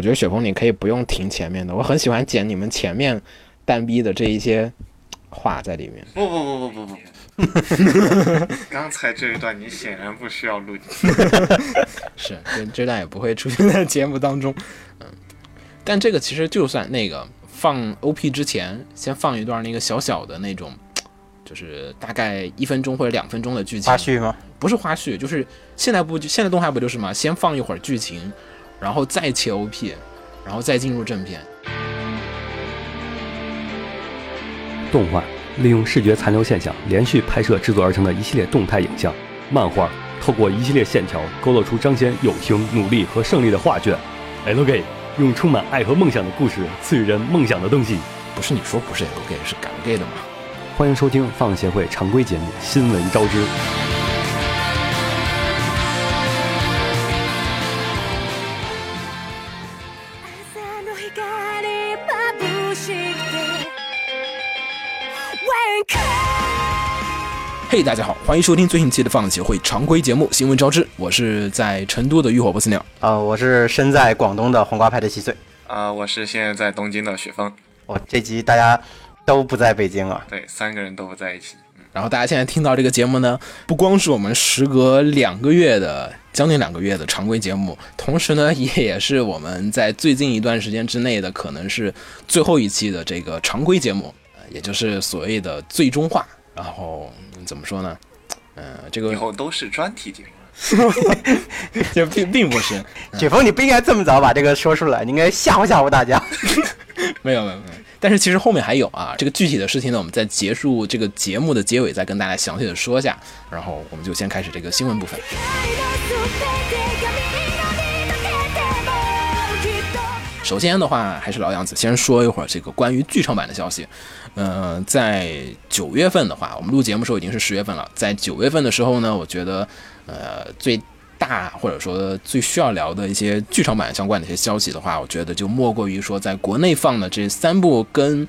我觉得雪峰你可以不用停前面的，我很喜欢剪你们前面蛋逼的这一些话在里面。不不不不不不，刚才这一段你显然不需要录进去。是，这这段也不会出现在节目当中。嗯，但这个其实就算那个放 OP 之前，先放一段那个小小的那种，就是大概一分钟或者两分钟的剧情花絮吗？不是花絮，就是现在不就现在动画不就是吗？先放一会儿剧情，然后再切 OP，然后再进入正片。动画利用视觉残留现象连续拍摄制作而成的一系列动态影像；漫画透过一系列线条勾勒出彰显友情、努力和胜利的画卷。L G 用充满爱和梦想的故事赐予人梦想的东西。不是你说不是 L gay 是敢 gay 的吗？欢迎收听放协会常规节目《新闻招之》。嘿大家好，欢迎收听最新期的放协会常规节目《新闻招之》，我是在成都的浴火不死鸟。啊、我是身在广东的黄瓜派的七岁。啊、我是现在在东京的雪峰，我、这集大家都不在北京啊，对，三个人都不在一起。然后大家现在听到这个节目呢，不光是我们时隔两个月的将近两个月的常规节目，同时呢，也也是我们在最近一段时间之内的可能是最后一期的这个常规节目，呃也就是所谓的最终话。然后嗯怎么说呢？呃，这个以后都是专题节目。就并并不是，雪峰，你不应该这么早把这个说出来，你应该吓唬吓唬大家。没有没有没有。但是其实后面还有啊，这个具体的事情呢，我们在结束这个节目的结尾再跟大家详细的说一下。然后我们就先开始这个新闻部分。首先的话，还是老样子，先说一会儿这个关于剧场版的消息。呃，在九月份的话，我们录节目时候已经是十月份了。在九月份的时候呢，我觉得呃最大或者说最需要聊的一些剧场版相关的一些消息的话，我觉得就莫过于说在国内放的这三部跟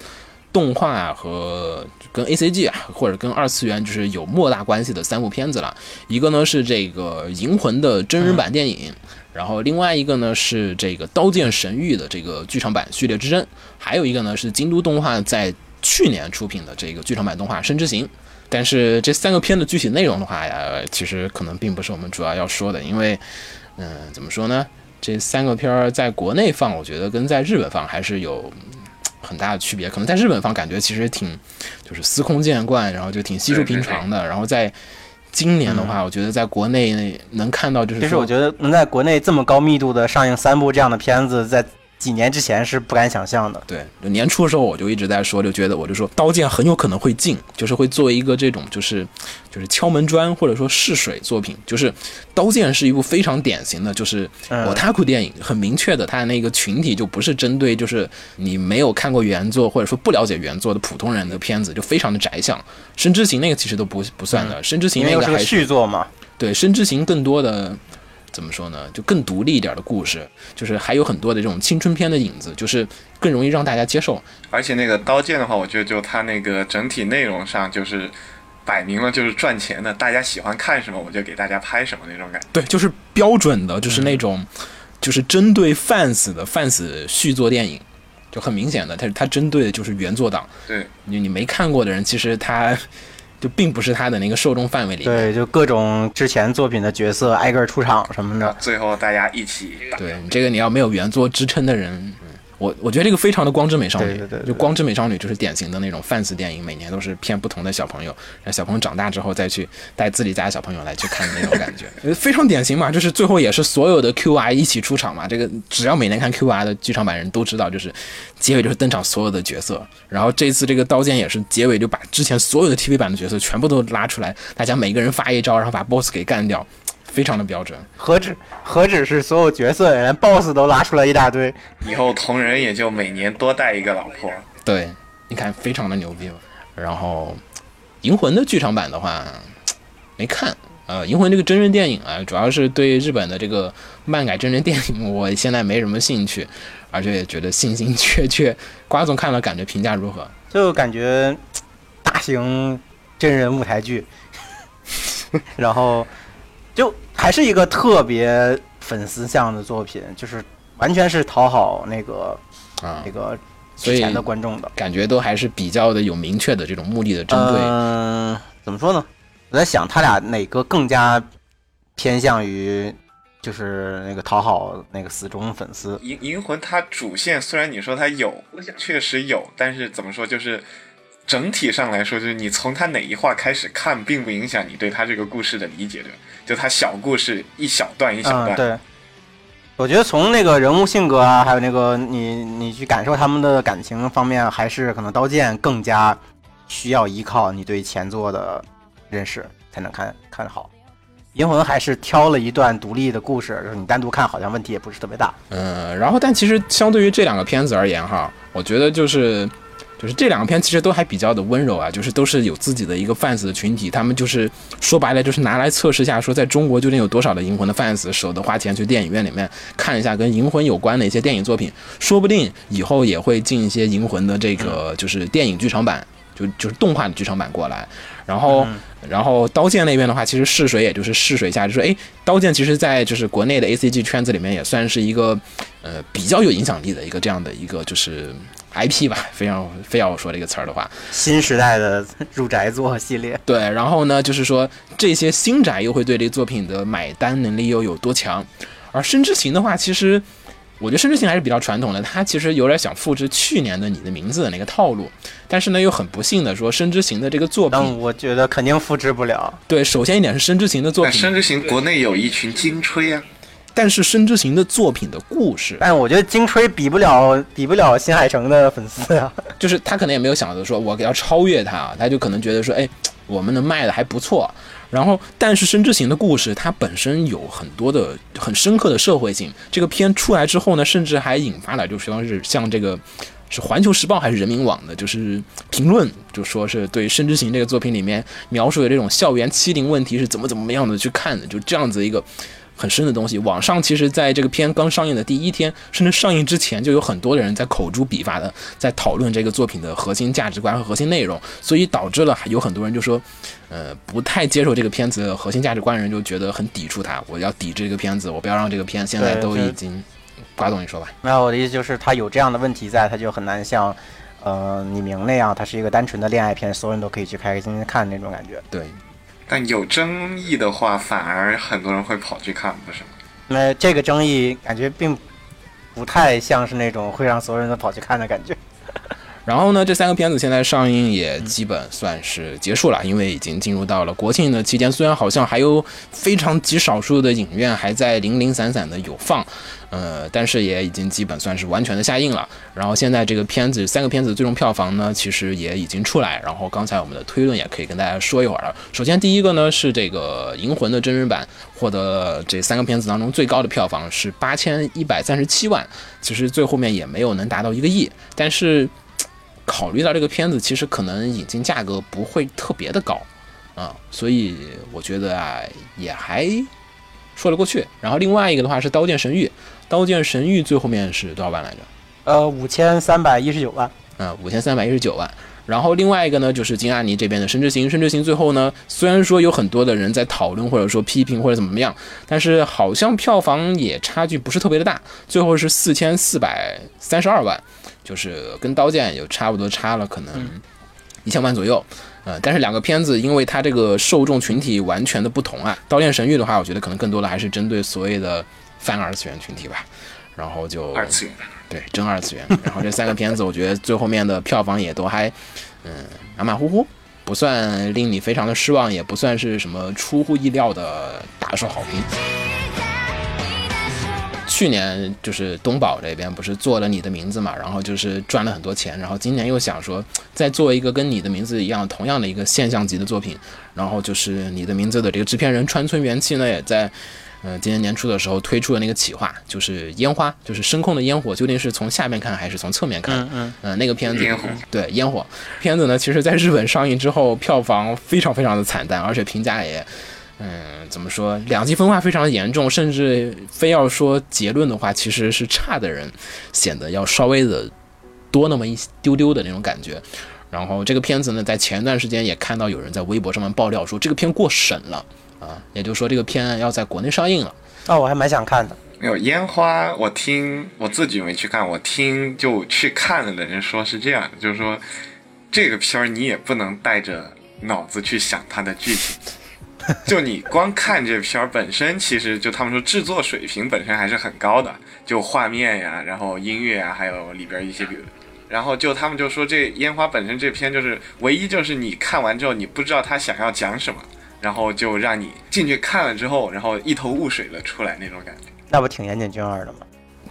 动画和跟 A C G 啊，或者跟二次元就是有莫大关系的三部片子了。一个呢是这个《银魂》的真人版电影，然后另外一个呢是这个《刀剑神域》的这个剧场版《序列之争》，还有一个呢是京都动画在去年出品的这个剧场版动画《生之行》。但是这三个片的具体内容的话呀，其实可能并不是我们主要要说的，因为，嗯、怎么说呢？这三个片儿在国内放，我觉得跟在日本放还是有嗯很大的区别。可能在日本放感觉其实挺就是司空见惯，然后就挺稀疏平常的。然后在今年的话，我觉得在国内能看到就是，其实我觉得能在国内这么高密度的上映三部这样的片子，在几年之前是不敢想象的。对，就年初的时候我就一直在说，就觉得我就说《刀剑》很有可能会进，就是会做一个这种就是就是敲门砖或者说试水作品。就是《刀剑》是一部非常典型的，就是嗯 otaku 电影，很明确的，它的那个群体就不是针对就是你没有看过原作或者说不了解原作的普通人的片子，就非常的窄向。《深之行》那个其实都不不算的，《深之行那个还续作嘛，对《深之行》更多的怎么说呢？就更独立一点的故事，就是还有很多的这种青春片的影子，就是更容易让大家接受。而且那个刀剑的话，我觉得就它那个整体内容上就是摆明了就是赚钱的，大家喜欢看什么我就给大家拍什么那种感觉。对，就是标准的，就是那种，就是针对 fans 的 fans 续作电影，就很明显的，它它针对的就是原作党。对，你你没看过的人，其实他就并不是他的那个受众范围里。对，就各种之前作品的角色挨个出场什么的。最后大家一起。对这个你要没有原作支撑的人，嗯我我觉得这个非常的光之美少女，对对对对就光之美少女就是典型的那种 fans 电影，每年都是骗不同的小朋友，让小朋友长大之后再去带自己家的小朋友来去看的那种感觉，呃 非常典型嘛，就是最后也是所有的 QR 一起出场嘛，这个只要每年看 QR 的剧场版人都知道，就是结尾就是登场所有的角色，然后这次这个刀剑也是结尾就把之前所有的 TV 版的角色全部都拉出来，大家每个人发一招，然后把 BOSS 给干掉。非常的标准，何止何止是所有角色，连 BOSS 都拉出来一大堆。以后同人也就每年多带一个老婆。对，你看非常的牛逼吧。然后，《银魂》的剧场版的话没看，呃，《银魂》这个真人电影啊，主要是对日本的这个漫改真人电影，我现在没什么兴趣，而且也觉得信心缺缺。瓜总看了感觉评价如何？就感觉大型真人舞台剧，然后就还是一个特别粉丝向的作品，就是完全是讨好那个啊那，个之前的观众的。感觉都还是比较的有明确的这种目的的针对。嗯、怎么说呢？我在想，他俩哪个更加偏向于就是那个讨好那个死忠粉丝？银银魂它主线虽然你说它有，确实有，但是怎么说就是。整体上来说，就是你从他哪一话开始看，并不影响你对他这个故事的理解，对吧？就他小故事一小段一小嗯，段，对。我觉得从那个人物性格啊，还有那个你你去感受他们的感情方面，还是可能刀剑更加需要依靠你对前作的认识才能看看好。银魂还是挑了一段独立的故事，就是你单独看好像问题也不是特别大。嗯，然后但其实相对于这两个片子而言哈，我觉得就是就是这两个片其实都还比较的温柔啊，就是都是有自己的一个 fans 的群体，他们就是说白了就是拿来测试一下，说在中国究竟有多少的银魂的 fans 舍得花钱去电影院里面看一下跟银魂有关的一些电影作品，说不定以后也会进一些银魂的这个就是电影剧场版。就就是动画的剧场版过来，然后、然后刀剑那边的话，其实试水也就是试水一下，就说哎，刀剑其实在就是国内的 A C G 圈子里面也算是一个呃比较有影响力的一个这样的一个就是 I P 吧，非要非要说这个词儿的话，新时代的 入宅作系列，对，然后呢，就是说这些新宅又会对这个作品的买单能力又有多强？而深之行的话，其实我觉得深之行还是比较传统的，它其实有点想复制去年的你的名字的那个套路，但是呢，又很不幸的说，深之行的这个作但品，我觉得肯定复制不了。对，首先一点是深之行的作《品，深之行》国内有一群金吹啊，但是申之行的作品的故事，但我觉得金吹比不了比不了新海诚的粉丝啊。就是他可能也没有想着说我要超越他，他就可能觉得说，哎，我们能卖的还不错。然后，但是深之行的故事它本身有很多的很深刻的社会性。这个片出来之后呢，甚至还引发了就是像是像这个是环球时报还是人民网的，就是评论，就说是对深之行这个作品里面描述的这种校园欺凌问题是怎么怎么样的去看的，就这样子一个。很深的东西，网上其实在这个片刚上映的第一天，甚至上映之前，就有很多的人在口诛笔伐的在讨论这个作品的核心价值观和核心内容，所以导致了有很多人就说，呃，不太接受这个片子的核心价值观的人就觉得很抵触它，我要抵制这个片子，我不要让这个片现在都已经，瓜总你说吧，那我的意思就是，他有这样的问题在，他就很难像，呃，李明那样，他是一个单纯的恋爱片，所有人都可以去开开心心看那种感觉。对，但有争议的话，反而很多人会跑去看，不是吗？那这个争议感觉并不太像是那种会让所有人都跑去看的感觉。然后呢，这三个片子现在上映也基本算是结束了，因为已经进入到了国庆的期间。虽然好像还有非常极少数的影院还在零零散散的有放，呃，但是也已经基本算是完全的下映了。然后现在这个片子三个片子最终票房呢，其实也已经出来。然后刚才我们的推论也可以跟大家说一会儿了。首先第一个呢是这个《银魂》的真人版获得这三个片子当中最高的票房是八千一百三十七万，其实最后面也没有能达到一个亿，但是。考虑到这个片子其实可能引进价格不会特别的高啊，所以我觉得啊也还说得过去。然后另外一个的话是《刀剑神域》，《刀剑神域》最后面是多少万来着？呃，五千三百一十九万。啊，五千三百一十九万。然后另外一个呢，就是金阿尼这边的《神之行》，《神之行》最后呢，虽然说有很多的人在讨论或者说批评或者怎么样，但是好像票房也差距不是特别的大，最后是四千四百三十二万，就是跟《刀剑》有差不多差了可能一千万左右。呃，但是两个片子因为它这个受众群体完全的不同啊，《刀剑神域》的话，我觉得可能更多的还是针对所谓的泛二次元群体吧。然后就二次元。对，真二次元。然后这三个片子，我觉得最后面的票房也都还，嗯，马马虎虎，不算令你非常的失望，也不算是什么出乎意料的大受好评。去年就是东宝这边不是做了你的名字嘛，然后就是赚了很多钱，然后今年又想说再做一个跟你的名字一样同样的一个现象级的作品，然后就是你的名字的这个制片人川村元气呢也在。呃，今年年初的时候推出了那个企划，就是烟花，就是声控的烟火，究竟是从下面看还是从侧面看？嗯嗯，呃，那个片子烟火对烟火片子呢，其实在日本上映之后，票房非常非常的惨淡，而且评价也，嗯，怎么说，两极分化非常严重，甚至非要说结论的话，其实是差的人显得要稍微的多那么一丢丢的那种感觉。然后这个片子呢，在前段时间也看到有人在微博上面爆料说，这个片过审了啊，也就是说这个片要在国内上映了。啊、我还蛮想看的。没有烟花，我听我自己没去看，我听就去看了的人说是这样，就是说这个片儿你也不能带着脑子去想它的剧情，就你光看这片儿本身，其实就他们说制作水平本身还是很高的，就画面呀，然后音乐啊，还有里边一些比如。然后就他们就说这烟花本身这片就是唯一就是你看完之后你不知道他想要讲什么，然后就让你进去看了之后，然后一头雾水的出来那种感觉。那不挺岩井俊二的吗？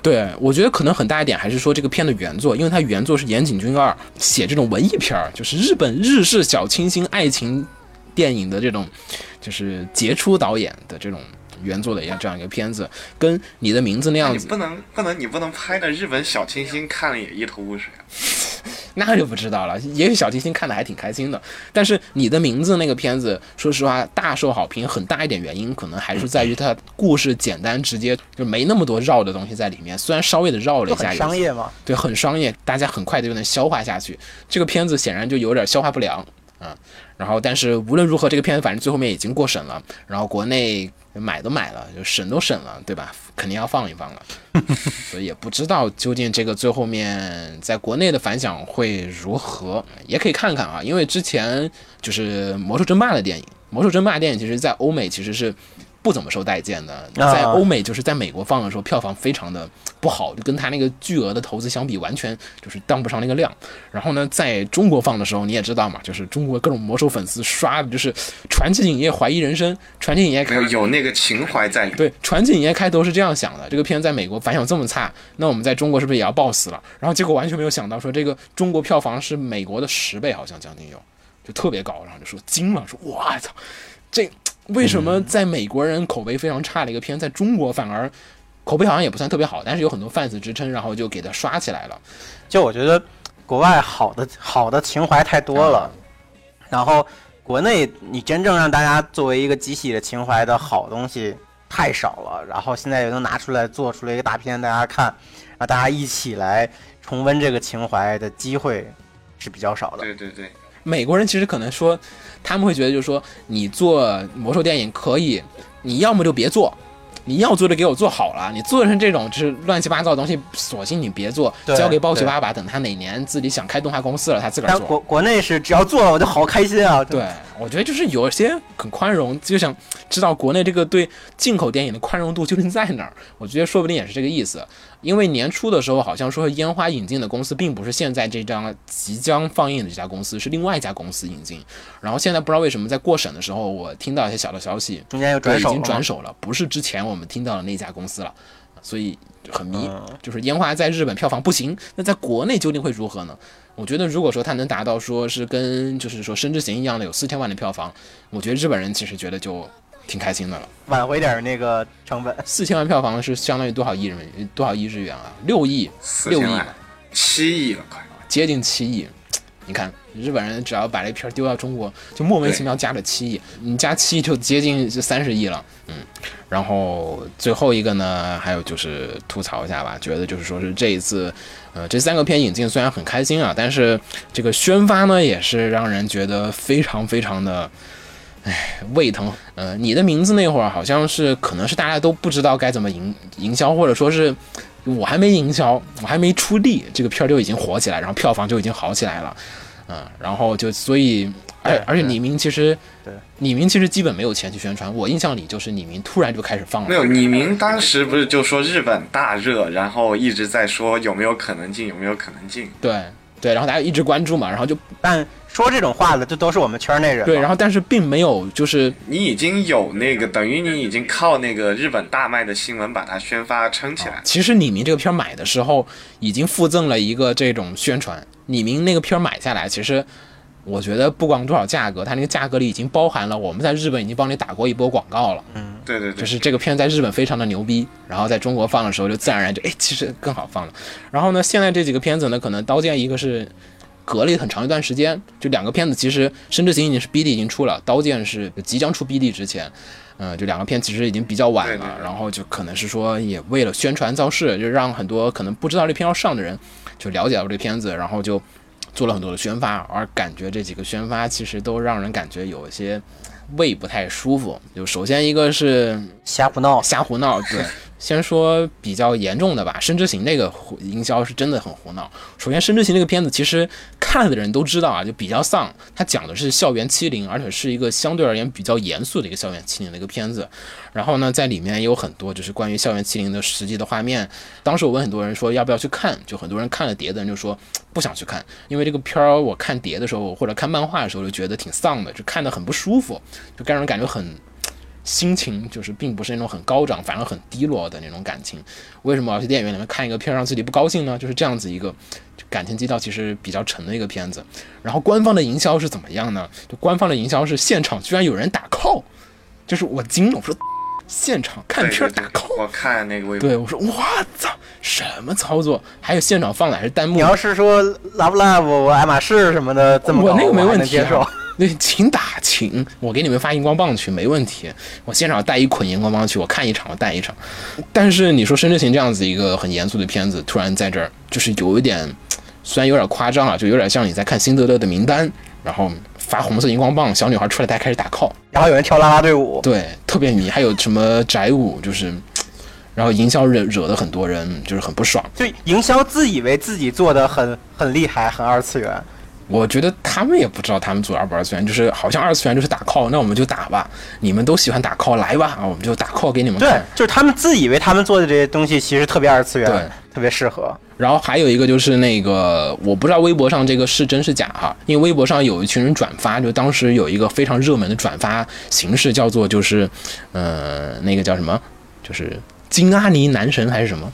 对，我觉得可能很大一点还是说这个片的原作，因为它原作是岩井俊二写这种文艺片儿，就是日本日式小清新爱情电影的这种，就是杰出导演的这种原作的一样这样一个片子，跟你的名字那样子，你不能不能你不能拍的日本小清新看了也一头雾水啊。那就不知道了。也许小清新看的还挺开心的，但是你的名字那个片子，说实话大受好评，很大一点原因可能还是在于它故事简单直接，就没那么多绕的东西在里面。虽然稍微的绕了一下，很商业嘛。对，很商业，大家很快的就能消化下去。这个片子显然就有点消化不良啊。然后，但是无论如何，这个片子反正最后面已经过审了，然后国内买都买了，就审都审了，对吧？肯定要放一放了。所以也不知道究竟这个最后面在国内的反响会如何，也可以看看啊。因为之前就是《魔兽争霸》的电影，《魔兽争霸》电影其实在欧美其实是不怎么受待见的，在欧美就是在美国放的时候票房非常的不好，就跟他那个巨额的投资相比，完全就是当不上那个量。然后呢，在中国放的时候，你也知道嘛，就是中国各种魔兽粉丝刷的就是传奇影业怀疑人生，传奇影业没有有那个情怀在里面。对，传奇影业开头是这样想的，这个片在美国反响这么差，那我们在中国是不是也要爆死了？然后结果完全没有想到，说这个中国票房是美国的十倍，好像将近有，就特别高，然后就说惊了，说我操，这为什么在美国人口碑非常差的一个片，在中国反而口碑好像也不算特别好，但是有很多 fans 支撑，然后就给它刷起来了。就我觉得国外好的好的情怀太多了，然后国内你真正让大家作为一个集体的情怀的好东西太少了，然后现在又能拿出来做出来一个大片大家看，让大家一起来重温这个情怀的机会是比较少的。对对对，美国人其实可能说，他们会觉得就是说，你做魔兽电影可以，你要么就别做，你要做的给我做好了，你做成这种就是乱七八糟的东西，索性你别做，交给暴雪对爸爸，等他哪年自己想开动画公司了，他自个儿做。但国国内是只要做了我就好开心啊！对，我觉得就是有些很宽容，就想知道国内这个对进口电影的宽容度究竟在哪儿。我觉得说不定也是这个意思，因为年初的时候好像说烟花引进的公司并不是现在这张即将放映的这家公司，是另外一家公司引进。然后现在不知道为什么在过审的时候，我听到一些小的消息，中间又转手了嘛，转手了，不是之前我们听到的那家公司了，所以很迷。嗯就是烟花在日本票房不行，那在国内究竟会如何呢？我觉得如果说它能达到说是跟就是说《深之行》一样的有四千万的票房，我觉得日本人其实觉得就挺开心的了。挽回点儿那个成本。四千万票房是相当于多少亿人民多少亿日元啊？六亿，四千万六亿，，七亿了快。接近七亿。你看，日本人只要把这片丢到中国，就莫名其妙加了七亿，你加七亿就接近是三十亿了，嗯。然后最后一个呢，还有就是吐槽一下吧，觉得就是说是这一次，呃，这三个片引进虽然很开心啊，但是这个宣发呢也是让人觉得非常非常的。唉，胃疼。呃，你的名字那会儿好像是，可能是大家都不知道该怎么营营销，或者说是我还没营销，我还没出力，这个片儿就已经火起来，然后票房就已经好起来了，嗯，然后就所以，而而且李明其实，对，李明其实基本没有钱去宣传，我印象里就是李明突然就开始放了，没有，李明当时不是就说日本大热，然后一直在说有没有可能进，有没有可能进。对对，然后大家一直关注嘛，然后就但说这种话的，这都是我们圈内人。对，然后但是并没有就是你已经有那个，等于你已经靠那个日本大卖的新闻把它宣发撑起来。其实李明这个片儿买的时候已经附赠了一个这种宣传。李明那个片儿买下来，其实我觉得不光多少价格，它那个价格里已经包含了我们在日本已经帮你打过一波广告了，嗯对对对，就是这个片在日本非常的牛逼，然后在中国放的时候就自然而然就哎，其实更好放了。然后呢，现在这几个片子呢，可能《刀剑》一个是。隔了很长一段时间，就两个片子，其实《深之行》已经是 BD 已经出了，《刀剑》是即将出 BD 之前，嗯，就两个片其实已经比较晚了，对对对然后就可能是说也为了宣传造势，就让很多可能不知道这片要上的人就了解到这片子，然后就做了很多的宣发，而感觉这几个宣发其实都让人感觉有一些胃不太舒服。就首先一个是瞎胡闹。瞎胡闹，对，先说比较严重的吧，《深之行》那个营销是真的很胡闹。首先，《深之行》这个片子其实看的人都知道啊，就比较丧。它讲的是校园欺凌，而且是一个相对而言比较严肃的一个校园欺凌的一个片子。然后呢，在里面有很多就是关于校园欺凌的实际的画面。当时我问很多人说要不要去看，就很多人看了碟的人就说不想去看，因为这个片儿我看碟的时候或者看漫画的时候就觉得挺丧的，就看得很不舒服，就让人感觉很。心情就是并不是那种很高涨，反而很低落的那种感情。为什么要去电影院里面看一个片让自己不高兴呢？就是这样子一个感情基调其实比较沉的一个片子。然后官方的营销是怎么样呢？就官方的营销是现场居然有人打 call，就是我惊了，我说 现场看片打 call，我看那个微博，对我说我操，什么操作？还有现场放的还是弹幕。你要是说 Love Love 我爱马仕什么的这么我那个没问题、接受。对，请打请，我给你们发荧光棒去，没问题。我现场带一捆荧光棒去，我看一场我带一场。但是你说《深之行》这样子一个很严肃的片子，突然在这儿就是有一点，虽然有点夸张啊，就有点像你在看辛德勒的名单，然后发红色荧光棒，小女孩出来，大家开始打 call，然后有人跳啦啦队舞，对，特别迷。还有什么宅舞，就是，然后营销惹惹的很多人就是很不爽，就营销自以为自己做的很很厉害，很二次元。我觉得他们也不知道他们做二不二次元，就是好像二次元就是打 call，那我们就打吧。你们都喜欢打 call，来吧，啊，我们就打 call 给你们对。，就是他们自以为他们做的这些东西其实特别二次元，对特别适合。然后还有一个就是那个，我不知道微博上这个是真是假哈，因为微博上有一群人转发，就当时有一个非常热门的转发形式叫做就是，呃，那个叫什么，就是金阿尼男神还是什么？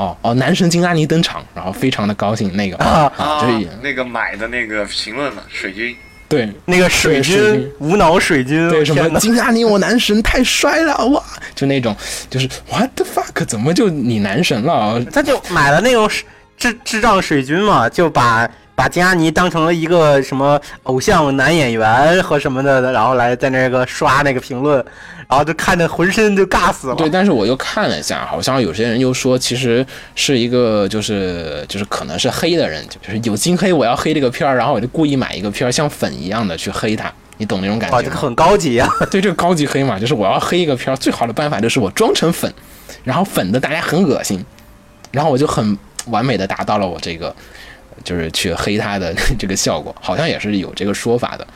哦哦，男神金阿尼登场，然后非常的高兴，那个啊啊，就是那个买的那个评论嘛，水军，对那个水军军，无脑水军，对，什么金阿尼我男神太帅了哇，就那种就是 what the fuck，怎么就你男神了？他就买了那种智智智障水军嘛，就把把金阿尼当成了一个什么偶像男演员和什么的，然后来在那个刷那个评论，然后就看着浑身就尬死了。对，但是我又看了一下，好像有些人又说，其实是一个就是就是可能是黑的人，就是有金黑，我要黑这个片儿，然后我就故意买一个片儿，像粉一样的去黑他，你懂那种感，觉吗？这个很高级啊！对，这个高级黑嘛，就是我要黑一个片儿，最好的办法就是我装成粉，然后粉的大家很恶心，然后我就很完美的达到了我这个就是去黑他的 这个效果，好像也是有这个说法的。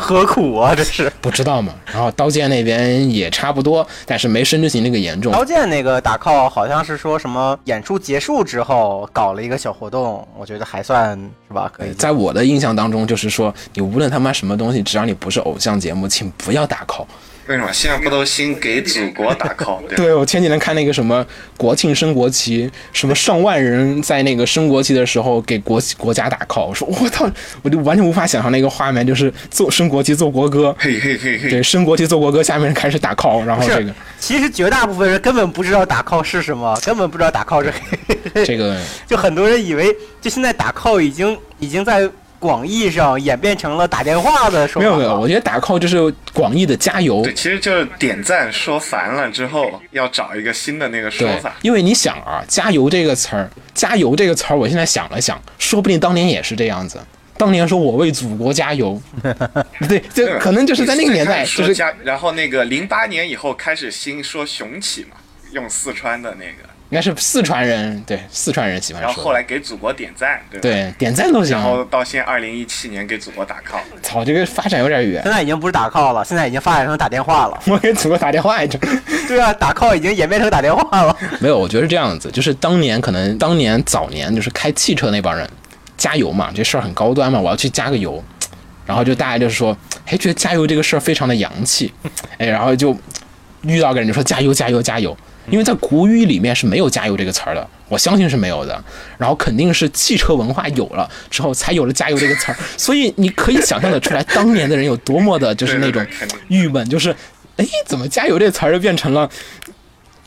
何苦啊，这是。不知道嘛。然后刀剑那边也差不多，但是没深之行那个严重。刀剑那个打 call 好像是说什么演出结束之后搞了一个小活动，我觉得还算是吧，可以。在我的印象当中，就是说你无论他妈什么东西，只要你不是偶像节目，请不要打 call。为什么现在不都兴给祖国打 call？对？对我前几天看那个什么国庆升国旗，什么上万人在那个升国旗的时候给国国家打 call，我说我操，我就完全无法想象那个画面，就是做升国旗奏国歌，嘿嘿嘿嘿，对，升国旗奏国歌，下面人开始打 call，然后这个，其实绝大部分人根本不知道打 call 是什么，根本不知道打 call 是黑。这个 就很多人以为，就现在打 call 已经已经在广义上演变成了打电话的说法。没有没有，我觉得打 call 就是广义的加油，对，其实就是点赞说烦了之后，要找一个新的那个说法，。因为你想啊，“加油”这个词儿，“加油”这个词儿，我现在想了想，说不定当年也是这样子。当年说我为祖国加油，对，这对吧可能就是在那个年代，就是加，然后那个零八年以后开始兴说雄起嘛，用四川的那个，应该是四川人，对，四川人喜欢然后。后来给祖国点赞，对？。对，点赞都行然。后到现在二零一七年给祖国打 call，操，这个发展有点远现。在已经不是打 call 了，现在已经发展成打电话了。我给祖国打电话一阵。对啊，打 call 已经演变成打电话了。没有，我觉得是这样子，就是当年可能当年早年就是开汽车那帮人，加油嘛，这事儿很高端嘛，我要去加个油，然后就大家就是说，哎，觉得加油这个事儿非常的洋气，哎，然后就遇到个人就说加油加油加油，因为在古语里面是没有加油这个词儿的，我相信是没有的，然后肯定是汽车文化有了之后才有了加油这个词儿，所以你可以想象的出来，当年的人有多么的就是那种郁闷，就是哎，怎么加油这词儿就变成了。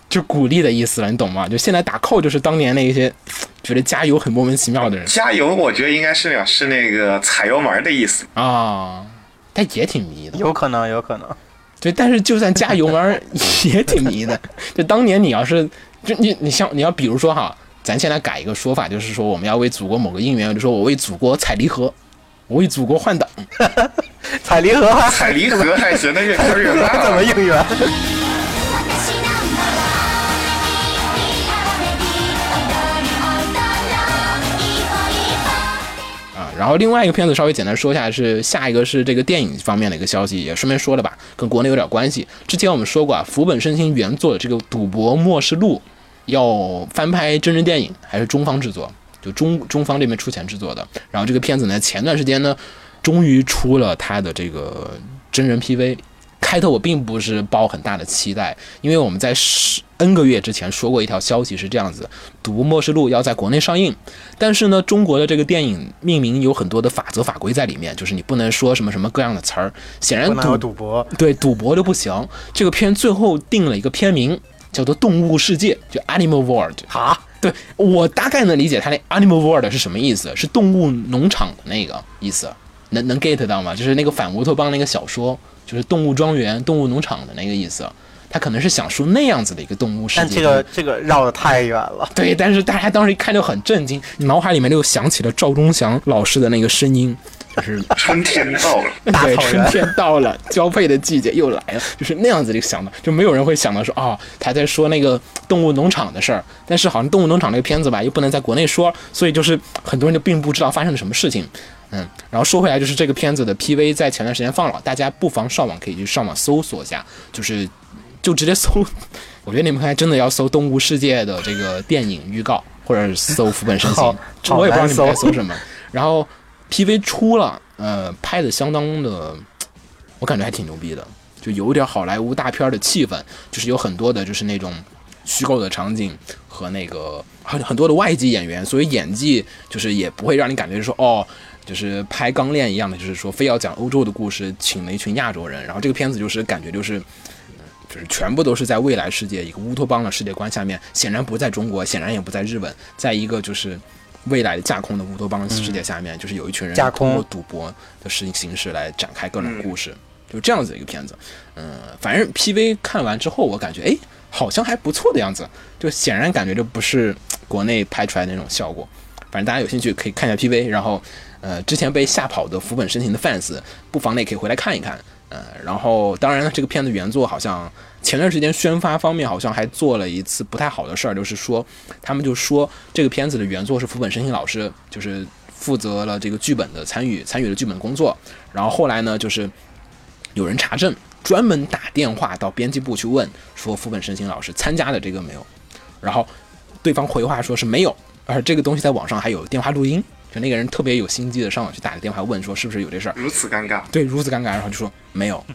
就鼓励的意思了，你懂吗？就现在打 call 就是当年那些觉得加油很莫名其妙的人加油，我觉得应该是表示那个踩油门的意思。啊，但也挺迷的。有可能，有可能。对，但是就算加油门也挺迷的。就当年你要是就你你像你要比如说哈，咱现在改一个说法，就是说我们要为祖国某个应援，就说我为祖国踩离合，我为祖国换挡。踩离合还踩离合还行，那越开越还怎么。应援？然后另外一个片子稍微简单说一下，是下一个是这个电影方面的一个消息，也顺便说了吧，跟国内有点关系。之前我们说过啊，福本伸行原作的这个《赌博末世录》要翻拍真人电影，还是中方制作，就中中方这边出钱制作的。然后这个片子呢，前段时间呢，终于出了他的这个真人 PV。开头我并不是抱很大的期待，因为我们在十 N 个月之前说过一条消息是这样子：《赌博默示录》要在国内上映，但是呢，中国的这个电影命名有很多的法则法规在里面，就是你不能说什么什么各样的词儿。显然赌赌博，对赌博就不行。这个片最后定了一个片名，叫做《动物世界》，就 Animal World。哈，对我大概能理解它那 Animal World 是什么意思，是动物农场的那个意思，能能 get 到吗？就是那个反乌托邦那个小说，就是动物庄园、动物农场的那个意思。他可能是想说那样子的一个动物世界。但这个这个绕得太远了。对，但是大家当时一看就很震惊，脑海里面就想起了赵忠祥老师的那个声音，就是 春天到了，对，春天到了，交配的季节又来了，就是那样子的想的，就没有人会想到说啊、他在说那个动物农场的事儿，但是好像动物农场那个片子吧，又不能在国内说，所以就是很多人就并不知道发生了什么事情。嗯，然后说回来，就是这个片子的 PV 在前段时间放了，大家不妨上网可以去上网搜索一下，就是就直接搜，我觉得你们还真的要搜《动物世界》的这个电影预告，或者是搜福本身 行好，这我也不知道你们在搜该搜什么。然后 PV 出了，呃，拍的相当的，我感觉还挺牛逼的，就有一点好莱坞大片的气氛，就是有很多的就是那种虚构的场景和那个很很多的外籍演员，所以演技就是也不会让你感觉说哦。就是拍钢炼一样的，就是说非要讲欧洲的故事，请了一群亚洲人，然后这个片子就是感觉就是，就是全部都是在未来世界一个乌托邦的世界观下面，显然不在中国，显然也不在日本，在一个就是未来的架空的乌托邦世界下面，就是有一群人架空通过赌博的事形式来展开各种故事，就这样子一个片子。嗯，反正 PV 看完之后，我感觉哎，好像还不错的样子，就显然感觉就不是国内拍出来的那种效果。反正大家有兴趣可以看一下 PV，然后呃，之前被吓跑的福本身行的 fans，不妨呢也可以回来看一看。呃，然后当然了，这个片子原作好像前段时间宣发方面好像还做了一次不太好的事儿，就是说他们就说这个片子的原作是福本身行老师，就是负责了这个剧本的参与，参与了剧本工作。然后后来呢，就是有人查证，专门打电话到编辑部去问，说福本身行老师参加的这个没有，然后对方回话说是没有，而这个东西在网上还有电话录音，就那个人特别有心机的上网去打个电话问说是不是有这事儿，如此尴尬。对，如此尴尬，然后就说没有，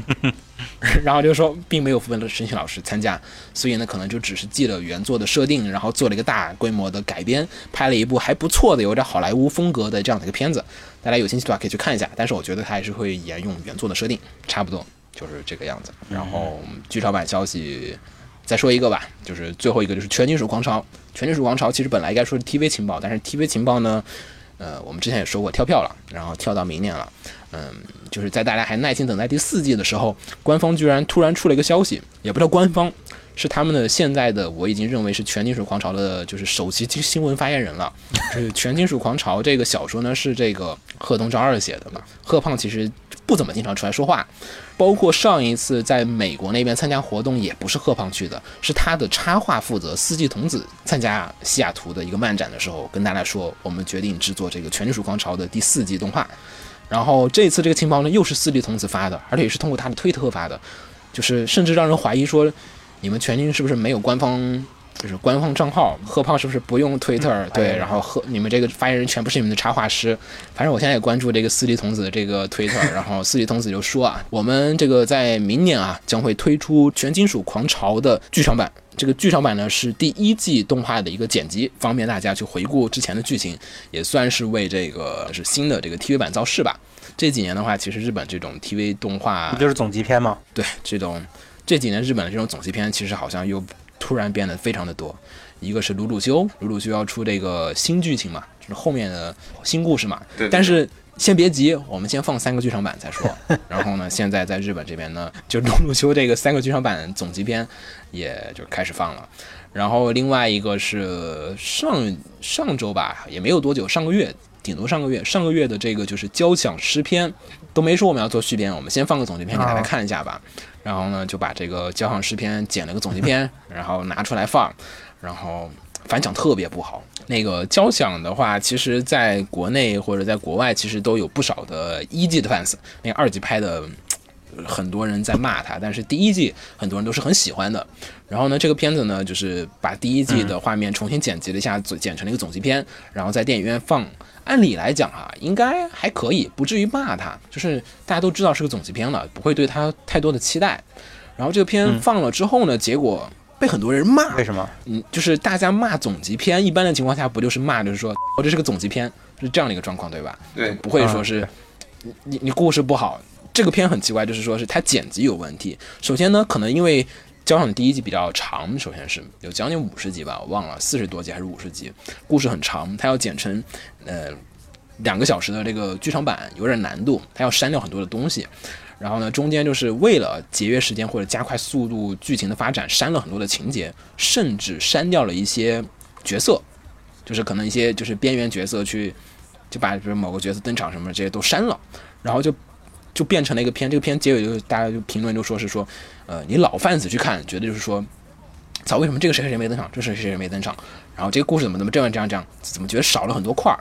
然后就说并没有福本申请老师参加，所以呢，可能就只是记了原作的设定，然后做了一个大规模的改编，拍了一部还不错的、有点好莱坞风格的这样的一个片子。大家有兴趣的话可以去看一下，但是我觉得他还是会沿用原作的设定，差不多就是这个样子。然后剧场版消息再说一个吧，就是最后一个就是《全金属狂潮》。《全金属狂潮》其实本来应该说是 TV 情报，但是 TV 情报呢，呃，我们之前也说过跳票了，然后跳到明年了。嗯，就是在大家还耐心等待第四季的时候，官方居然突然出了一个消息，也不叫官方，是他们的现在的我已经认为是《全金属狂潮》的就是首席新闻发言人了。就是《全金属狂潮》这个小说呢是这个贺东昭二写的嘛，贺胖其实不怎么经常出来说话，包括上一次在美国那边参加活动也不是贺胖去的，是他的插画负责四季童子参加西雅图的一个漫展的时候跟大家说，我们决定制作这个《全金属狂潮》的第四季动画。然后这次这个情报呢，又是四季童子发的，而且也是通过他的推特发的，就是甚至让人怀疑说，你们全金是不是没有官方，就是官方账号？贺胖是不是不用 Twitter？、对，然后贺你们这个发言人全部是你们的插画师。反正我现在也关注这个四季童子的这个 Twitter，然后四季童子就说啊，我们这个在明年啊将会推出《全金属狂潮》的剧场版。这个剧场版呢是第一季动画的一个剪辑，方便大家去回顾之前的剧情，也算是为这个是新的这个 TV 版造势吧。这几年的话，其实日本这种 TV 动画不就是总集篇吗？对这种这几年日本的这种总集篇，其实好像又突然变得非常的多。一个是鲁鲁修，鲁鲁修要出这个新剧情嘛，就是后面的新故事嘛。对对但是先别急，我们先放三个剧场版再说。然后呢，现在在日本这边呢，就鲁鲁修这个三个剧场版总集篇也就开始放了。然后另外一个是上上周吧，也没有多久，上个月，顶多上个月，上个月的这个就是交响诗篇，都没说我们要做续编，我们先放个总集篇给大家啊看一下吧。然后呢，就把这个交响诗篇剪了个总集篇，然后拿出来放，然后反响特别不好，那个交响的话，其实在国内或者在国外，其实都有不少的一季的 fans。那个二季拍的，呃很多人在骂他，但是第一季很多人都是很喜欢的。然后呢，这个片子呢，就是把第一季的画面重新剪辑了一下，剪成了一个总集片，然后在电影院放。按理来讲啊，应该还可以，不至于骂他。就是大家都知道是个总集片了，不会对他太多的期待。然后这个片放了之后呢，结果被很多人骂。为什么？嗯，就是大家骂总集片，一般的情况下不就是骂，就是说，哦，这是个总集片，是这样的一个状况，对吧？对不会说是你你你故事不好。这个片很奇怪，就是说是它剪辑有问题。首先呢，可能因为交响的第一季比较长，首先是有将近五十集吧，我忘了四十多集还是五十集，故事很长，它要剪成呃两个小时的这个剧场版，有点难度，它要删掉很多的东西。然后呢，中间就是为了节约时间或者加快速度剧情的发展，删了很多的情节，甚至删掉了一些角色，就是可能一些就是边缘角色去就把比如某个角色登场什么这些都删了，然后就就变成了一个片。这个片结尾就大家就评论就说是说，呃，你老贩子去看，觉得就是说，操，为什么这个谁谁谁没登场，这个谁谁谁没登场，然后这个故事怎么怎么这样这样这样，怎么觉得少了很多块儿。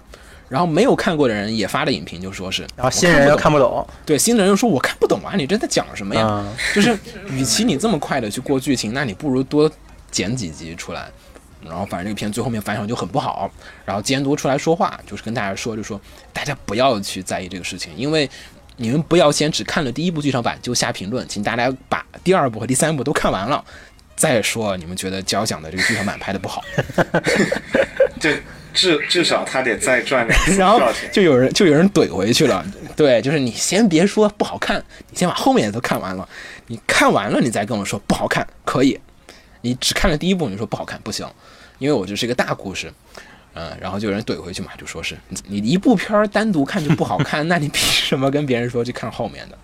然后没有看过的人也发了影评，就说是，然后新人又看不懂看不懂，对新人又说我看不懂啊，你这在讲什么呀？嗯就是与其你这么快的去过剧情，那你不如多剪几集出来。然后反正这个片最后面反响就很不好，然后监督出来说话，就是跟大家说，就说大家不要去在意这个事情，因为你们不要先只看了第一部剧场版就下评论，请大家把第二部和第三部都看完了再说，你们觉得交响的这个剧场版拍的不好。这至至少他得再赚两次然后票钱。就有人就有人怼回去了，对，就是你先别说不好看，你先把后面的都看完了，你看完了你再跟我说不好看，可以，你只看了第一部你说不好看不行，因为我这是一个大故事，嗯，然后就有人怼回去嘛，就说是你你一部片儿单独看就不好看，那你凭什么跟别人说去看后面的？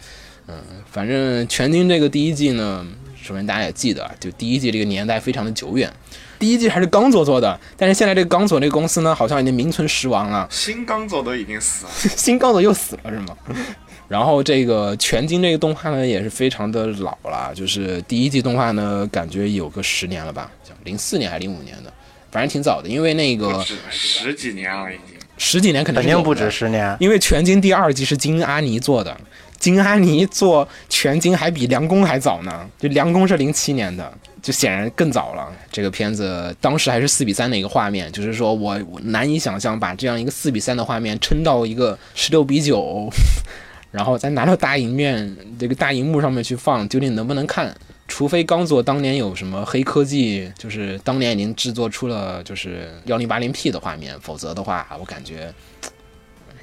嗯，反正全金这个第一季呢，首先大家也记得，啊就第一季这个年代非常的久远。第一季还是刚佐做的，但是现在这个刚佐这个公司呢，好像已经名存实亡了。新刚走都已经死了，新刚佐又死了是吗？然后这个全金这个动画呢也是非常的老了，就是第一季动画呢感觉有个十年了吧，零四年还是零五年的，反正挺早的。因为那个十几年了已经。十几年肯定肯定不止十年。因为全金第二季是金阿尼做的，金阿尼做全金还比梁公还早呢，就梁公是零七年的，就显然更早了。这个片子当时还是四比三的一个画面，就是说我我难以想象把这样一个四比三的画面撑到一个十六比九，然后再拿到大荧面这个大荧幕上面去放，究竟能不能看？除非刚做当年有什么黑科技，就是当年已经制作出了就是幺零八零 P 的画面，否则的话，我感觉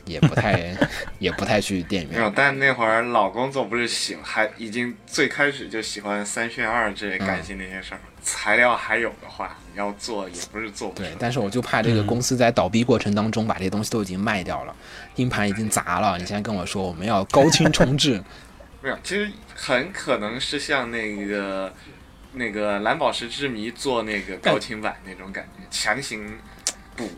也不太 也不太去电影院。没有，但那会儿老工作不是喜还已经最开始就喜欢三炫二这类感性那些事儿，材料还有的话，你要做也不是做不，。对但是我就怕这个公司在倒闭过程当中把这些东西都已经卖掉了，硬盘已经砸了。你现在跟我说我们要高清重置，没有，其实很可能是像那个那个蓝宝石之谜做那个高清版那种感觉，强行补。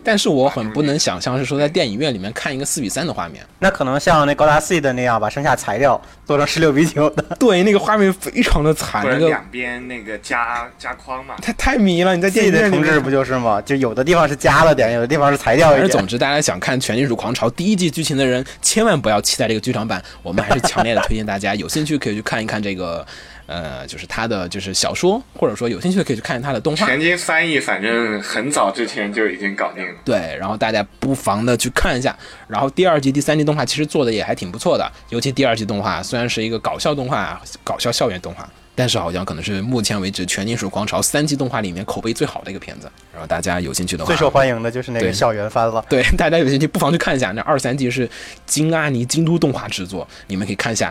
但是我很不能想象是说在电影院里面看一个四比三的画面，那可能像那高达 C 的那样，把剩下裁掉做成十六比九的。对，那个画面非常的惨，那个两边那个加加框嘛，太太迷了。你在电影院里面的重置不就是吗？就有的地方是加了点，有的地方是裁掉一点。总之，大家想看《全金属狂潮》第一季剧情的人，千万不要期待这个剧场版。我们还是强烈的推荐大家，有兴趣可以去看一看这个，呃，就是他的就是小说，或者说有兴趣的可以去看他的动画。全金翻译反正很早之前就已经搞定了。对，然后大家不妨的去看一下。然后第二季、第三季动画其实做的也还挺不错的，尤其第二季动画虽然是一个搞笑动画、搞笑校园动画，但是好像可能是目前为止《全金属狂潮》三季动画里面口碑最好的一个片子。然后大家有兴趣的话，最受欢迎的就是那个校园番了。对，大家有兴趣不妨去看一下。那二三季是金阿尼京都动画制作，你们可以看一下。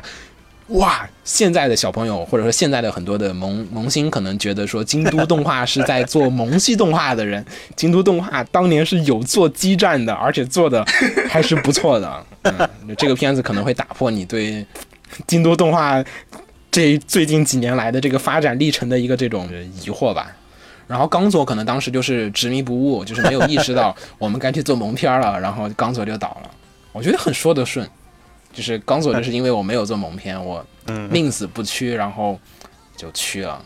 哇，现在的小朋友或者说现在的很多的萌萌新可能觉得说京都动画是在做萌系动画的人，京都动画当年是有做基站的，而且做的 还是不错的。嗯，这个片子可能会打破你对京都动画这最近几年来的这个发展历程的一个这种疑惑吧。然后刚佐可能当时就是执迷不悟，就是没有意识到我们该去做萌片了，然后刚佐就倒了。我觉得很说得顺，就是刚佐就是因为我没有做蒙片，我嗯，宁死不屈，然后就去了。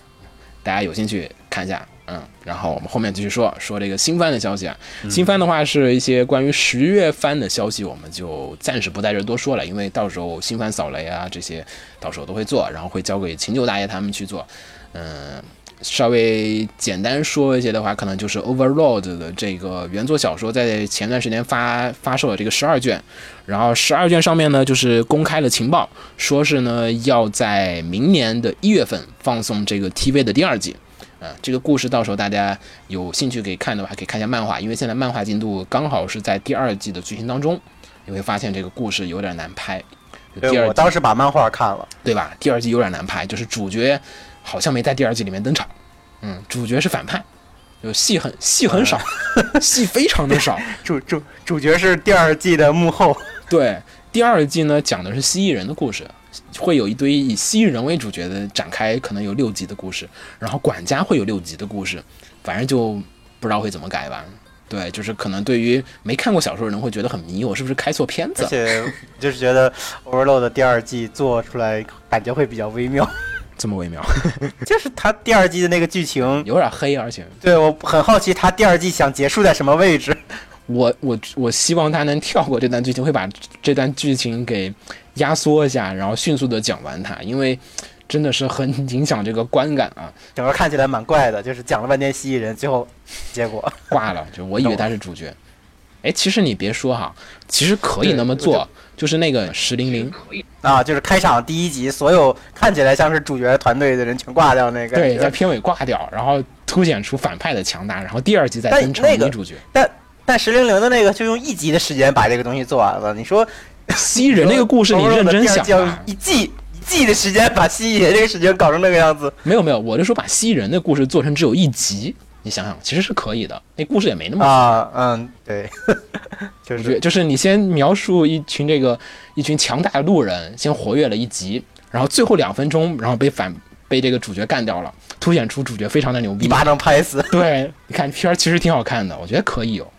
大家有兴趣看一下，嗯，然后我们后面继续说说这个新番的消息啊。新番的话是一些关于十月番的消息，我们就暂时不在这儿多说了，因为到时候新番扫雷啊这些，到时候都会做，然后会交给秦九大爷他们去做。嗯，稍微简单说一些的话，可能就是 Overlord 的这个原作小说，在前段时间发发售了这个十二卷，然后十二卷上面呢就是公开了情报，说是呢要在明年的一月份放送这个 TV 的第二季。啊，这个故事到时候大家有兴趣可以看的话，可以看一下漫画，因为现在漫画进度刚好是在第二季的剧情当中，你会发现这个故事有点难拍。第，二季我当时把漫画看了，对吧？第二季有点难拍，就是主角好像没在第二季里面登场，嗯，主角是反派，就戏很戏很少，戏非常的少。主主主角是第二季的幕后，对，第二季呢讲的是蜥蜴人的故事，会有一堆以蜥蜴人为主角的展开，可能有六集的故事，然后管家会有六集的故事，反正就不知道会怎么改吧。对，就是可能对于没看过小说的人会觉得很迷，我是不是开错片子而？且就是觉得 Overload 的第二季做出来感觉会比较微妙，这么微妙，就是他第二季的那个剧情，有点黑，而且对我很好奇他第二季想结束在什么位置。我我我希望他能跳过这段剧情，会把这段剧情给压缩一下，然后迅速的讲完它，因为真的是很影响这个观感啊。整个看起来蛮怪的，就是讲了半天蜥蜴人，最后结果挂了，就我以为他是主角。哎，其实你别说哈，其实可以那么做，就是那个石零零，啊，就是开场第一集，所有看起来像是主角团队的人全挂掉那个。对，在片尾挂掉，然后凸显出反派的强大，然后第二集再但登场那个女主角。但但石零零的那个就用一集的时间把这个东西做完了。你说蜥蜴人 那个故事，你认真想？一季一季的时间把蜥蜴人这个事情搞成那个样子，没有没有，我就说把蜥蜴人的故事做成只有一集，你想想，其实是可以的。那故事也没那么啊，嗯，对，就是就是你先描述一群这个一群强大的路人，先活跃了一集，然后最后两分钟，然后被反被这个主角干掉了，凸显出主角非常的牛逼。一巴掌拍死。对，你看片儿其实挺好看的，我觉得可以有。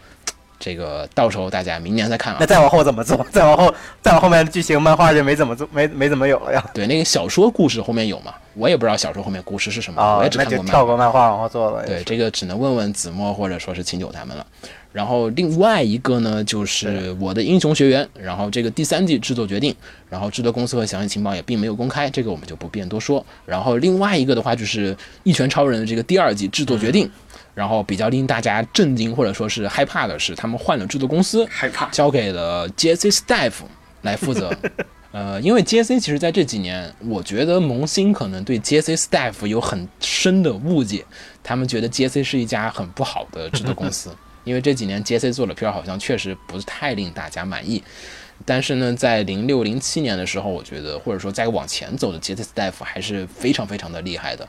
这个到时候大家明年再看啊那。再往后怎么做？再往后，再往后面的剧情漫画就没怎么做，没没怎么有了呀。对，那个小说故事后面有嘛？我也不知道小说后面故事是什么，啊我也，只看过漫画。跳过漫画往后做了。对，这个只能问问子墨或者说是秦九他们了。然后另外一个呢，就是我的英雄学员，然后这个第三季制作决定，然后制作公司和详细情报也并没有公开，这个我们就不便多说。然后另外一个的话就是《一拳超人》的这个第二季制作决定，然后比较令大家震惊或者说是害怕的是，他们换了制作公司，害怕。交给了 JC Staff 来负责。呃，因为 JC 其实在这几年，我觉得萌新可能对 JC Staff 有很深的误解，他们觉得 JC 是一家很不好的制作公司，因为这几年 JC 做的片儿好像确实不是太令大家满意。但是呢，在零六零七年的时候，我觉得或者说再往前走的 JC Staff 还是非常非常的厉害的。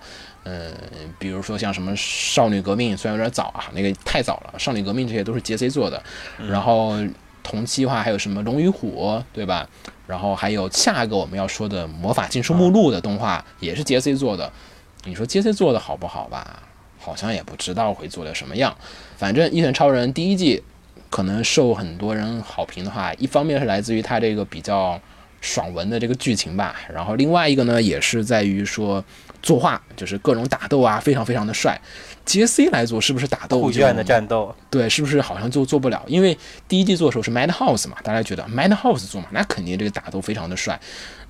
嗯，比如说像什么少女革命，虽然有点早啊，那个太早了。少女革命这些都是 JC 做的，然后同期的话还有什么龙与虎，对吧？然后还有下一个我们要说的魔法禁书目录的动画也是 JC 做的。你说 JC 做的好不好吧？好像也不知道会做的什么样。反正《一拳超人》第一季可能受很多人好评的话，一方面是来自于它这个比较爽文的这个剧情吧，然后另外一个呢也是在于说作画，就是各种打斗啊，非常非常的帅。JC 来做是不是打斗就护卷的战斗，对，是不是好像就做不了？因为第一季做的时候是 Madhouse 嘛，大家觉得 Madhouse 做嘛，那肯定这个打斗非常的帅。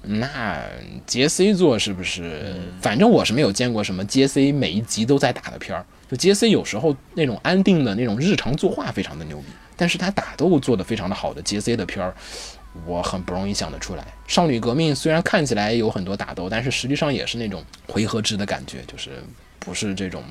那 JC 做是不是？反正我是没有见过什么 JC 每一集都在打的片儿。就 JC 有时候那种安定的那种日常作画非常的牛逼，但是他打斗做的非常的好的 JC 的片儿，我很不容易想得出来。少女革命虽然看起来有很多打斗，但是实际上也是那种回合制的感觉，就是不是这种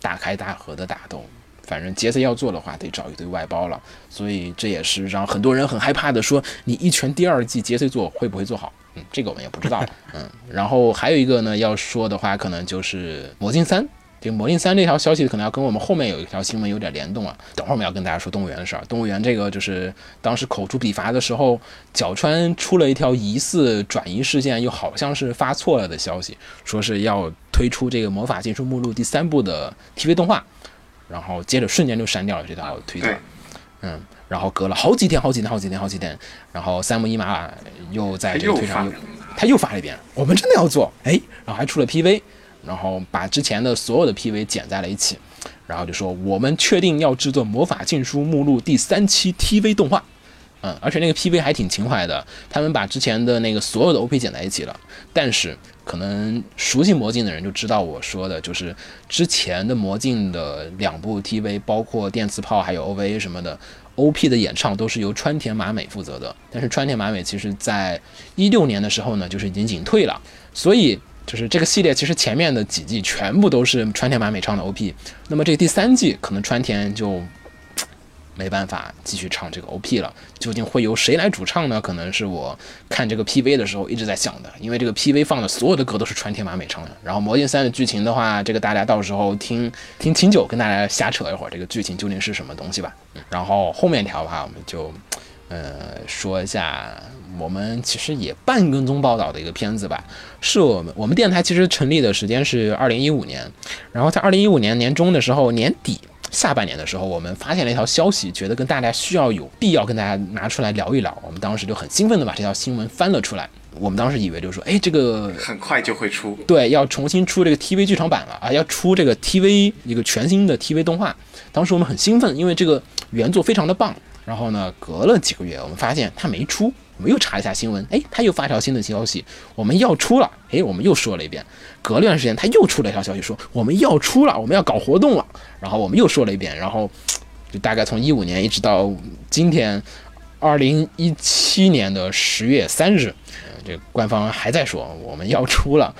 大开大合的打斗。反正杰森要做的话，得找一堆外包了，所以这也是让很多人很害怕的说，你一拳第二季杰森做会不会做好？嗯，这个我们也不知道。嗯，然后还有一个呢，要说的话，可能就是魔镜三。这个魔镜三这条消息可能要跟我们后面有一条新闻有点联动啊。等会儿我们要跟大家说动物园的事儿。动物园这个就是当时口诛笔伐的时候，角川出了一条疑似转移事件，又好像是发错了的消息，说是要推出这个魔法禁书目录第三部的 TV 动画。然后接着瞬间就删掉了这条推特对，嗯，然后隔了好几天、好几天、好几天、好几天，然后三木一马又在这个推上他又他又发了一遍，我们真的要做，哎，然后还出了 PV，然后把之前的所有的 PV 剪在了一起，然后就说我们确定要制作《魔法禁书目录》第三期 TV 动画。嗯，而且那个 PV 还挺情怀的，他们把之前的那个所有的 OP 剪在一起了。但是可能熟悉魔镜的人就知道我说的，就是之前的魔镜的两部 TV，包括电磁炮还有 OVA 什么的，OP 的演唱都是由川田麻美负责的。但是川田麻美其实在一六年的时候呢，就是已经隐退了，所以就是这个系列其实前面的几季全部都是川田麻美唱的 OP。那么这第三季可能川田就没办法继续唱这个 OP 了，究竟会由谁来主唱呢？可能是我看这个 PV 的时候一直在想的，因为这个 PV 放的所有的歌都是川田麻美唱的。然后《魔镜三》的剧情的话，这个大家到时候听听清九跟大家瞎扯一会儿，这个剧情究竟是什么东西吧。嗯然后后面条的话，我们就呃说一下我们其实也半跟踪报道的一个片子吧，是我们我们电台其实成立的时间是二零一五年，然后在二零一五年年中的时候年底。下半年的时候，我们发现了一条消息，觉得跟大家需要有必要跟大家拿出来聊一聊。我们当时就很兴奋的把这条新闻翻了出来。我们当时以为就是说，哎，这个很快就会出。对，要重新出这个 TV 剧场版了啊，要出这个 TV 一个全新的 TV 动画。当时我们很兴奋，因为这个原作非常的棒。然后呢，隔了几个月，我们发现它没出。我们又查了一下新闻，哎，他又发条新的消息，我们要出了。哎，我们又说了一遍。隔了一段时间，他又出了一条消息，说我们要出了，我们要搞活动了。然后我们又说了一遍。然后就大概从一五年一直到今天，二零一七年的十月三日，呃这个官方还在说我们要出了，啊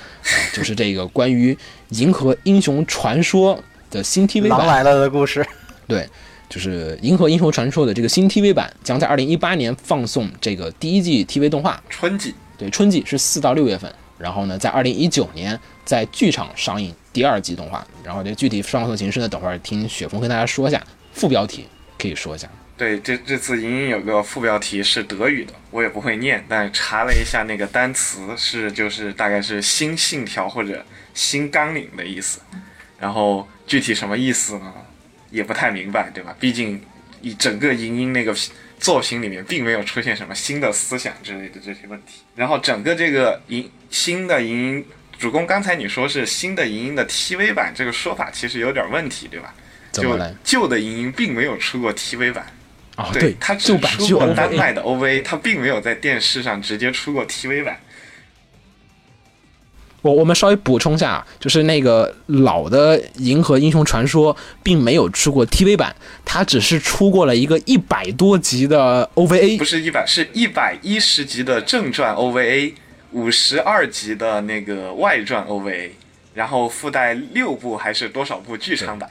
就是这个关于《银河英雄传说》的新 TV 版。狼来了的故事，对，就是《银河英雄传说》的这个新 TV 版将在二零一八年放送这个第一季 TV 动画，春季。对，春季是四到六月份，然后呢，在二零一九年在剧场上映第二季动画，然后这个具体放送形式呢，等会儿听雪峰跟大家说一下，副标题可以说一下。对，这这次莹莹有个副标题是德语的，我也不会念，但查了一下那个单词是就是大概是新信条或者新纲领的意思，然后具体什么意思呢，也不太明白，对吧？毕竟以整个莹莹那个作品里面并没有出现什么新的思想之类的这些问题，然后整个这个莹新的莹莹主公，刚才你说是新的莹莹的 TV 版，这个说法其实有点问题，对吧？就？旧的莹莹并没有出过 TV 版。哦，对，它只出过单 OVA 卖的 OVA，它并没有在电视上直接出过 TV 版。我我们稍微补充一下啊，就是那个老的《银河英雄传说》并没有出过 TV 版，它只是出过了一个一百多集的 OVA 不。是一百，是一百一十集的正传 OVA，五十二集的那个外传 OVA，然后附带六部还是多少部剧场版？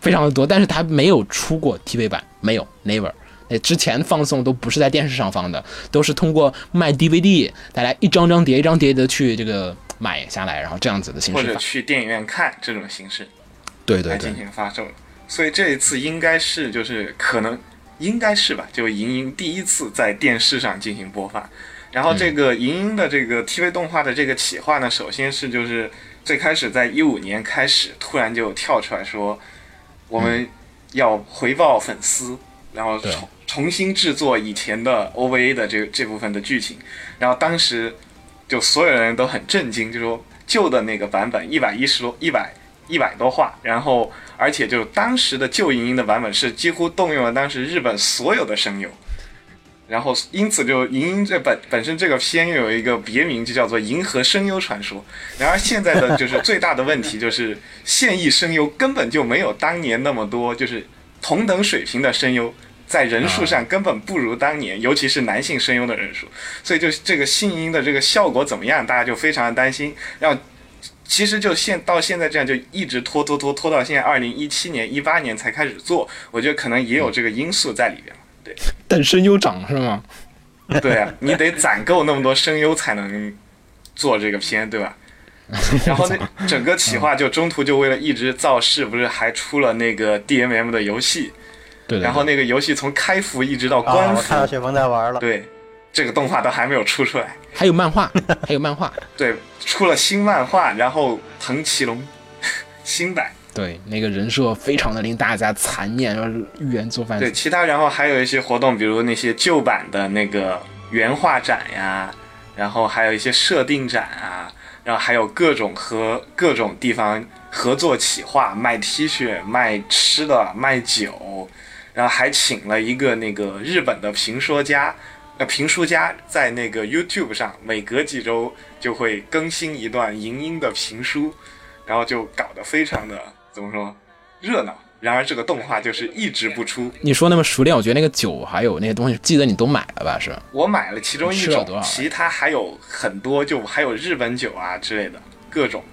非常的多，但是它没有出过 TV 版，没有，never。那之前放送都不是在电视上放的，都是通过卖 DVD，大家一张张叠一张叠的去这个买下来，然后这样子的形式或者。去电影院看这种形式对对对来进，行发售。所以这一次应该是就是可能应该是吧，就莹莹第一次在电视上进行播放。然后这个莹莹的这个 TV 动画的这个企划呢，首先是就是最开始在一五年开始，突然就跳出来说，我们要回报粉丝，然后重重新制作以前的 OVA 的这这部分的剧情。然后当时就所有人都很震惊，就说旧的那个版本一百一十多一百一百多话，然后而且就当时的旧莹莹的版本是几乎动用了当时日本所有的声优。然后，因此就银鹰这本本身这个片又有一个别名，就叫做《银河声优传说》。然而现在的就是最大的问题就是现役声优根本就没有当年那么多，就是同等水平的声优，在人数上根本不如当年，尤其是男性声优的人数。所以就这个信音的这个效果怎么样，大家就非常的担心。然后其实就现到现在这样，就一直拖拖拖拖到现在二零一七年、一八年才开始做，我觉得可能也有这个因素在里边。等声优长是吗？对啊，你得攒够那么多声优才能做这个片，对吧？然后那整个企划就中途就为了一直造势，不是还出了那个 DMM 的游戏，对对然后那个游戏从开服一直到啊，官服，我看到雪峰在玩了。对，这个动画都还没有出出来。还有漫画，还有漫画，对，出了新漫画，然后藤崎龙 新版，对，那个人设非常的令大家残念，然后预言做饭对，其他然后还有一些活动，比如那些旧版的那个原画展呀，然后还有一些设定展啊，然后还有各种和各种地方合作企划，卖 T 恤、卖吃的、卖酒，然后还请了一个那个日本的评说家，呃，评书家在那个 YouTube 上每隔几周就会更新一段银鹰的评书，然后就搞得非常的怎么说热闹。然而这个动画就是一直不出，你说那么熟练，我觉得那个酒还有那些东西，记得你都买了吧？是我买了其中一种其他还有很多，就还有日本酒啊之类的各种，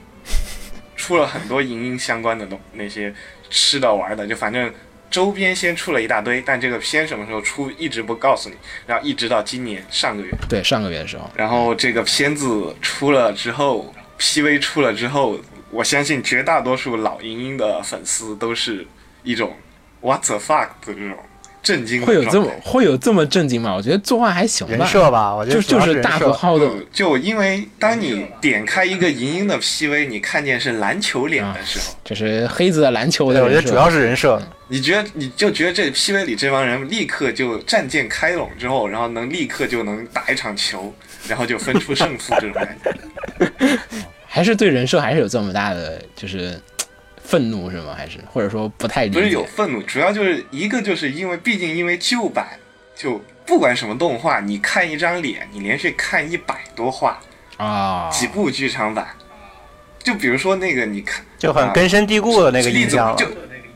出了很多银鹰相关的东那些吃的玩的，就反正周边先出了一大堆，但这个片什么时候出一直不告诉你，然后一直到今年上个月，对，上个月的时候，然后这个片子出了之后，PV 出了之后，我相信绝大多数老鹰鹰的粉丝都是一种 What the fuck 的这种震惊会有这么会有这么震惊吗？我觉得作画还行吧，人设吧，我觉得就就是大人设和号的不就因为当你点开一个银鹰的 PV，你看见是篮球脸的时候，就是黑子的篮球，的，我觉得主要是人设。你觉得你就觉得这 PV 里这帮人立刻就战舰开拢之后，然后能立刻就能打一场球，然后就分出胜负这种感觉。还是对人设还是有这么大的就是愤怒是吗？还是或者说不太理不是有？愤怒，主要就是一个就是因为毕竟因为旧版就不管什么动画，你看一张脸，你连续看一百多话，啊？几部剧场版，就比如说那个你看就很啊根深蒂固的那个例子印象了就。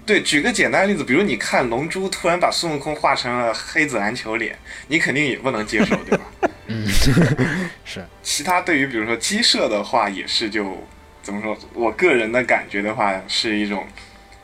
对，举个简单的例子，比如你看《龙珠》，突然把孙悟空画成了黑子篮球脸，你肯定也不能接受，对吧？嗯，是其他对于比如说鸡舍的话，也是就怎么说？我个人的感觉的话，是一种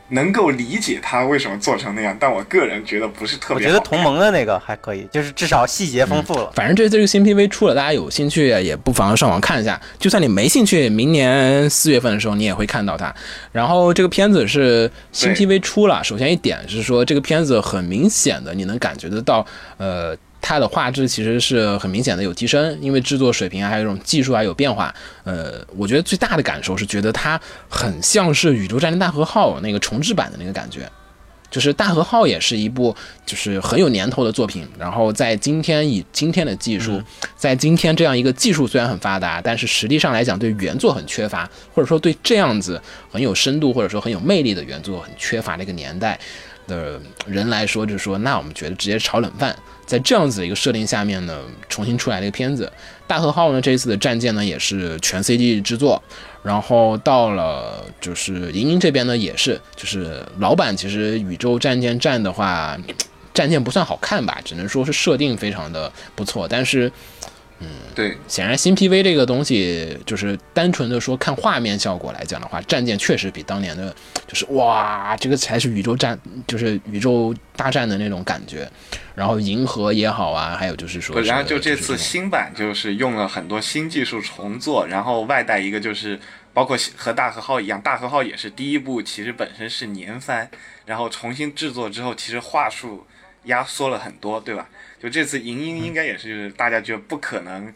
能够理解他为什么做成那样，但我个人觉得不是特别我觉得。同盟的那个还可以，就是至少细节丰富了。反正这这个新 PV 出了，大家有兴趣也不妨上网看一下。就算你没兴趣，明年四月份的时候你也会看到它。然后这个片子是新 PV 出了，首先一点是说这个片子很明显的你能感觉得到，呃。它的画质其实是很明显的有提升，因为制作水平啊还有这种技术啊有变化。呃，我觉得最大的感受是觉得它很像是《宇宙战争大和号》那个重制版的那个感觉。就是大和号也是一部就是很有年头的作品，然后在今天以今天的技术，在今天这样一个技术虽然很发达，但是实际上来讲对原作很缺乏，或者说对这样子很有深度或者说很有魅力的原作很缺乏的一个年代的人来说，就是说那我们觉得直接炒冷饭。在这样子一个设定下面呢，重新出来的一个片子，大和号呢这一次的战舰呢也是全 CG 制作，然后到了就是银鹰这边呢，也是就是老版其实宇宙战舰战的话，战舰不算好看吧，只能说是设定非常的不错，但是对，显然新 PV 这个东西就是单纯的说看画面效果来讲的话，战舰确实比当年的，就是哇，这个才是宇宙战，就是宇宙大战的那种感觉。然后银河也好啊，还有就是说然后就这次新版就是用了很多新技术重做，然后外带一个就是包括和大和号一样，大和号也是第一部，其实本身是年番，然后重新制作之后，其实话术压缩了很多，对吧？就这次银鹰应该也是就是大家觉得不可能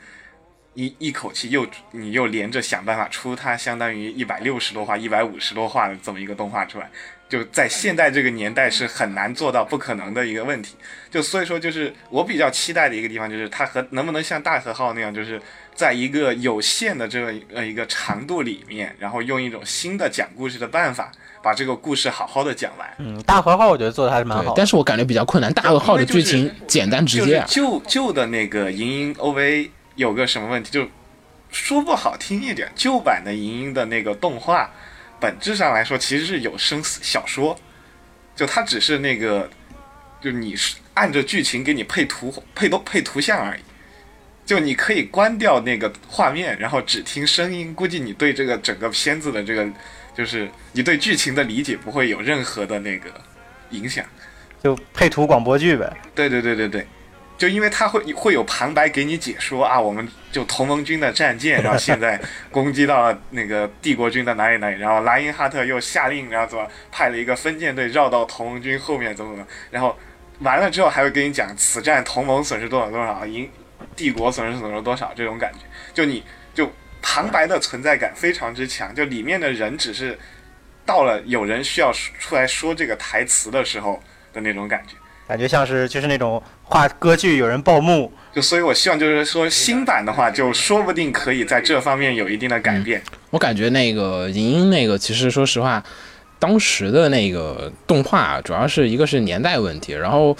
一一口气又你又连着想办法出它相当于一百六十多话、一百五十多话的这么一个动画出来，就在现在这个年代是很难做到不可能的一个问题。就所以说，就是我比较期待的一个地方，就是它和能不能像大和号那样，就是在一个有限的这么呃一个长度里面，然后用一种新的讲故事的办法，把这个故事好好的讲完。嗯，大和号我觉得做的还是蛮好，但是我感觉比较困难。大和号的剧情简单直接啊，就是旧旧的那个银鹰 OVA 有个什么问题，就说不好听一点，旧版的银鹰的那个动画，本质上来说其实是有声小说，就它只是那个，就你是按着剧情给你配图配都配图像而已。就你可以关掉那个画面，然后只听声音。估计你对这个整个片子的这个，就是你对剧情的理解不会有任何的那个影响。就配图广播剧呗。对对对对对，就因为它会会有旁白给你解说啊，我们就同盟军的战舰，然后现在攻击到了那个帝国军的哪里哪里，然后莱因哈特又下令，然后怎么派了一个分舰队绕到同盟军后面，怎么怎么，然后完了之后还会给你讲此战同盟损失多少多少，赢帝国损失损失多少这种感觉，就你就旁白的存在感非常之强，就里面的人只是到了有人需要出来说这个台词的时候的那种感觉。感觉像是就是那种话歌剧有人报幕，就所以，我希望就是说新版的话，就说不定可以在这方面有一定的改变。我感觉那个银鹰那个，其实说实话，当时的那个动画主要是一个是年代问题，然后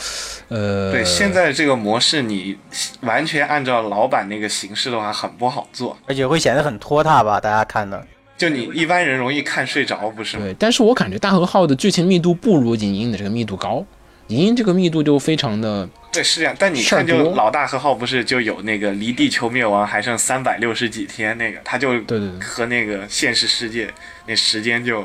呃，对，现在这个模式你完全按照老版那个形式的话，很不好做。而且会显得很拖沓吧？大家看的。就你一般人容易看睡着，不是吗？对，但是我感觉大和号的剧情密度不如银鹰的这个密度高，银鹰这个密度就非常的对，是这样。但你看，就老大和号不是就有那个离地球灭亡还剩三百六十几天那个，他就对对对和那个现实世界那时间就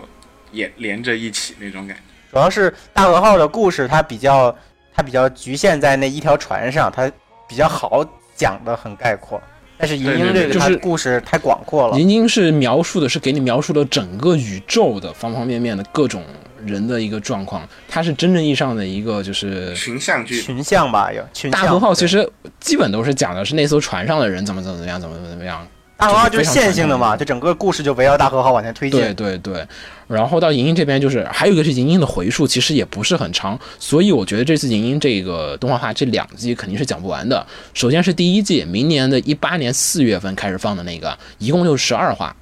也连着一起那种感觉。主要是大和号的故事，它比较它比较局限在那一条船上，它比较好讲的很概括。但是银鹰这个就是故事太广阔了，银鹰是描述的是给你描述了整个宇宙的方方面面的各种人的一个状况，它是真正意义上的一个就是群像剧，群像吧，有群像。大和号其实基本都是讲的是那艘船上的人怎么怎么怎么样，怎么怎么样。大和号就是线性的嘛，就整个故事就围绕大和号往前推进。对对对，然后到莹莹这边就是还有一个是莹莹的回溯，其实也不是很长，所以我觉得这次莹莹这个动画化这两季肯定是讲不完的。首先是第一季，明年的一八年四月份开始放的那个，一共就十二话。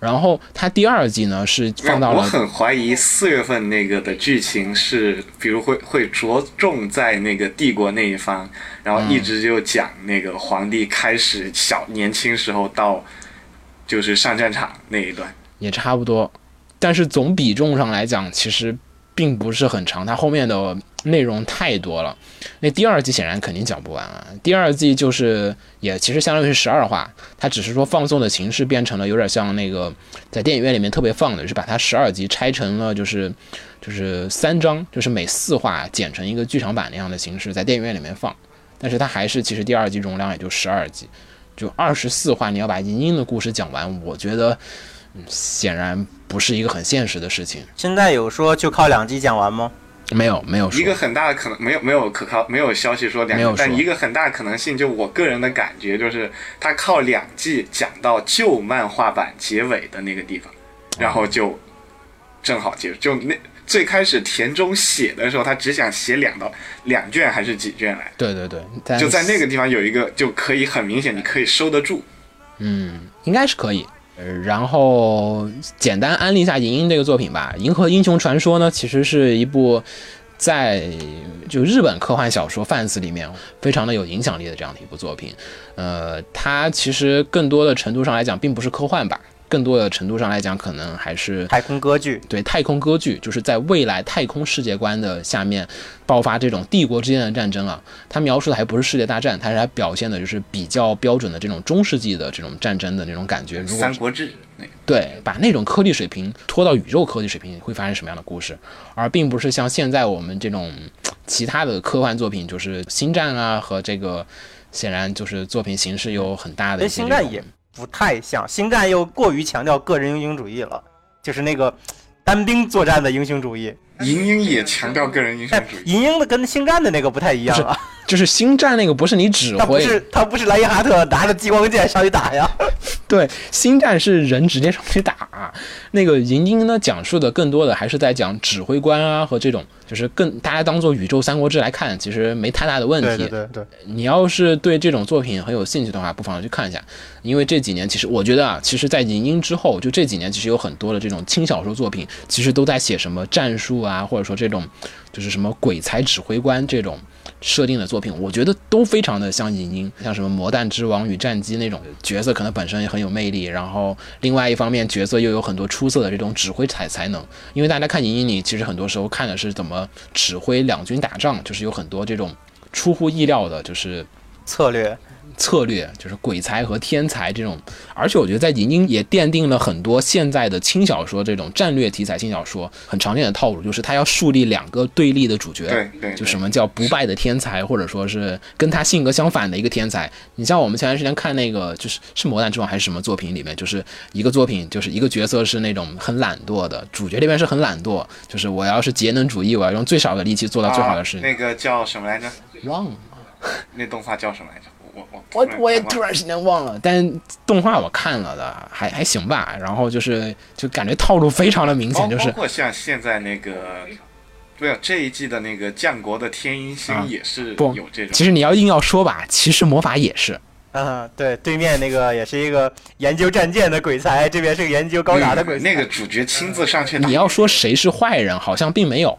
然后它第二季呢是放到了我很怀疑四月份那个的剧情是，比如会会着重在那个帝国那一方，然后一直就讲那个皇帝开始小年轻时候到就是上战场那一段。也差不多，但是总比重上来讲，其实并不是很长，它后面的内容太多了。那第二季显然肯定讲不完啊，第二季就是也其实相当于是十二话，它只是说放送的形式变成了有点像那个在电影院里面特别放的，是把它十二集拆成了就是就是三章，就是每四话剪成一个剧场版那样的形式，在电影院里面放。但是它还是其实第二季容量也就十二集，就二十四话，你要把银鹰的故事讲完，我觉得。嗯显然不是一个很现实的事情。现在有说就靠两集讲完吗？没有，没有一个很大的可能没有没有可靠没有消息说两但一个很大的可能性，就我个人的感觉就是，他靠两季讲到旧漫画版结尾的那个地方，然后就正好结束。就那最开始田中写的时候，他只想写两到两卷还是几卷来，对对对，就在那个地方有一个就可以很明显，你可以收得住。嗯，应该是可以。呃然后简单安利一下《银鹰》这个作品吧，《银河英雄传说》呢，其实是一部在就日本科幻小说 fans 里面非常的有影响力的这样的一部作品。呃，它其实更多的程度上来讲，并不是科幻吧，更多的程度上来讲，可能还是太空歌剧，对太空歌剧，就是在未来太空世界观的下面爆发这种帝国之间的战争啊。它描述的还不是世界大战，它是还表现的就是比较标准的这种中世纪的这种战争的那种感觉。如果三国志对把那种科技水平拖到宇宙科技水平，会发生什么样的故事？而并不是像现在我们这种其他的科幻作品，就是星战啊和这个，显然就是作品形式有很大的跟一些星战也不太像，星战又过于强调个人英雄主义了，就是那个单兵作战的英雄主义。银鹰也强调个人英雄主义。银鹰的跟星战的那个不太一样啊，就是星战那个不是你指挥。他不挥，是他不是莱因哈特拿着激光剑上去打呀，对，星战是人直接上去打，那个银鹰呢，讲述的更多的还是在讲指挥官啊和这种，就是更大家当做宇宙三国志来看，其实没太大的问题。对对对对，你要是对这种作品很有兴趣的话，不妨去看一下，因为这几年其实我觉得啊，其实，在银鹰之后，就这几年其实有很多的这种轻小说作品，其实都在写什么战术啊，或者说这种就是什么鬼才指挥官这种设定的作品，我觉得都非常的像银鹰，像什么魔弹之王与战机那种角色，可能本身也很有魅力，然后另外一方面角色又有很多出色的这种指挥才才能，因为大家看银鹰，里其实很多时候看的是怎么指挥两军打仗，就是有很多这种出乎意料的，就是策略。策略，就是鬼才和天才这种，而且我觉得在银鹰也奠定了很多现在的轻小说这种战略题材轻小说很常见的套路，就是他要树立两个对立的主角，对对，就什么叫不败的天才，或者说是跟他性格相反的一个天才。你像我们前段时间看那个，就是是《魔弹之王》还是什么作品里面，就是一个作品，就是一个角色是那种很懒惰的，主角这边是很懒惰，就是我要是节能主义，我要用最少的力气做到最好的事情。啊那个叫什么来着？忘了。那动画叫什么来着？我我我也突然之间忘了，但动画我看了的，还还行吧。然后就是就感觉套路非常的明显，就是包包括像现在那个对啊，这一季的那个降国的天鹰星啊也是不有这种。其实你要硬要说吧，骑士魔法也是，嗯，对，对面那个也是一个研究战舰的鬼才，这边是个研究高达的鬼才。那个主角亲自上去打。你要说谁是坏人，好像并没有，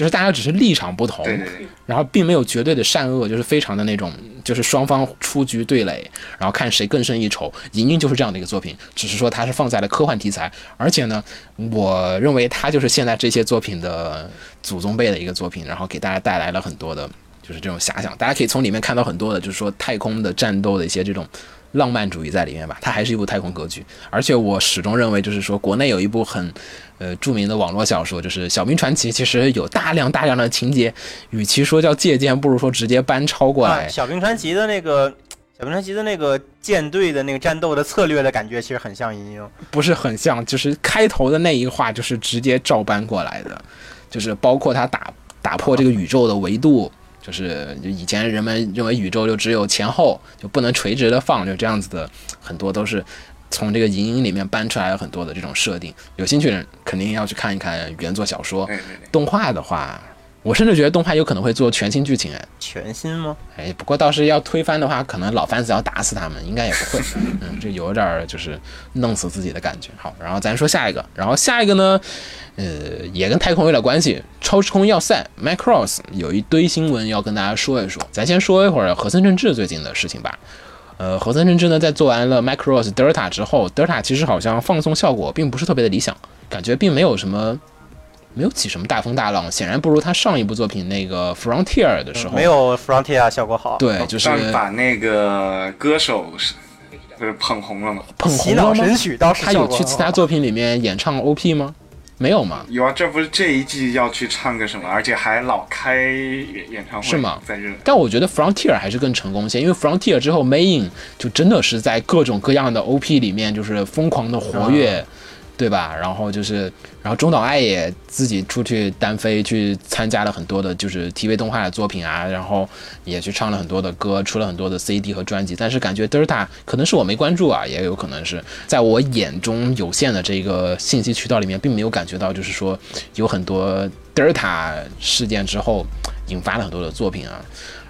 就是大家只是立场不同，对对对，然后并没有绝对的善恶，就是非常的那种，就是双方出局对垒，然后看谁更胜一筹。银鹰就是这样的一个作品，只是说它是放在了科幻题材，而且呢，我认为它就是现在这些作品的祖宗辈的一个作品，然后给大家带来了很多的，就是这种遐想。大家可以从里面看到很多的，就是说太空的战斗的一些这种。浪漫主义在里面吧，它还是一部太空歌剧，而且我始终认为，就是说国内有一部很，呃著名的网络小说，就是《小兵传奇》，其实有大量大量的情节，与其说叫借鉴，不如说直接搬抄过来。啊小兵传奇的那个小兵传奇的那个舰队的那个战斗的策略的感觉，其实很像银鹰。不是很像，就是开头的那一话就是直接照搬过来的，就是包括他打打破这个宇宙的维度，就是就以前人们认为宇宙就只有前后，就不能垂直的放，就这样子的，很多都是从这个银影里面搬出来很多的这种设定。有兴趣的人肯定要去看一看原作小说。动画的话，我甚至觉得动画有可能会做全新剧情哎。全新吗？哎，不过倒是要推翻的话，可能老番子要打死他们，应该也不会。嗯，这有点儿就是弄死自己的感觉。好，然后咱说下一个，然后下一个呢，呃，也跟太空有点关系。超时空要塞 Macross 有一堆新闻要跟大家说一说。咱先说一会儿和森正治最近的事情吧。呃，和森正治呢，在做完了 Macross Delta 之后，Delta 其实好像放松效果并不是特别的理想，感觉并没有什么。没有起什么大风大浪，显然不如他上一部作品那个 Frontier 的时候，没有 Frontier 效果好。对，就是把那个歌手是不是捧红了吗？捧洗红了吗脑神？曲倒是他有去其他作品里面演唱 OP 吗？没有吗？有啊，这不是这一季要去唱个什么，而且还老开演演唱会，是吗在日但我觉得 Frontier 还是更成功些，因为 Frontier 之后 Main 就真的是在各种各样的 OP 里面就是疯狂的活跃，对吧？然后就是，然后中岛爱也自己出去单飞去参加了很多的就是 TV 动画的作品啊，然后也去唱了很多的歌，出了很多的 CD 和专辑。但是感觉 Delta 可能是我没关注啊，也有可能是在我眼中有限的这个信息渠道里面，并没有感觉到就是说有很多 Delta 事件之后引发了很多的作品啊。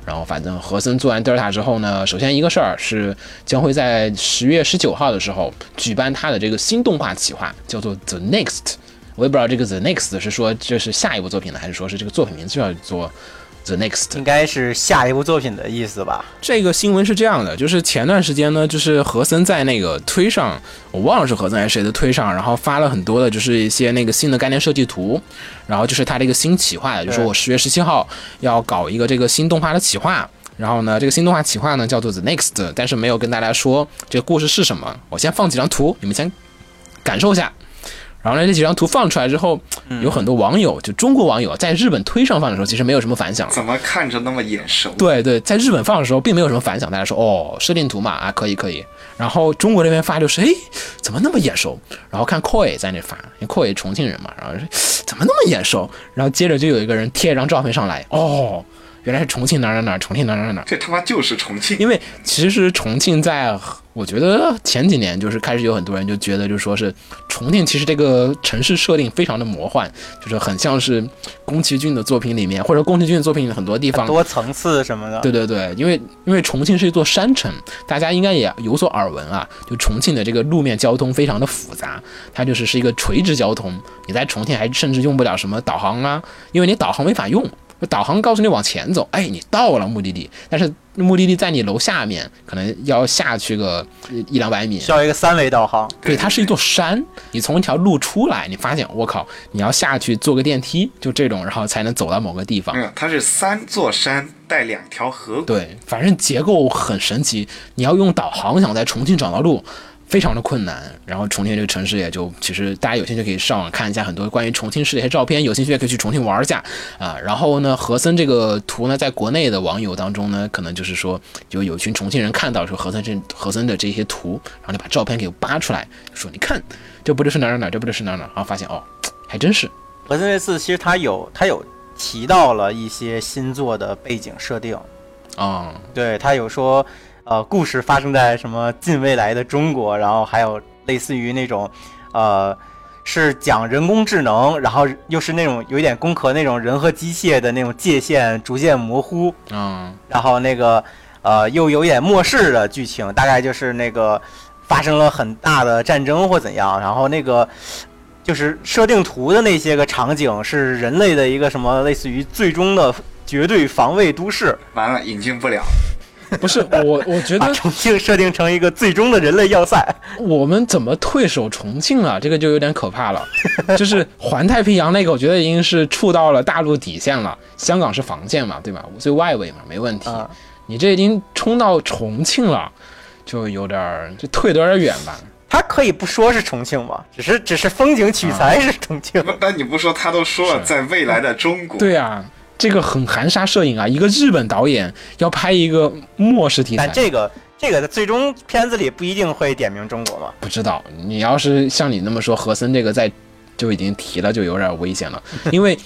然后反正和森做完德尔塔之后呢，首先一个事儿是将会在十月十九号的时候举办他的这个新动画企划，叫做 The Next。我也不知道这个 The Next 是说这是下一部作品呢，还是说是这个作品名字叫做 The Next。应该是下一部作品的意思吧？这个新闻是这样的，就是前段时间呢，就是和森在那个推上，我忘了是和森还是谁的推上，然后发了很多的，就是一些那个新的概念设计图，然后就是他这个新企划，就说我十月十七号要搞一个这个新动画的企划。然后呢，这个新动画企划呢叫做 The Next，但是没有跟大家说这个故事是什么。我先放几张图，你们先感受一下。然后呢，这几张图放出来之后，有很多网友，就中国网友在日本推上放的时候，其实没有什么反响。怎么看着那么眼熟？对对，在日本放的时候并没有什么反响，大家说哦，设定图嘛啊，可以可以。然后中国这边发就是，哎，怎么那么眼熟？然后看 Koi 在那发，因为 Koi 重庆人嘛，然后说怎么那么眼熟？然后接着就有一个人贴一张照片上来，哦，原来是重庆哪儿哪儿哪儿，重庆哪儿哪儿哪儿。这他妈就是重庆！因为其实重庆在，我觉得前几年就是开始有很多人就觉得，就说是重庆其实这个城市设定非常的魔幻，就是很像是宫崎骏的作品里面，或者宫崎骏的作品里很多地方多层次什么的。对对对，因为因为重庆是一座山城，大家应该也有所耳闻啊。就重庆的这个路面交通非常的复杂，它就是是一个垂直交通，你在重庆还甚至用不了什么导航啊，因为你导航没法用。导航告诉你往前走，哎，你到了目的地，但是目的地在你楼下面，可能要下去个一两百米。需要一个三维导航。对，它是一座山，你从一条路出来，你发现我靠，你要下去坐个电梯，就这种，然后才能走到某个地方。没有，它是三座山带两条河。对，反正结构很神奇，你要用导航想在重庆找到路。非常的困难，然后重庆这个城市也就其实大家有兴趣可以上网看一下很多关于重庆市的一些照片，有兴趣也可以去重庆玩一下啊。然后呢，和森这个图呢，在国内的网友当中呢，可能就是说就有一群重庆人看到说和森这和森的这些图，然后就把照片给扒出来，说你看这不就是哪儿哪儿哪，这不就是哪儿哪儿，然后发现哦，还真是。和森这次其实他有他有提到了一些新作的背景设定，啊、对他有说。呃，故事发生在什么近未来的中国，然后还有类似于那种，呃，是讲人工智能，然后又是那种有一点工科那种人和机械的那种界限逐渐模糊，嗯，然后那个呃又有点末世的剧情，大概就是那个发生了很大的战争或怎样，然后那个就是设定图的那些个场景是人类的一个什么类似于最终的绝对防卫都市，完了，引进不了。不是我，我觉得重庆设定成一个最终的人类要塞。我们怎么退守重庆啊？这个就有点可怕了。就是环太平洋那个，我觉得已经是触到了大陆底线了。香港是防线嘛，对吧？最外围嘛，没问题。啊你这已经冲到重庆了，就有点儿，这退得有点远吧？他可以不说是重庆嘛，只是只是风景取材是重庆。不，但你不说他都说了，在未来的中国，对啊，这个很含沙射影啊！一个日本导演要拍一个末世题材但，这个这个最终片子里不一定会点名中国嘛。不知道。你要是像你那么说，和森这个在就已经提了，就有点危险了，因为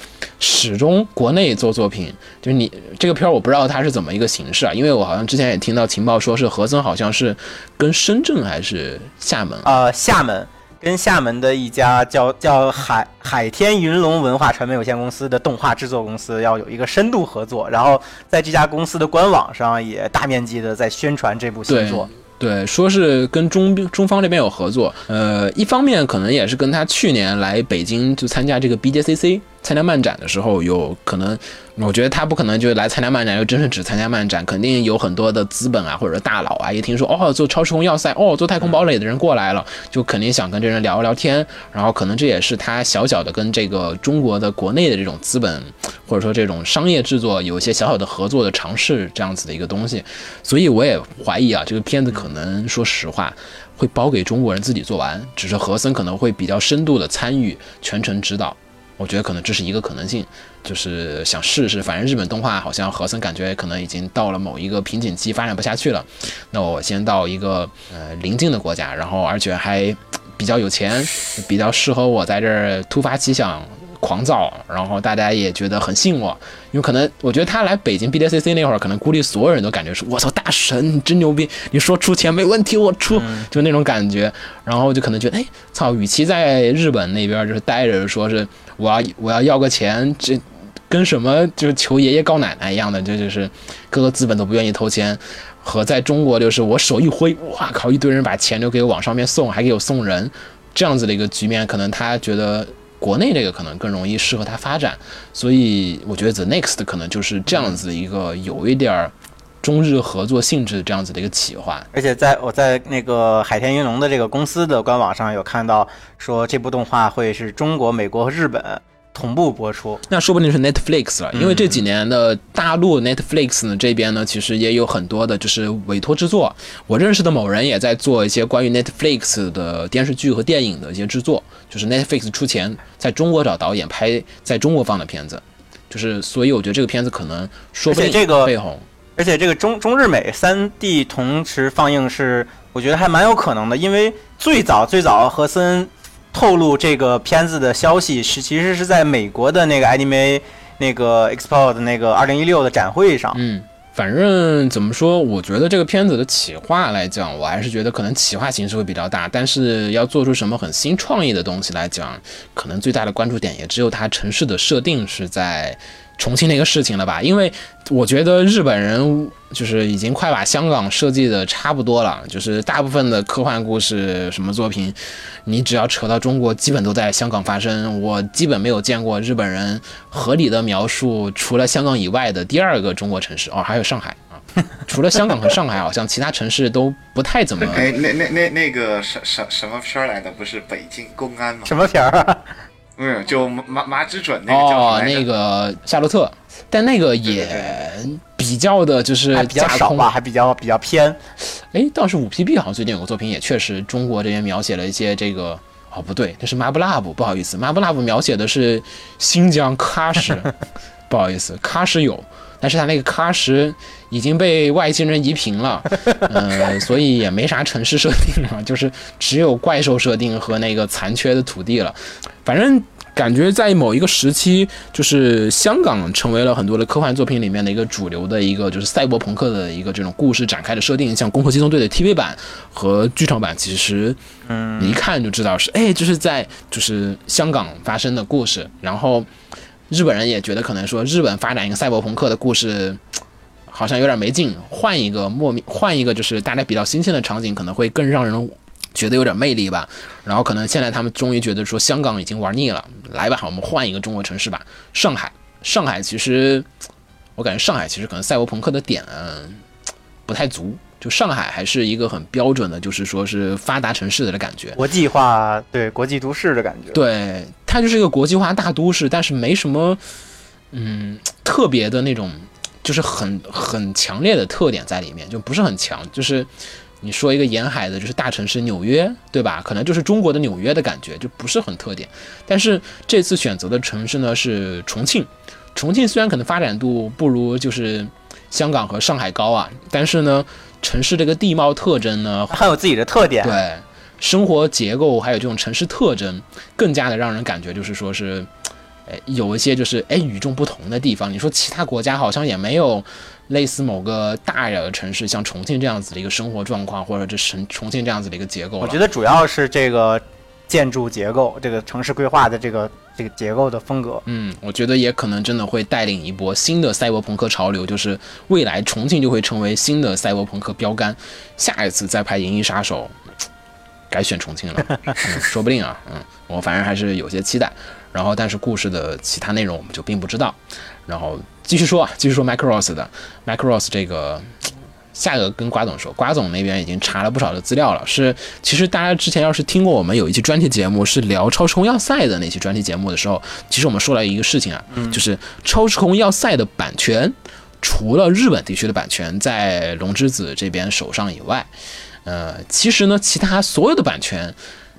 始终国内做作品，就是你这个片儿，我不知道它是怎么一个形式啊，因为我好像之前也听到情报说是和森好像是跟深圳还是厦门呃，厦门跟厦门的一家叫叫海海天云龙文化传媒有限公司的动画制作公司要有一个深度合作，然后在这家公司的官网上也大面积的在宣传这部新作。对，说是跟中中方这边有合作，呃，一方面可能也是跟他去年来北京就参加这个 BJCC 参加漫展的时候有可能，我觉得他不可能就来参加漫展，又真是只参加漫展，肯定有很多的资本啊或者大佬啊，一听说哦做超时空要塞，哦做太空堡垒的人过来了，就肯定想跟这人聊聊天，然后可能这也是他小小的跟这个中国的国内的这种资本或者说这种商业制作有一些小小的合作的尝试这样子的一个东西，所以我也怀疑啊，这个片子可能说实话会包给中国人自己做完，只是和森可能会比较深度的参与全程指导，我觉得可能这是一个可能性，就是想试试，反正日本动画好像和森感觉可能已经到了某一个瓶颈期，发展不下去了，那我先到一个呃邻近的国家，然后而且还比较有钱，比较适合我在这儿突发奇想。狂造，然后大家也觉得很信我，因为可能我觉得他来北京 BDCC 那会儿，可能估计所有人都感觉是我操大神，你真牛逼，你说出钱没问题，我出，就那种感觉，然后就可能觉得，哎，操，与其在日本那边就是待着，说是我要我要要个钱，这跟什么就是求爷爷告奶奶一样的，这就是各个资本都不愿意投钱。和在中国就是我手一挥，哇靠，一堆人把钱就给我往上面送，还给我送人，这样子的一个局面，可能他觉得国内这个可能更容易适合他发展，所以我觉得 The Next 可能就是这样子一个有一点儿中日合作性质这样子的一个企划。而且在我在那个海天云龙的这个公司的官网上有看到说这部动画会是中国、美国和日本同步播出。那说不定是 Netflix 了，因为这几年的大陆 Netflix 呢这边呢，其实也有很多的就是委托制作。我认识的某人也在做一些关于 Netflix 的电视剧和电影的一些制作，就是 Netflix 出钱在中国找导演拍在中国放的片子，就是所以我觉得这个片子可能说不定而且这个被红。而且这个中中日美三地同时放映是，我觉得还蛮有可能的，因为最早最早和森透露这个片子的消息是，其实是在美国的那个 Anime 那个 Expo 的那个二零一六的展会上。嗯，反正怎么说，我觉得这个片子的企划来讲，我还是觉得可能企划形式会比较大，但是要做出什么很新创意的东西来讲，可能最大的关注点也只有它城市的设定是在重庆那个事情了吧？因为我觉得日本人就是已经快把香港设计的差不多了，就是大部分的科幻故事什么作品，你只要扯到中国，基本都在香港发生。我基本没有见过日本人合理的描述除了香港以外的第二个中国城市哦，还有上海啊。除了香港和上海，好像其他城市都不太怎么。哎，那那那那个什什什么片来的？不是北京公安吗？什么片儿啊？嗯，就麻麻之准那个叫什么哦，那个夏洛特，但那个也比较的就是还比较少吧，还比较比较偏。哎，倒是五 PB 好像最近有个作品，也确实中国这边描写了一些这个。哦，不对，这是 Mab Lab，不好意思，Mab Lab 描写的是新疆喀什，不好意思，喀什有，但是他那个喀什已经被外星人移平了，呃，所以也没啥城市设定了，就是只有怪兽设定和那个残缺的土地了。反正感觉在某一个时期，就是香港成为了很多的科幻作品里面的一个主流的一个就是赛博朋克的一个这种故事展开的设定，像《攻壳机动队》的 TV 版和剧场版，其实嗯一看就知道是哎，这是在就是香港发生的故事。然后日本人也觉得可能说日本发展一个赛博朋克的故事。好像有点没劲，换一个莫名，换一个就是大家比较新鲜的场景，可能会更让人觉得有点魅力吧。然后可能现在他们终于觉得说香港已经玩腻了，来吧，我们换一个中国城市吧。上海，上海其实我感觉上海其实可能赛博朋克的点、不太足，就上海还是一个很标准的，就是说是发达城市的感觉。国际化，对国际都市的感觉。对，它就是一个国际化大都市，但是没什么嗯特别的那种，就是很很强烈的特点在里面，就不是很强，就是。你说一个沿海的，就是大城市纽约，对吧？可能就是中国的纽约的感觉，就不是很特点。但是这次选择的城市呢是重庆，重庆虽然可能发展度不如就是香港和上海高啊，但是呢，城市这个地貌特征呢，它很有自己的特点。对生活结构还有这种城市特征，更加的让人感觉就是说是，哎，有一些就是哎与众不同的地方。你说其他国家好像也没有类似某个大一点的城市，像重庆这样子的一个生活状况，或者这重重庆这样子的一个结构。我觉得主要是这个建筑结构，这个城市规划的这个这个结构的风格。嗯，我觉得也可能真的会带领一波新的赛博朋克潮流，就是未来重庆就会成为新的赛博朋克标杆。下一次再拍《银翼杀手》，该选重庆了，嗯，说不定啊，嗯，我反正还是有些期待。然后，但是故事的其他内容我们就并不知道。然后继续说啊，继续说 Macross 的 Macross 这个。下个跟瓜总说，瓜总那边已经查了不少的资料了。是，其实大家之前要是听过我们有一期专题节目是聊《超时空要塞》的那期专题节目的时候，其实我们说了一个事情啊，就是《超时空要塞》的版权，除了日本地区的版权在龙之子这边手上以外，呃，其实呢，其他所有的版权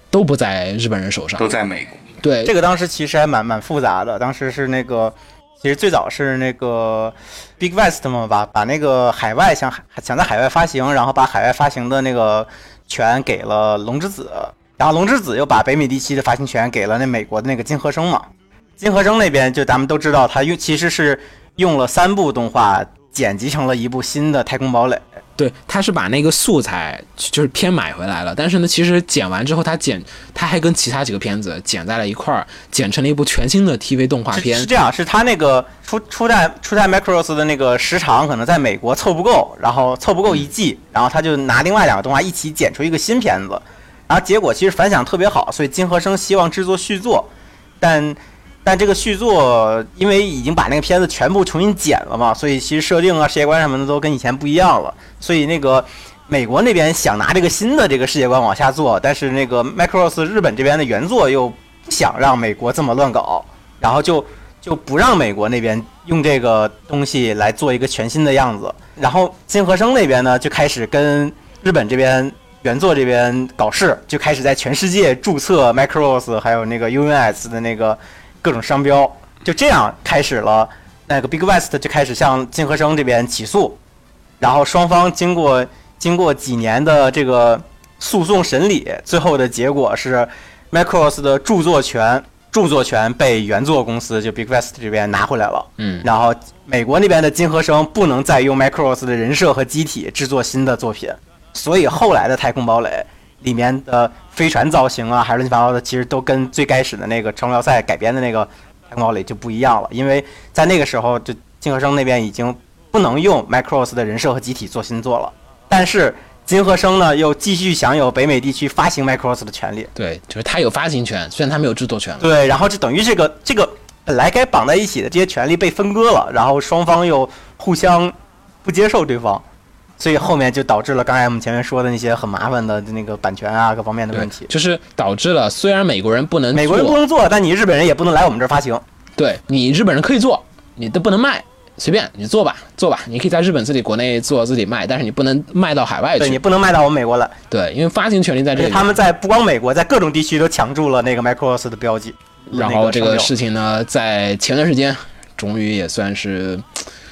都不在日本人手上都。在美国。对，这个当时其实还蛮蛮复杂的，当时是那个，其实最早是那个 Big West 嘛，把把那个海外想想在海外发行，然后把海外发行的那个权给了龙之子，然后龙之子又把北美地区的发行权给了那美国的那个金和生嘛。金和生那边就咱们都知道，他用其实是用了三部动画剪辑成了一部新的《太空堡垒》。对，他是把那个素材就是片买回来了，但是呢，其实剪完之后，他剪他还跟其他几个片子剪在了一块儿，剪成了一部全新的 TV 动画片是是。这样，是他那个初初代初代 Macross 的那个时长可能在美国凑不够，然后凑不够一季，然后他就拿另外两个动画一起剪出一个新片子，然后结果其实反响特别好，所以金和生希望制作续作，但但这个续作因为已经把那个片子全部重新剪了嘛，所以其实设定啊世界观什么的都跟以前不一样了，所以那个。美国那边想拿这个新的这个世界观往下做，但是那个 Macross 日本这边的原作又不想让美国这么乱搞，然后就就不让美国那边用这个东西来做一个全新的样子。然后金和生那边呢，就开始跟日本这边原作这边搞事，就开始在全世界注册 Macross 还有那个 UNS 的那个各种商标，就这样开始了。那个 Big West 就开始向金和生这边起诉，然后双方经过经过几年的这个诉讼审理，最后的结果是 Macross 的著作权著作权被原作公司就 Big West 这边拿回来了。嗯，然后美国那边的金和生不能再用 Macross 的人设和机体制作新的作品，所以后来的太空堡垒里面的飞船造型啊，还是乱七八糟的，其实都跟最开始的那个《超要塞》改编的那个太空堡垒就不一样了，因为在那个时候，就金和生那边已经不能用 Macross 的人设和机体做新作了，但是金和生呢又继续享有北美地区发行 Macross 的权利。对，就是他有发行权，虽然他没有制作权了。对，然后就等于这个这个本来该绑在一起的这些权利被分割了，然后双方又互相不接受对方，所以后面就导致了刚才我们前面说的那些很麻烦的那个版权啊各方面的问题，。就是导致了虽然美国人不能美国人做不能做，但你日本人也不能来我们这儿发行。对你日本人可以做，你都不能卖，随便你做吧，做吧，你可以在日本自己国内做自己卖，但是你不能卖到海外对你。不能卖到我们美国来，对，因为发行权利在这里。他们在不光美国，在各种地区都抢注了那个 Microsoft 的标记。然后这个事情呢，在前段时间终于也算是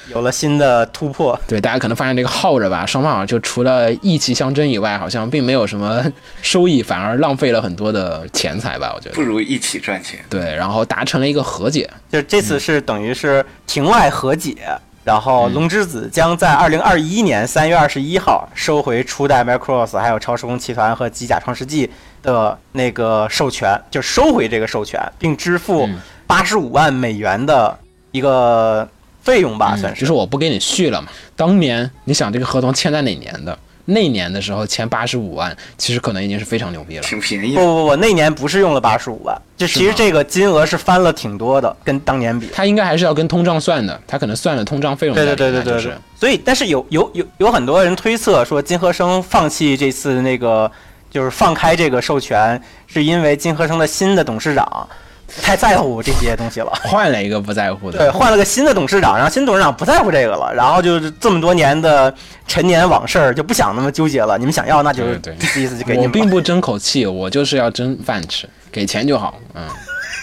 有了新的突破。对，大家可能发现这个耗着吧，双方好像就除了意气相争以外，好像并没有什么 收益，反而浪费了很多的钱财吧，我觉得不。如一起赚钱。对，然后达成了一个和解，就这次是等于是庭外和解，然后龙之子将在二零二一年三月二十一号收回初代 Macross 还有超时空奇团和机甲创世纪的那个授权，就收回这个授权，并支付嗯八十五万美元的一个费用吧，算。是就是是我不给你续了嘛。当年你想这个合同签在哪年的？那年的时候签八十五万，其实可能已经是非常牛逼了。挺便宜的，不不不，那年不是用了八十五万，就其实这个金额是翻了挺多的，跟当年比。他应该还是要跟通胀算的，他可能算了通胀费用在对对对对对对。所以，但是有有有有很多人推测说，金和生放弃这次那个就是放开这个授权，是因为金和生的新的董事长不太在乎这些东西了。换了一个不在乎的。对，换了个新的董事长，然后新董事长不在乎这个了，然后就是这么多年的陈年往事儿就不想那么纠结了。你们想要，那就是意思就给你们。我并不争口气，我就是要争饭吃，给钱就好。嗯，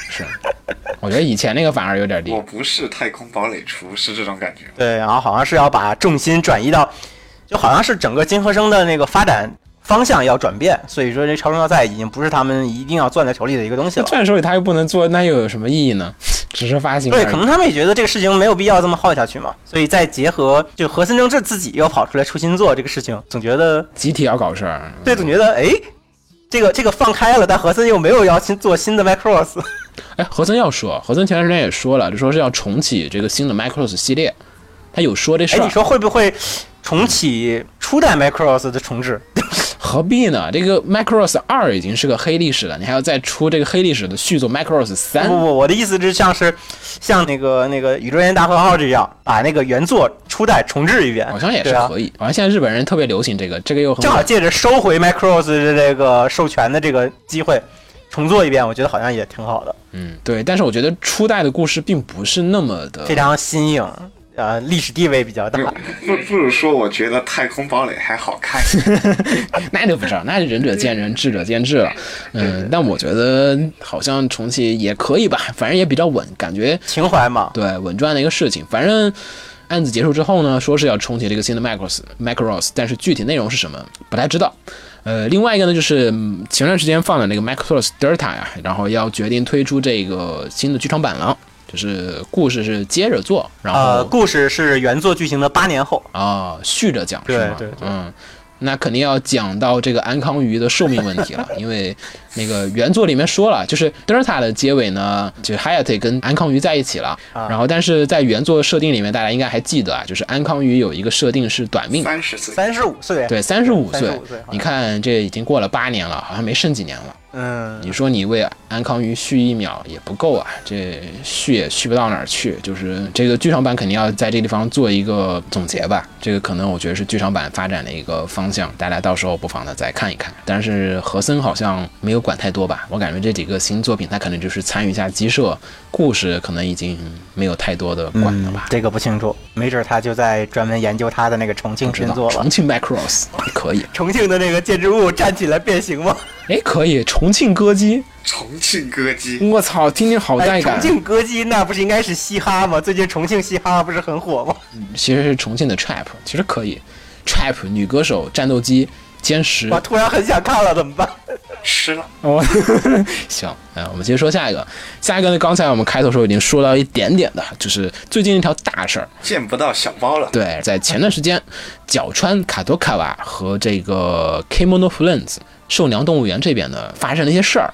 是。我觉得以前那个反而有点低我。不是太空堡垒厨，是这种感觉。对，然后好像是要把重心转移到，就好像是整个金和生的那个发展方向要转变，所以说这超声要塞已经不是他们一定要攥在手里的一个东西了。攥手里他又不能做，那又有什么意义呢？只是发行。对，可能他们也觉得这个事情没有必要这么耗下去嘛，所以再结合就和森正治自己又跑出来出新作这个事情，总觉得集体要搞事儿。对，总觉得哎，这个这个放开了，但和森又没有要新做新的 Macross，哎，何森要说，何森前段时间也说了，就说是要重启这个新的 Macross 系列，他有说这事哎，儿。你说会不会重启初代 Macross 的重置？何必呢？这个 Macross 二已经是个黑历史了，你还要再出这个黑历史的续作 Macross 三不？不，我的意思是像是像那个那个宇宙人大和号这样，把那个原作初代重置一遍，好像也是可以。好像现在日本人特别流行这个，这个又很正好借着收回 Macross 的这个授权的这个机会，重做一遍，我觉得好像也挺好的，嗯对。但是我觉得初代的故事并不是那么的非常新颖，呃，历史地位比较大。不不如说，我觉得太空堡垒还好看。那就不知道，那就仁者见仁，智者见智了。嗯，但我觉得好像重启也可以吧，反正也比较稳，感觉情怀嘛，对稳赚的一个事情。反正案子结束之后呢，说是要重启这个新的 Macross Macross，但是具体内容是什么不太知道。呃，另外一个呢，就是嗯前段时间放的那个 Macross Delta 呀，然后要决定推出这个新的剧场版了，就是故事是接着做，然呃，后故事是原作剧情的八年后，啊、续着讲是吗？对对对嗯，那肯定要讲到这个安康鱼的寿命问题了，因为那个原作里面说了，就是德尔塔的结尾呢，就是 Hayate 跟安康鱼在一起了，啊然后但是在原作设定里面，大家应该还记得啊，就是安康鱼有一个设定是短命。三十岁，三十五岁，对，三十五岁35岁，你看这已经过了八年了，好像没剩几年了。嗯，你说你为安康鱼续一秒也不够啊，这续也续不到哪儿去。就是这个剧场版肯定要在这个地方做一个总结吧，这个可能我觉得是剧场版发展的一个方向，大家到时候不妨呢再看一看。但是和森好像没有管太多吧，我感觉这几个新作品他可能就是参与一下鸡舍，故事可能已经没有太多的管了吧。嗯这个不清楚，没准他就在专门研究他的那个重庆不知道新作了重。庆 Macross 可以，重庆的那个建筑物站起来变形吗？哎，可以，重庆歌姬，重庆歌姬，我操，听听好带哎，感。重庆歌姬那不是应该是嘻哈吗？最近重庆嘻哈不是很火吗？其实是重庆的 trap，其实可以，trap 女歌手战斗机歼十。我突然很想看了，怎么办？吃了。哦，行，哎，我们接着说下一个，下一个呢，刚才我们开头时候已经说到一点点的，就是最近一条大事儿。见不到小猫了。对，在前段时间，角川卡多卡瓦和这个 Kimono Friends 寿娘动物园这边呢发生了一些事儿。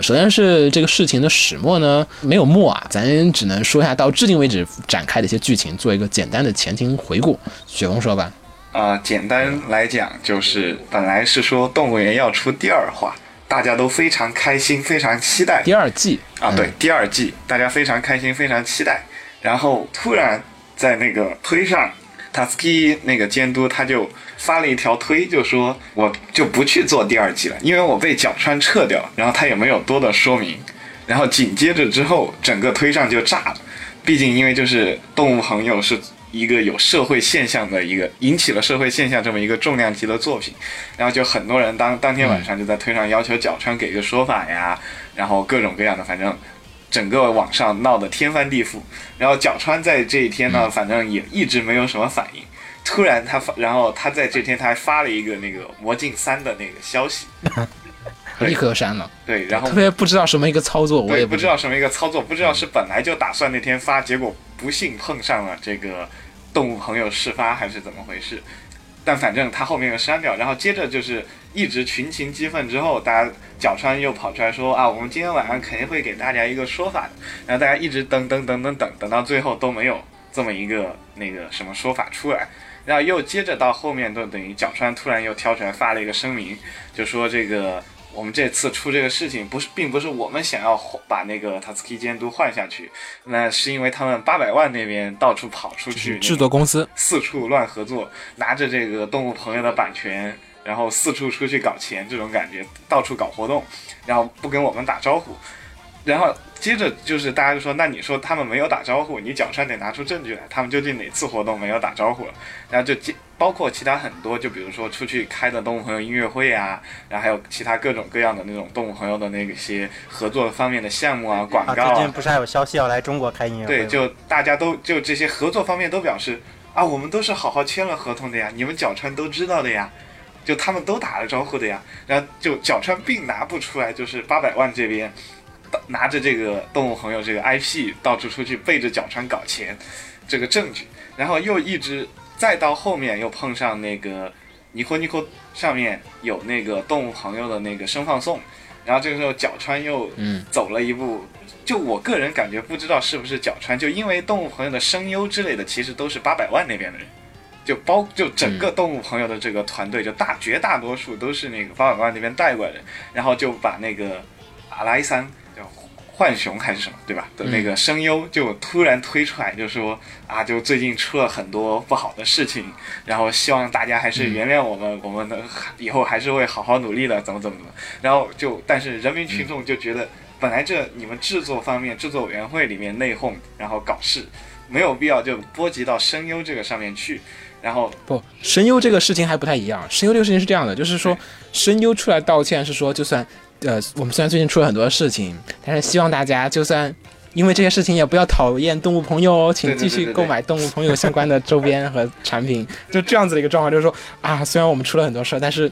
首先是这个事情的始末呢没有末啊，咱只能说一下到至今为止展开的一些剧情，做一个简单的前情回顾。雪峰说吧。啊、简单来讲就是，本来是说动物园要出第二话，大家都非常开心，非常期待第二季啊。对，第二季大家非常开心，非常期待。然后突然在那个推上 t a s k i 那个监督他就发了一条推，就说我就不去做第二季了，因为我被角川撤掉了。然后他也没有多的说明。然后紧接着之后，整个推上就炸了。毕竟因为就是动物朋友是一个有社会现象的一个引起了社会现象这么一个重量级的作品，然后就很多人当当天晚上就在推上要求角川给个说法呀，然后各种各样的，反正整个网上闹得天翻地覆。然后角川在这一天呢，反正也一直没有什么反应。突然他发，然后他在这天他还发了一个那个魔镜三的那个消息，对立刻删了，对，然后特别不知道什么一个操作，我也不知道什么一个操作，不知道是本来就打算那天发，结果不幸碰上了这个动物朋友事发还是怎么回事。但反正他后面又删掉，然后接着就是一直群情激愤之后，大家角川又跑出来说啊，我们今天晚上肯定会给大家一个说法的。然后大家一直等等等等等等到最后都没有这么一个那个什么说法出来。然后又接着到后面，都等于角川突然又跳出来发了一个声明，就说这个我们这次出这个事情不是，并不是我们想要把那个 Tatsuki 监督换下去，那是因为他们八百万那边到处跑出去，制作公司。四处乱合作，拿着这个动物朋友的版权，然后四处出去搞钱，这种感觉，到处搞活动，然后不跟我们打招呼，然后接着就是大家就说，那你说他们没有打招呼，你角川得拿出证据来，他们究竟哪次活动没有打招呼了？然后就接包括其他很多，就比如说出去开的动物朋友音乐会啊，然后还有其他各种各样的那种动物朋友的那些合作方面的项目啊、广啊，告最近不是还有消息要来中国开音乐会对，就大家都就这些合作方面都表示啊，我们都是好好签了合同的呀，你们角川都知道的呀，就他们都打了招呼的呀，然后就角川并拿不出来，就是八百万这边拿着这个动物朋友这个 IP 到处出去背着角川搞钱这个证据，然后又一直再到后面又碰上那个尼科尼科上面有那个动物朋友的那个声放送，然后这个时候角川又嗯走了一步。就我个人感觉，不知道是不是角川，就因为动物朋友的声优之类的，其实都是八百万那边的人，就包就整个动物朋友的这个团队，就大绝大多数都是那个八百万那边带过来的，然后就把那个阿拉伊桑叫浣熊还是什么，对吧？的那个声优就突然推出来，就说啊，就最近出了很多不好的事情，然后希望大家还是原谅我们，我们能以后还是会好好努力的，怎么怎么怎么。然后就但是人民群众就觉得，本来这你们制作方面制作委员会里面内讧，然后搞事，没有必要就波及到声优这个上面去。然后不，声优这个事情还不太一样。声优这个事情是这样的，就是说声优出来道歉是说，就算呃，我们虽然最近出了很多事情，但是希望大家就算因为这些事情也不要讨厌动物朋友哦，请继续购买动物朋友相关的周边和产品。就这样子的一个状况，就是说啊，虽然我们出了很多事儿，但是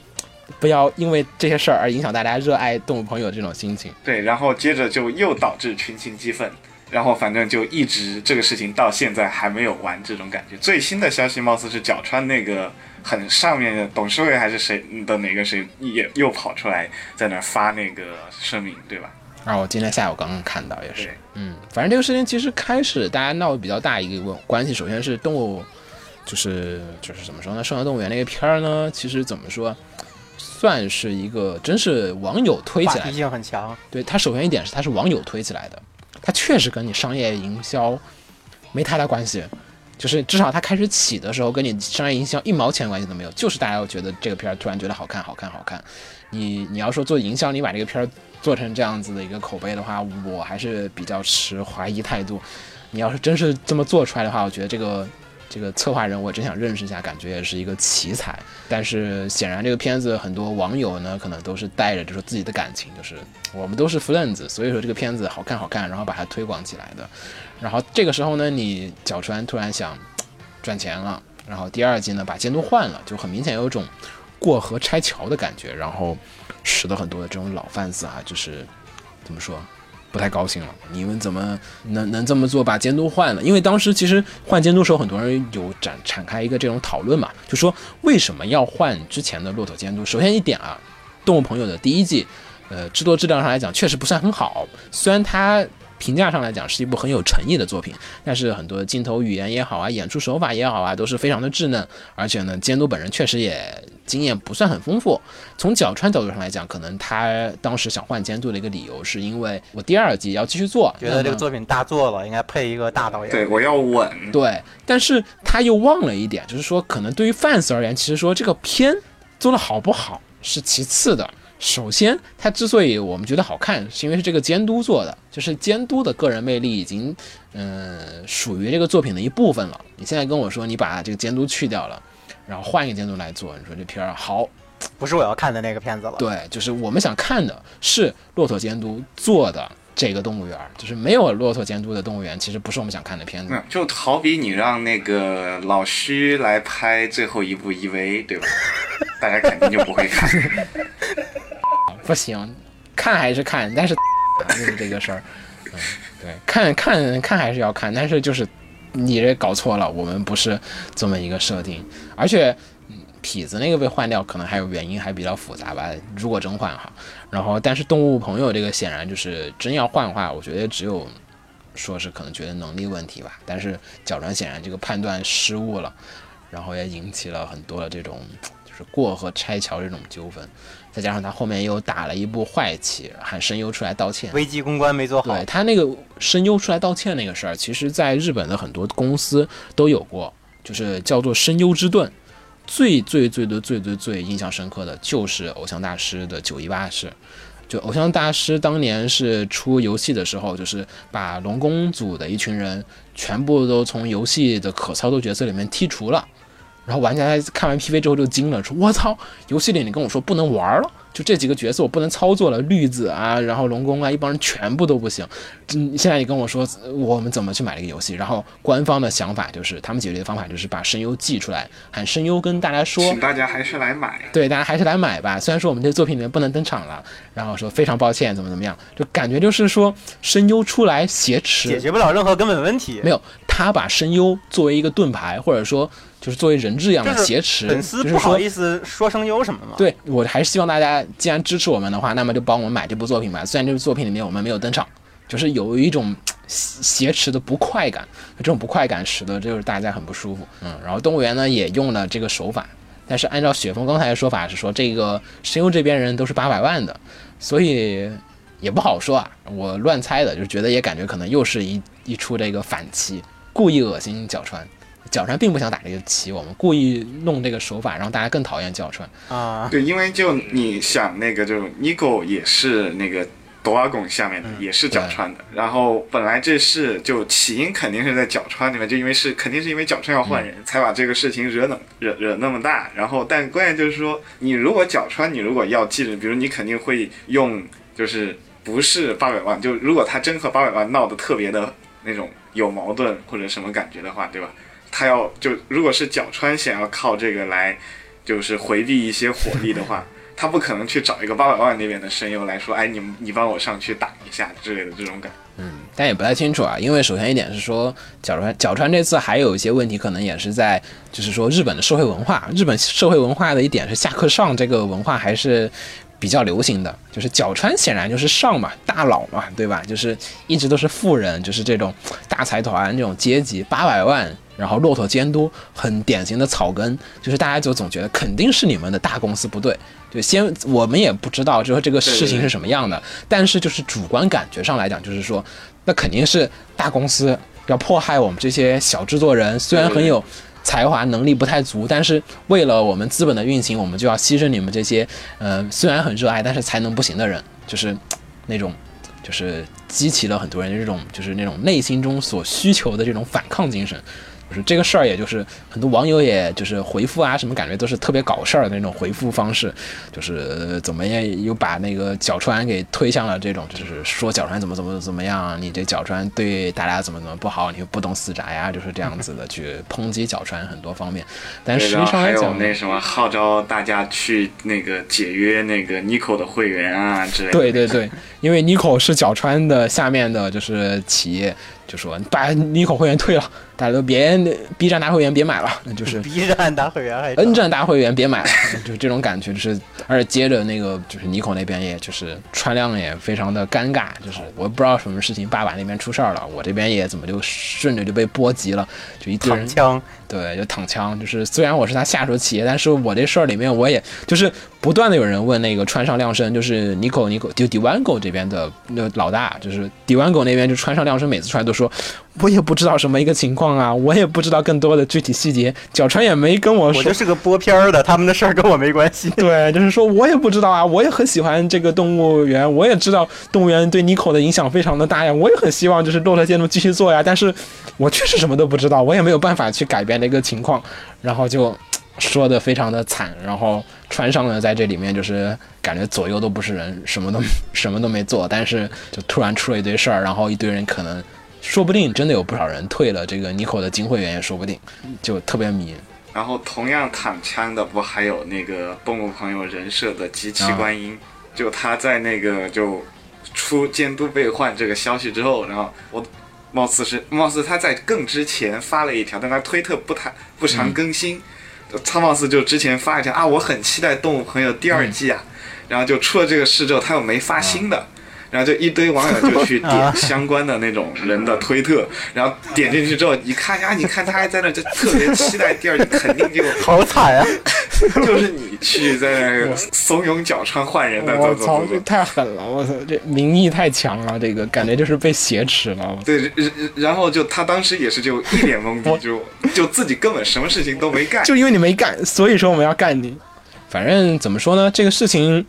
不要因为这些事儿而影响大家热爱动物朋友的这种心情。对，然后接着就又导致群情激愤，然后反正就一直这个事情到现在还没有完，这种感觉。最新的消息貌似是角川那个很上面的董事会还是谁的哪个谁也又跑出来在那发那个声明，对吧？啊，我今天下午刚刚看到也是，嗯，反正这个事情其实开始大家闹得比较大一个关系，首先是动物，就是就是怎么说呢，《生活动物园》那个片儿呢，其实怎么说，算是一个真是网友推起来的。话题性很强。对它首先一点是它是网友推起来的，它确实跟你商业营销没太大关系。就是至少它开始起的时候，跟你商业营销一毛钱关系都没有，就是大家觉得这个片儿突然觉得好看，好看，好看。你你要说做营销，你把这个片儿做成这样子的一个口碑的话，我还是比较持怀疑态度。你要是真是这么做出来的话，我觉得这个这个策划人我真想认识一下，感觉也是一个奇才。但是显然这个片子很多网友呢，可能都是带着就是自己的感情，就是我们都是 friends，所以说这个片子好看好看，然后把它推广起来的。然后这个时候呢，你角川突然想赚钱了，然后第二季呢把监督换了，就很明显有一种过河拆桥的感觉，然后使得很多的这种老 fans 啊，就是怎么说？不太高兴了，你们怎么能能这么做，把监督换了？因为当时其实换监督时候，很多人有展展开一个这种讨论嘛，就说为什么要换之前的骆驼监督？首先一点啊，动物朋友的第一季，呃，制作质量上来讲确实不算很好，虽然它评价上来讲是一部很有诚意的作品，但是很多镜头语言也好啊，演出手法也好啊，都是非常的稚嫩，而且呢，监督本人确实也经验不算很丰富。从角川角度上来讲，可能他当时想换监督的一个理由，是因为我第二季要继续做，觉得这个作品大做了，应该配一个大导演。对，我要稳。对，但是他又忘了一点，就是说，可能对于 fans 而言，其实说这个片做的好不好是其次的。首先，它之所以我们觉得好看，是因为是这个监督做的，就是监督的个人魅力已经，嗯、属于这个作品的一部分了。你现在跟我说，你把这个监督去掉了，然后换一个监督来做，你说这片儿好，不是我要看的那个片子了。对，就是我们想看的是骆驼监督做的这个动物园，就是没有骆驼监督的动物园，其实不是我们想看的片子。嗯，就好比你让那个老徐来拍最后一部 EV，对吧？大家肯定就不会看。不行，看还是看，但是就是这个事儿，嗯，对，看看看还是要看，但是就是你这搞错了，我们不是这么一个设定，而且。痞子那个被换掉，可能还有原因，还比较复杂吧。如果真换哈，然后但是动物朋友这个显然就是真要换的话，我觉得只有说是可能觉得能力问题吧。但是角川显然这个判断失误了，然后也引起了很多的这种就是过河拆桥这种纠纷。再加上他后面又打了一部坏棋，喊声优出来道歉。危机公关没做好对，他那个声优出来道歉那个事儿，其实在日本的很多公司都有过，就是叫做声优之盾。最最最最最最最印象深刻的就是偶像大师的九一八式。就偶像大师当年是出游戏的时候，就是把龙宫组的一群人全部都从游戏的可操作角色里面剔除了。然后玩家看完 PV 之后就惊了，说：“我操，游戏里你跟我说不能玩了，就这几个角色我不能操作了，绿子啊，然后龙宫啊，一帮人全部都不行。嗯，现在你跟我说我们怎么去买这个游戏？然后官方的想法就是，他们解决的方法就是把声优寄出来，喊声优跟大家说，请大家还是来买。对，大家还是来买吧。虽然说我们这作品里面不能登场了，然后说非常抱歉，怎么怎么样，就感觉就是说声优出来挟持，解决不了任何根本问题。没有，他把声优作为一个盾牌，或者说就是作为人质一样的就是挟持，粉丝不好意思说声优什么嘛。，对我还是希望大家既然支持我们的话，那么就帮我们买这部作品吧。虽然这部作品里面我们没有登场，就是有一种挟挟持的不快感，这种不快感使得就是大家很不舒服。嗯，然后动物园呢也用了这个手法，但是按照雪峰刚才的说法是说，这个声优这边人都是八百万的，所以也不好说啊。我乱猜的，就是觉得也感觉可能又是一一出这个反棋，故意恶心角川。角川并不想打这个棋，我们故意弄这个手法，让大家更讨厌角川。啊，对，因为就你想那个，就 Nico 也是那个夺阿拱下面的，也是角川的。然后本来这事就起因肯定是在角川里面，就因为是肯定是因为角川要换人，才把这个事情惹那惹惹那么大。然后但关键就是说，你如果角川，你如果要记着，比如你肯定会用，就是不是八百万，就如果他真和八百万闹得特别的那种有矛盾或者什么感觉的话，对吧？他要就如果是角川想要靠这个来，就是回避一些火力的话，他不可能去找一个八百万那边的声优来说，哎，你你帮我上去打一下之类的这种感。嗯但也不太清楚啊，因为首先一点是说，角川角川这次还有一些问题，可能也是在，就是说日本的社会文化，日本社会文化的一点是下课上这个文化还是比较流行的，就是角川显然就是上嘛，大佬嘛，对吧？就是一直都是富人，就是这种大财团这种阶级，八百万。然后骆驼监督很典型的草根，就是大家就总觉得肯定是你们的大公司不对，就先我们也不知道，就是这个事情是什么样的，但是就是主观感觉上来讲，就是说那肯定是大公司要迫害我们这些小制作人，虽然很有才华，能力不太足，但是为了我们资本的运行，我们就要牺牲你们这些，呃，虽然很热爱，但是才能不行的人，就是那种，就是激起了很多人这种，就是那种内心中所需求的这种反抗精神。就是这个事儿，也就是很多网友也就是回复啊，什么感觉都是特别搞事儿的那种回复方式，就是呃怎么样又把那个角川给推向了这种，就是说角川怎么怎么怎么样，你这角川对大家怎么怎么不好，你不懂死宅呀，就是这样子的去抨击角川很多方面。但实际然后还有那什么号召大家去那个解约那个 Nico 的会员啊之类的。对对对，因为 Nico 是角川的下面的就是企业，就说把 Nico 会员退了，大家都别 B 站大会员别买了，那就是 B 站大会员还 N 站大会员别买了，就是这种感觉，就是而且接着那个就是尼口那边也就是川亮也非常的尴尬，就是我不知道什么事情，爸爸那边出事儿了，我这边也怎么就顺着就被波及了，就一堆人。躺枪，对，就躺枪，就是虽然我是他下属企业，但是我这事儿里面我也就是不断的有人问那个川上亮生，就是尼口尼口就 Diwango 这边的那老大，就是 Diwango 那边就川上亮生每次出来都说，我也不知道什么一个情况啊，我也不知道更多的具体细节，角川也没跟我说我就。是个播片儿的，他们的事儿跟我没关系。对，就是说我也不知道啊，我也很喜欢这个动物园，我也知道动物园对尼可的影响非常的大呀，我也很希望就是洛特建筑继续做呀，但是我确实什么都不知道，我也没有办法去改变这个情况，然后就说的非常的惨，然后川上呢在这里面就是感觉左右都不是人，什么都 什么都没做，但是就突然出了一堆事儿，然后一堆人可能说不定真的有不少人退了这个 Nico 的金会员也说不定，就特别迷。然后同样躺枪的不还有那个动物朋友人设的机器观音，就他在那个就出监督被换这个消息之后，然后我貌似是貌似他在更之前发了一条，但他推特不太不常更新，他貌似就之前发一条啊，我很期待动物朋友第二季啊，然后就出了这个事之后，他又没发新的。然后就一堆网友就去点 相关的那种人的推特，然后点进去之后一看呀，你看他还在那就特别期待第二季，肯定就 好惨啊！就是你去在那怂恿角川换人的，走走走走。太狠了！我操，这民意太强了，这个感觉就是被挟持了。对，然然后就他当时也是就一脸懵逼，就就自己根本什么事情都没干，就因为你没干，所以说我们要干你。反正怎么说呢，这个事情。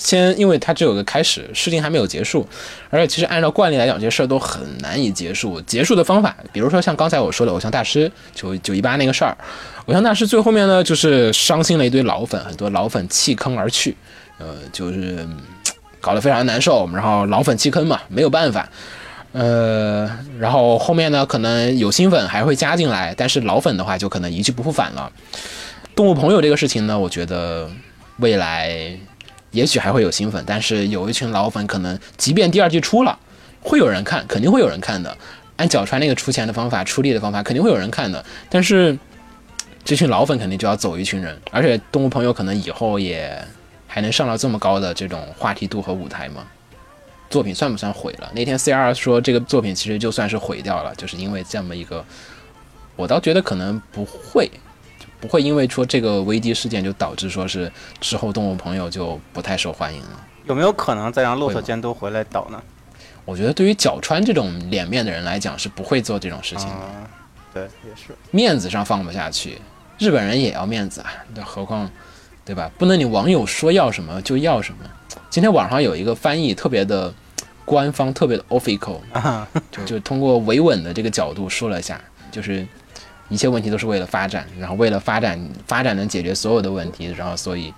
先，因为它只有个开始，事情还没有结束，而且其实按照惯例来讲，这些事儿都很难以结束。结束的方法，比如说像刚才我说的偶像大师九九一八那个事儿，偶像大师最后面呢，就是伤心了一堆老粉，很多老粉弃坑而去，呃，就是搞得非常难受。然后老粉弃坑嘛，没有办法，呃，然后后面呢，可能有新粉还会加进来，但是老粉的话就可能一去不复返了。动物朋友这个事情呢，我觉得未来。也许还会有新粉，但是有一群老粉，可能即便第二季出了，会有人看，肯定会有人看的。按角川那个出钱的方法、出力的方法，肯定会有人看的。但是这群老粉肯定就要走一群人，而且动物朋友可能以后也还能上到这么高的这种话题度和舞台吗？作品算不算毁了？那天 C R 说这个作品其实就算是毁掉了，就是因为这么一个，我倒觉得可能不会。不会因为说这个危机事件就导致说是之后动物朋友就不太受欢迎了。有没有可能再让骆驼监督回来导呢？我觉得对于角川这种脸面的人来讲是不会做这种事情的。对，也是面子上放不下去，日本人也要面子啊，那何况对吧？不能你网友说要什么就要什么。今天网上有一个翻译特别的官方，特别的 official，就就通过维稳的这个角度说了一下，就是。一切问题都是为了发展，然后为了发展，发展能解决所有的问题，然后所以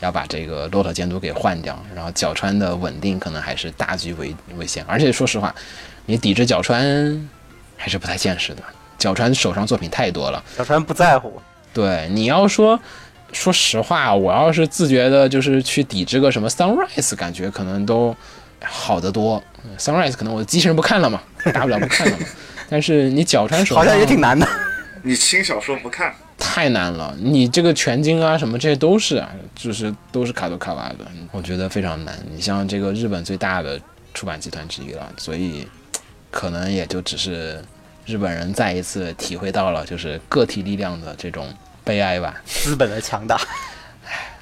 要把这个骆驼监督给换掉，然后角川的稳定可能还是大局为为先，而且说实话，你抵制角川还是不太现实的，角川手上作品太多了，角川不在乎。对，你要说说实话，我要是自觉的，就是去抵制个什么 Sunrise，感觉可能都好得多。Sunrise 可能我机器人不看了嘛，大不了不看了嘛。但是你角川手好像也挺难的。你轻小说不看太难了，你这个全金啊什么这些都是啊，就是都是卡多卡瓦的，我觉得非常难。你像这个日本最大的出版集团之一了，所以可能也就只是日本人再一次体会到了就是个体力量的这种悲哀吧，资本的强大。唉，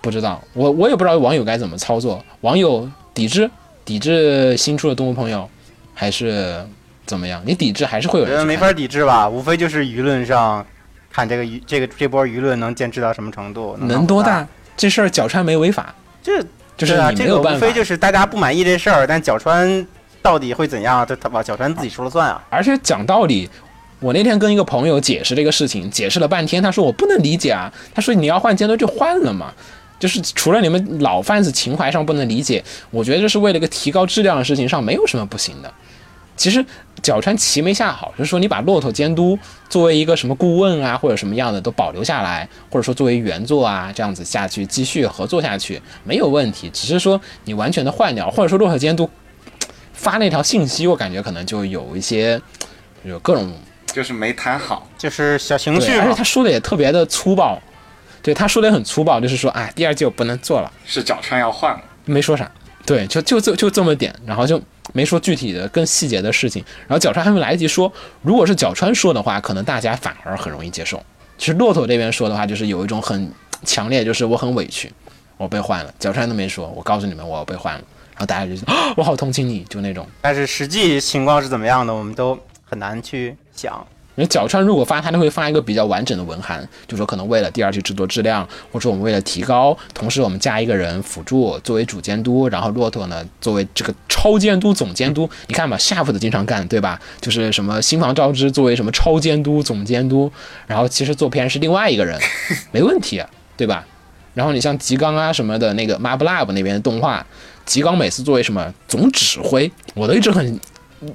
不知道我我也不知道网友该怎么操作，网友抵制抵制新出的动物朋友，还是？怎么样？你抵制还是会有人？没法抵制吧，无非就是舆论上看这个舆这个这波舆论能坚持到什么程度，能多大？这事儿角川没违法，这就是你没有办法。无非就是大家不满意这事儿，但角川到底会怎样？这他把角川自己说了算啊！而且讲道理，我那天跟一个朋友解释这个事情，解释了半天，他说我不能理解啊。他说你要换监督就换了嘛，就是除了你们老 fans 情怀上不能理解，我觉得这是为了一个提高质量的事情上没有什么不行的。其实角川棋没下好，就是说你把骆驼监督作为一个什么顾问啊，或者什么样的都保留下来，或者说作为原作啊这样子下去继续合作下去没有问题。只是说你完全的换掉，或者说骆驼监督发那条信息，我感觉可能就有一些有各种就是没谈好，就是小情绪，而且他说的也特别的粗暴，对他说的也很粗暴，就是说哎，第二季我不能做了，是角川要换了，没说啥，对，就就这就这么点，然后就。没说具体的更细节的事情，然后角川还没来得及说。如果是角川说的话，可能大家反而很容易接受。其实骆驼这边说的话，就是有一种很强烈，就是我很委屈，我被换了。角川都没说，我告诉你们，我要被换了。然后大家就 我好同情你，就那种。但是实际情况是怎么样的，我们都很难去想。因为角川如果发，他就会发一个比较完整的文函，就说可能为了第二季制作质量，或者说我们为了提高，同时我们加一个人辅助作为主监督，然后骆驼呢作为这个超监督、总监督。你看吧，夏普的经常干，对吧？就是什么新房照之作为什么超监督、总监督，然后其实做片是另外一个人，没问题啊，对吧？然后你像吉冈啊什么的那个 m a b l a b 那边的动画，吉冈每次作为什么总指挥，我都一直很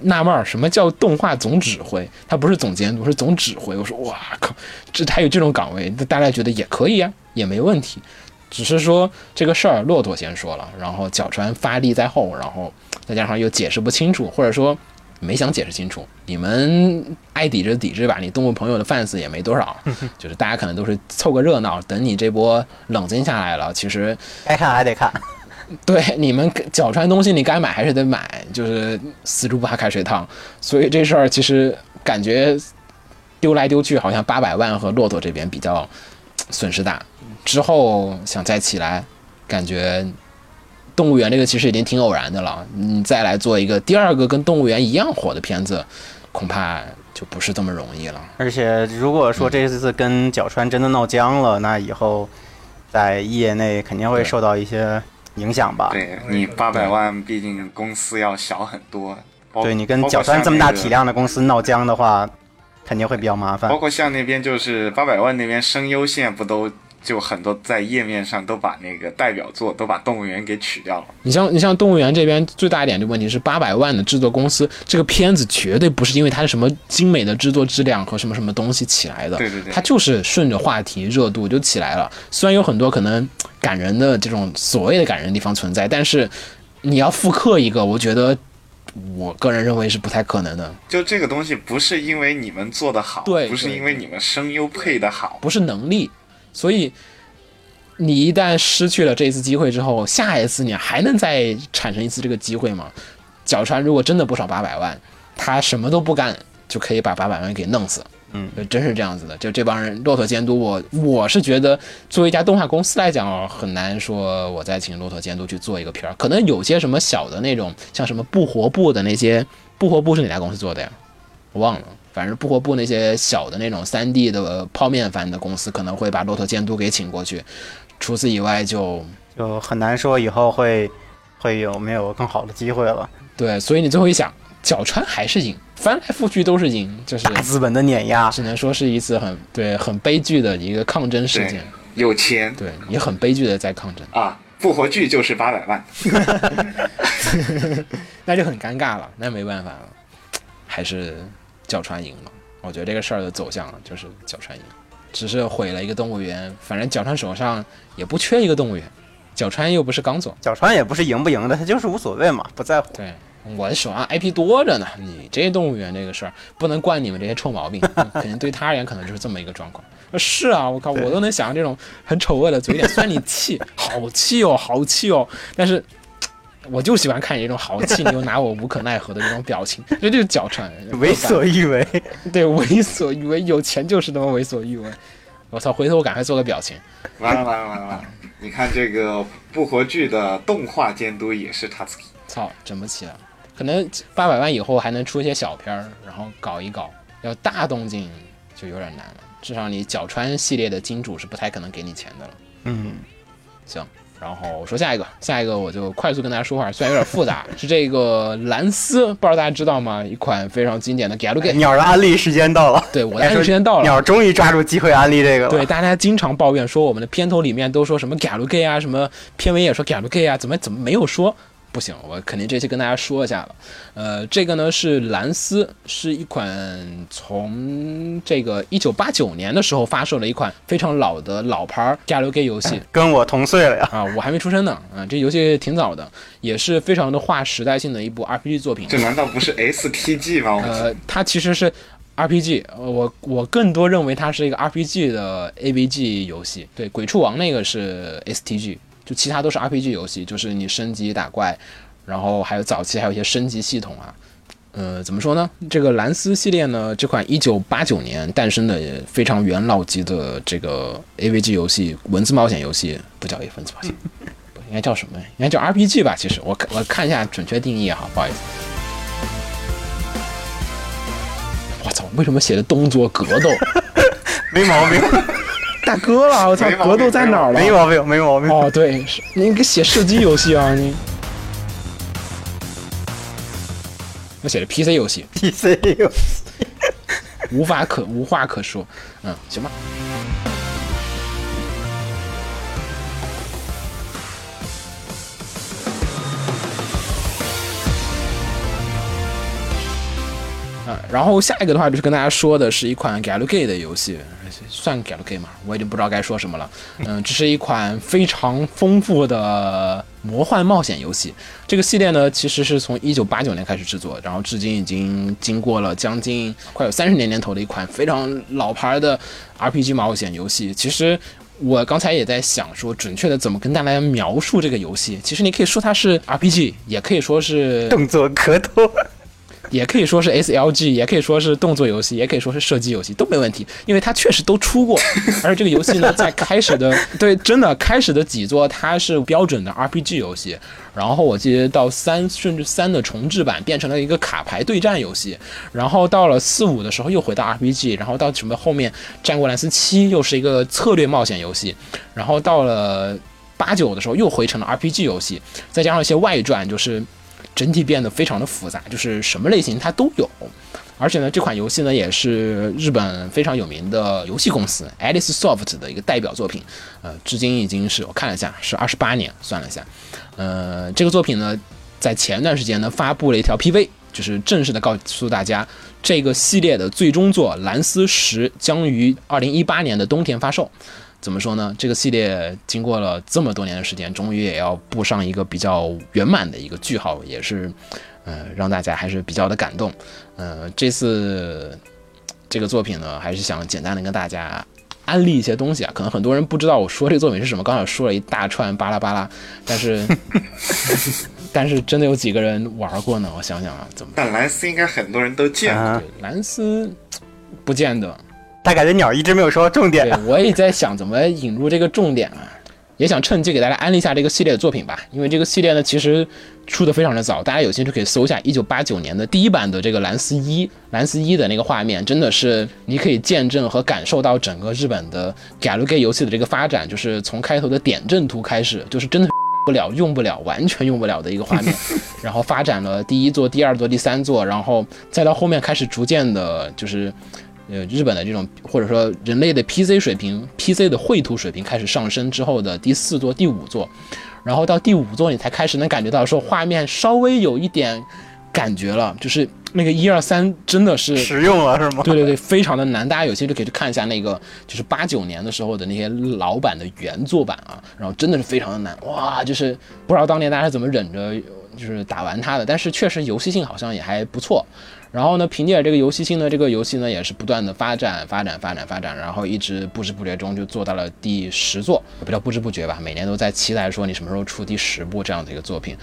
纳闷儿，什么叫动画总指挥？他不是总监督，是总指挥。我说哇靠，这还有这种岗位，那大家觉得也可以啊，也没问题。只是说这个事儿，骆驼先说了，然后角川发力在后，然后再加上又解释不清楚，或者说没想解释清楚。你们爱抵制抵制吧，你动物朋友的 fans 也没多少，就是大家可能都是凑个热闹。等你这波冷静下来了，其实 该看还得看。对你们脚穿东西，你该买还是得买，就是死猪不怕开水烫。所以这事儿其实感觉丢来丢去，好像八百万和骆驼这边比较损失大。之后想再起来，感觉动物园这个其实已经挺偶然的了。你再来做一个第二个跟动物园一样火的片子，恐怕就不是这么容易了。而且如果说这次跟角川真的闹僵了，那以后在业内肯定会受到一些影响吧？对你八百万，毕竟公司要小很多。包对你跟角川这么大体量的公司闹僵的话，肯定会比较麻烦包。括像那边就是八百万那边声优线不都就很多在页面上都把那个代表作都把动物园给取掉了。你像你像动物园这边最大一点的问题是八百万的制作公司，这个片子绝对不是因为它是什么精美的制作质量和什么什么东西起来的，对对对它就是顺着话题热度就起来了。虽然有很多可能感人的这种所谓的感人的地方存在，但是你要复刻一个，我觉得我个人认为是不太可能的，就这个东西不是因为你们做的好，对对不是因为你们声优配的好，不是能力，所以。你一旦失去了这一次机会之后，下一次你还能再产生一次这个机会吗？角川如果真的不少八百万，他什么都不干就可以把八百万给弄死。嗯，真是这样子的。就这帮人，骆驼监督，我我是觉得作为一家动画公司来讲哦，很难说我再请骆驼监督去做一个片儿。可能有些什么小的那种，像什么不活部的那些，不活部是哪家公司做的呀？我忘了。反正不活部那些小的那种三 D 的泡面番的公司，可能会把骆驼监督给请过去。除此以外就，就很难说以后会会有没有更好的机会了。对，所以你最后一想，角川还是赢，翻来覆去都是赢，就是大资本的碾压，只能说是一次很对很悲剧的一个抗争事件。，有钱对也很悲剧的在抗争，啊，复活剧就是八百万 那就很尴尬了，那没办法了，还是角川赢了。我觉得这个事儿的走向就是角川赢，只是毁了一个动物园。反正角川手上也不缺一个动物园，角川又不是刚总，角川也不是赢不赢的，他就是无所谓嘛，不在乎。对我手上 IP 多着呢。你这动物园这个事儿不能惯你们这些臭毛病，嗯 肯定对他而言可能就是这么一个状况。呃是啊，我靠，我都能想象这种很丑恶的嘴脸，虽然你气，好气哦，好气哦，但是。我就喜欢看你这种豪气，你又拿我无可奈何的这种表情，这就是脚穿，为所欲为，对，为所欲为，有钱就是那么为所欲为。我操，回头我赶快做个表情。完了完了完了完了！你看这个不活剧的动画监督也是 Tatsuki，操，整不起了。可能八百万以后还能出一些小片儿，然后搞一搞。要大动静就有点难了。至少你角川系列的金主是不太可能给你钱的了。嗯，行，然后我说下一个，下一个我就快速跟大家说话，虽然有点复杂，是这个蓝丝，不知道大家知道吗？一款非常经典的 Galgame。鸟的安利时间到了，对，我的安利时间到了。鸟终于抓住机会安利这个了。对，大家经常抱怨说我们的片头里面都说什么 Galgame 啊，什么片尾也说 Galgame 啊，怎么怎么没有说？不行，我肯定这期跟大家说一下了。呃，这个呢是蓝斯，是一款从这个一九八九年的时候发售的一款非常老的老牌 Galgame 游戏。跟我同岁了呀。啊，我还没出生呢，啊，这游戏挺早的，也是非常的划时代性的一部 RPG 作品。这难道不是 STG 吗？呃，它其实是 RPG，呃我我更多认为它是一个 RPG 的 AVG 游戏。对，鬼畜王那个是 STG，就其他都是 RPG 游戏，就是你升级打怪，然后还有早期还有一些升级系统啊。呃，怎么说呢？这个蓝斯系列呢，这款一九八九年诞生的非常元老级的这个 AVG 游戏，文字冒险游戏，不叫 A 文字冒险，不 应该叫什么？应该叫 RPG 吧？其实我我看一下准确定义哈，不好意思。我操，为什么写的动作格斗？没毛病，大哥了，我操格斗在哪儿了？没毛病，没毛病。哦，对，是你给写射击游戏啊你。我写的 PC 游戏，PC 游戏无法可无话可说。嗯，行吧。啊，然后下一个的话就是跟大家说的是一款 Galgame 的游戏，算 Galgame 吗？我已经不知道该说什么了。嗯，这是一款非常丰富的魔幻冒险游戏。这个系列呢，其实是从一九八九年开始制作，然后至今已经经过了将近快有三十年年头的一款非常老牌的 RPG 冒险游戏。其实我刚才也在想说，准确的怎么跟大家描述这个游戏。其实你可以说它是 RPG，也可以说是动作格斗，也可以说是 SLG，也可以说是动作游戏，也可以说是射击游戏，都没问题，因为它确实都出过。而且这个游戏呢，在开始的 对真的开始的几座，它是标准的 RPG 游戏，然后我记得到三甚至三的重置版变成了一个卡牌对战游戏，然后到了四五的时候又回到 RPG，然后到什么后面战国蓝斯七又是一个策略冒险游戏，然后到了八九的时候又回成了 RPG 游戏，再加上一些外传，就是整体变得非常的复杂，就是什么类型它都有。而且呢，这款游戏呢也是日本非常有名的游戏公司 Alice Soft 的一个代表作品，呃，至今已经是我看了一下是二十八年，算了一下，呃，这个作品呢在前段时间呢发布了一条 PV，就是正式的告诉大家，这个系列的最终作《蓝丝石》将于二零一八年的冬天发售。怎么说呢？这个系列经过了这么多年的时间，终于也要布上一个比较圆满的一个句号，也是，呃，让大家还是比较的感动。呃，这次这个作品呢，还是想简单的跟大家安利一些东西啊。可能很多人不知道我说这个作品是什么，刚才说了一大串巴拉巴拉，但是 但是真的有几个人玩过呢？我想想啊，怎么但蓝斯应该很多人都见过。啊，对蓝斯不见得。他感觉鸟一直没有说到重点对，。我也在想怎么引入这个重点啊，也想趁机给大家安利一下这个系列的作品吧。因为这个系列呢，其实出的非常的早，大家有兴趣可以搜一下一九八九年的第一版的这个蓝斯一，蓝斯一的那个画面，真的是你可以见证和感受到整个日本的 Galgame 游戏的这个发展，就是从开头的点阵图开始，就是真的。不了，用不了，完全用不了的一个画面，然后发展了第一座、第二座、第三座，然后再到后面开始逐渐的，就是呃日本的这种或者说人类的 PC 水平、PC 的绘图水平开始上升之后的第四座、第五座，然后到第五座你才开始能感觉到说画面稍微有一点感觉了，就是那个一二三真的是实用了是吗？对对对，非常的难，大家有兴趣可以去看一下那个，就是八九年的时候的那些老版的原作版啊，然后真的是非常的难，哇，就是不知道当年大家是怎么忍着就是打完它的，但是确实游戏性好像也还不错。然后呢，凭借着这个游戏性呢，这个游戏呢也是不断的发展、发展、发展、发展，然后一直不知不觉中就做到了第十座，不叫不知不觉吧，每年都在期待说你什么时候出第十部这样的一个作品。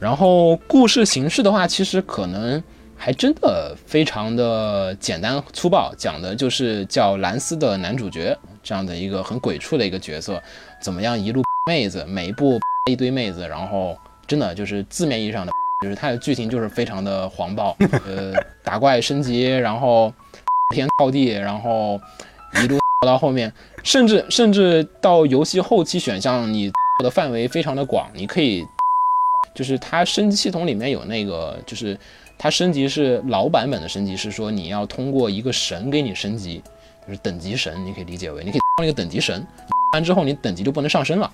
然后故事形式的话，其实可能还真的非常的简单粗暴，讲的就是叫蓝斯的男主角这样的一个很鬼畜的一个角色，怎么样一路妹子，每一步一堆妹子，然后真的就是字面意义上的，就是它的剧情就是非常的黄暴，呃，打怪升级，然后天靠地，然后一路到后面，甚至甚至到游戏后期选项，你的范围非常的广，你可以。就是它升级系统里面有那个，就是它升级是老版本的升级，是说你要通过一个神给你升级，就是等级神，你可以理解为你可以当一个等级神，完之后你等级就不能上升了，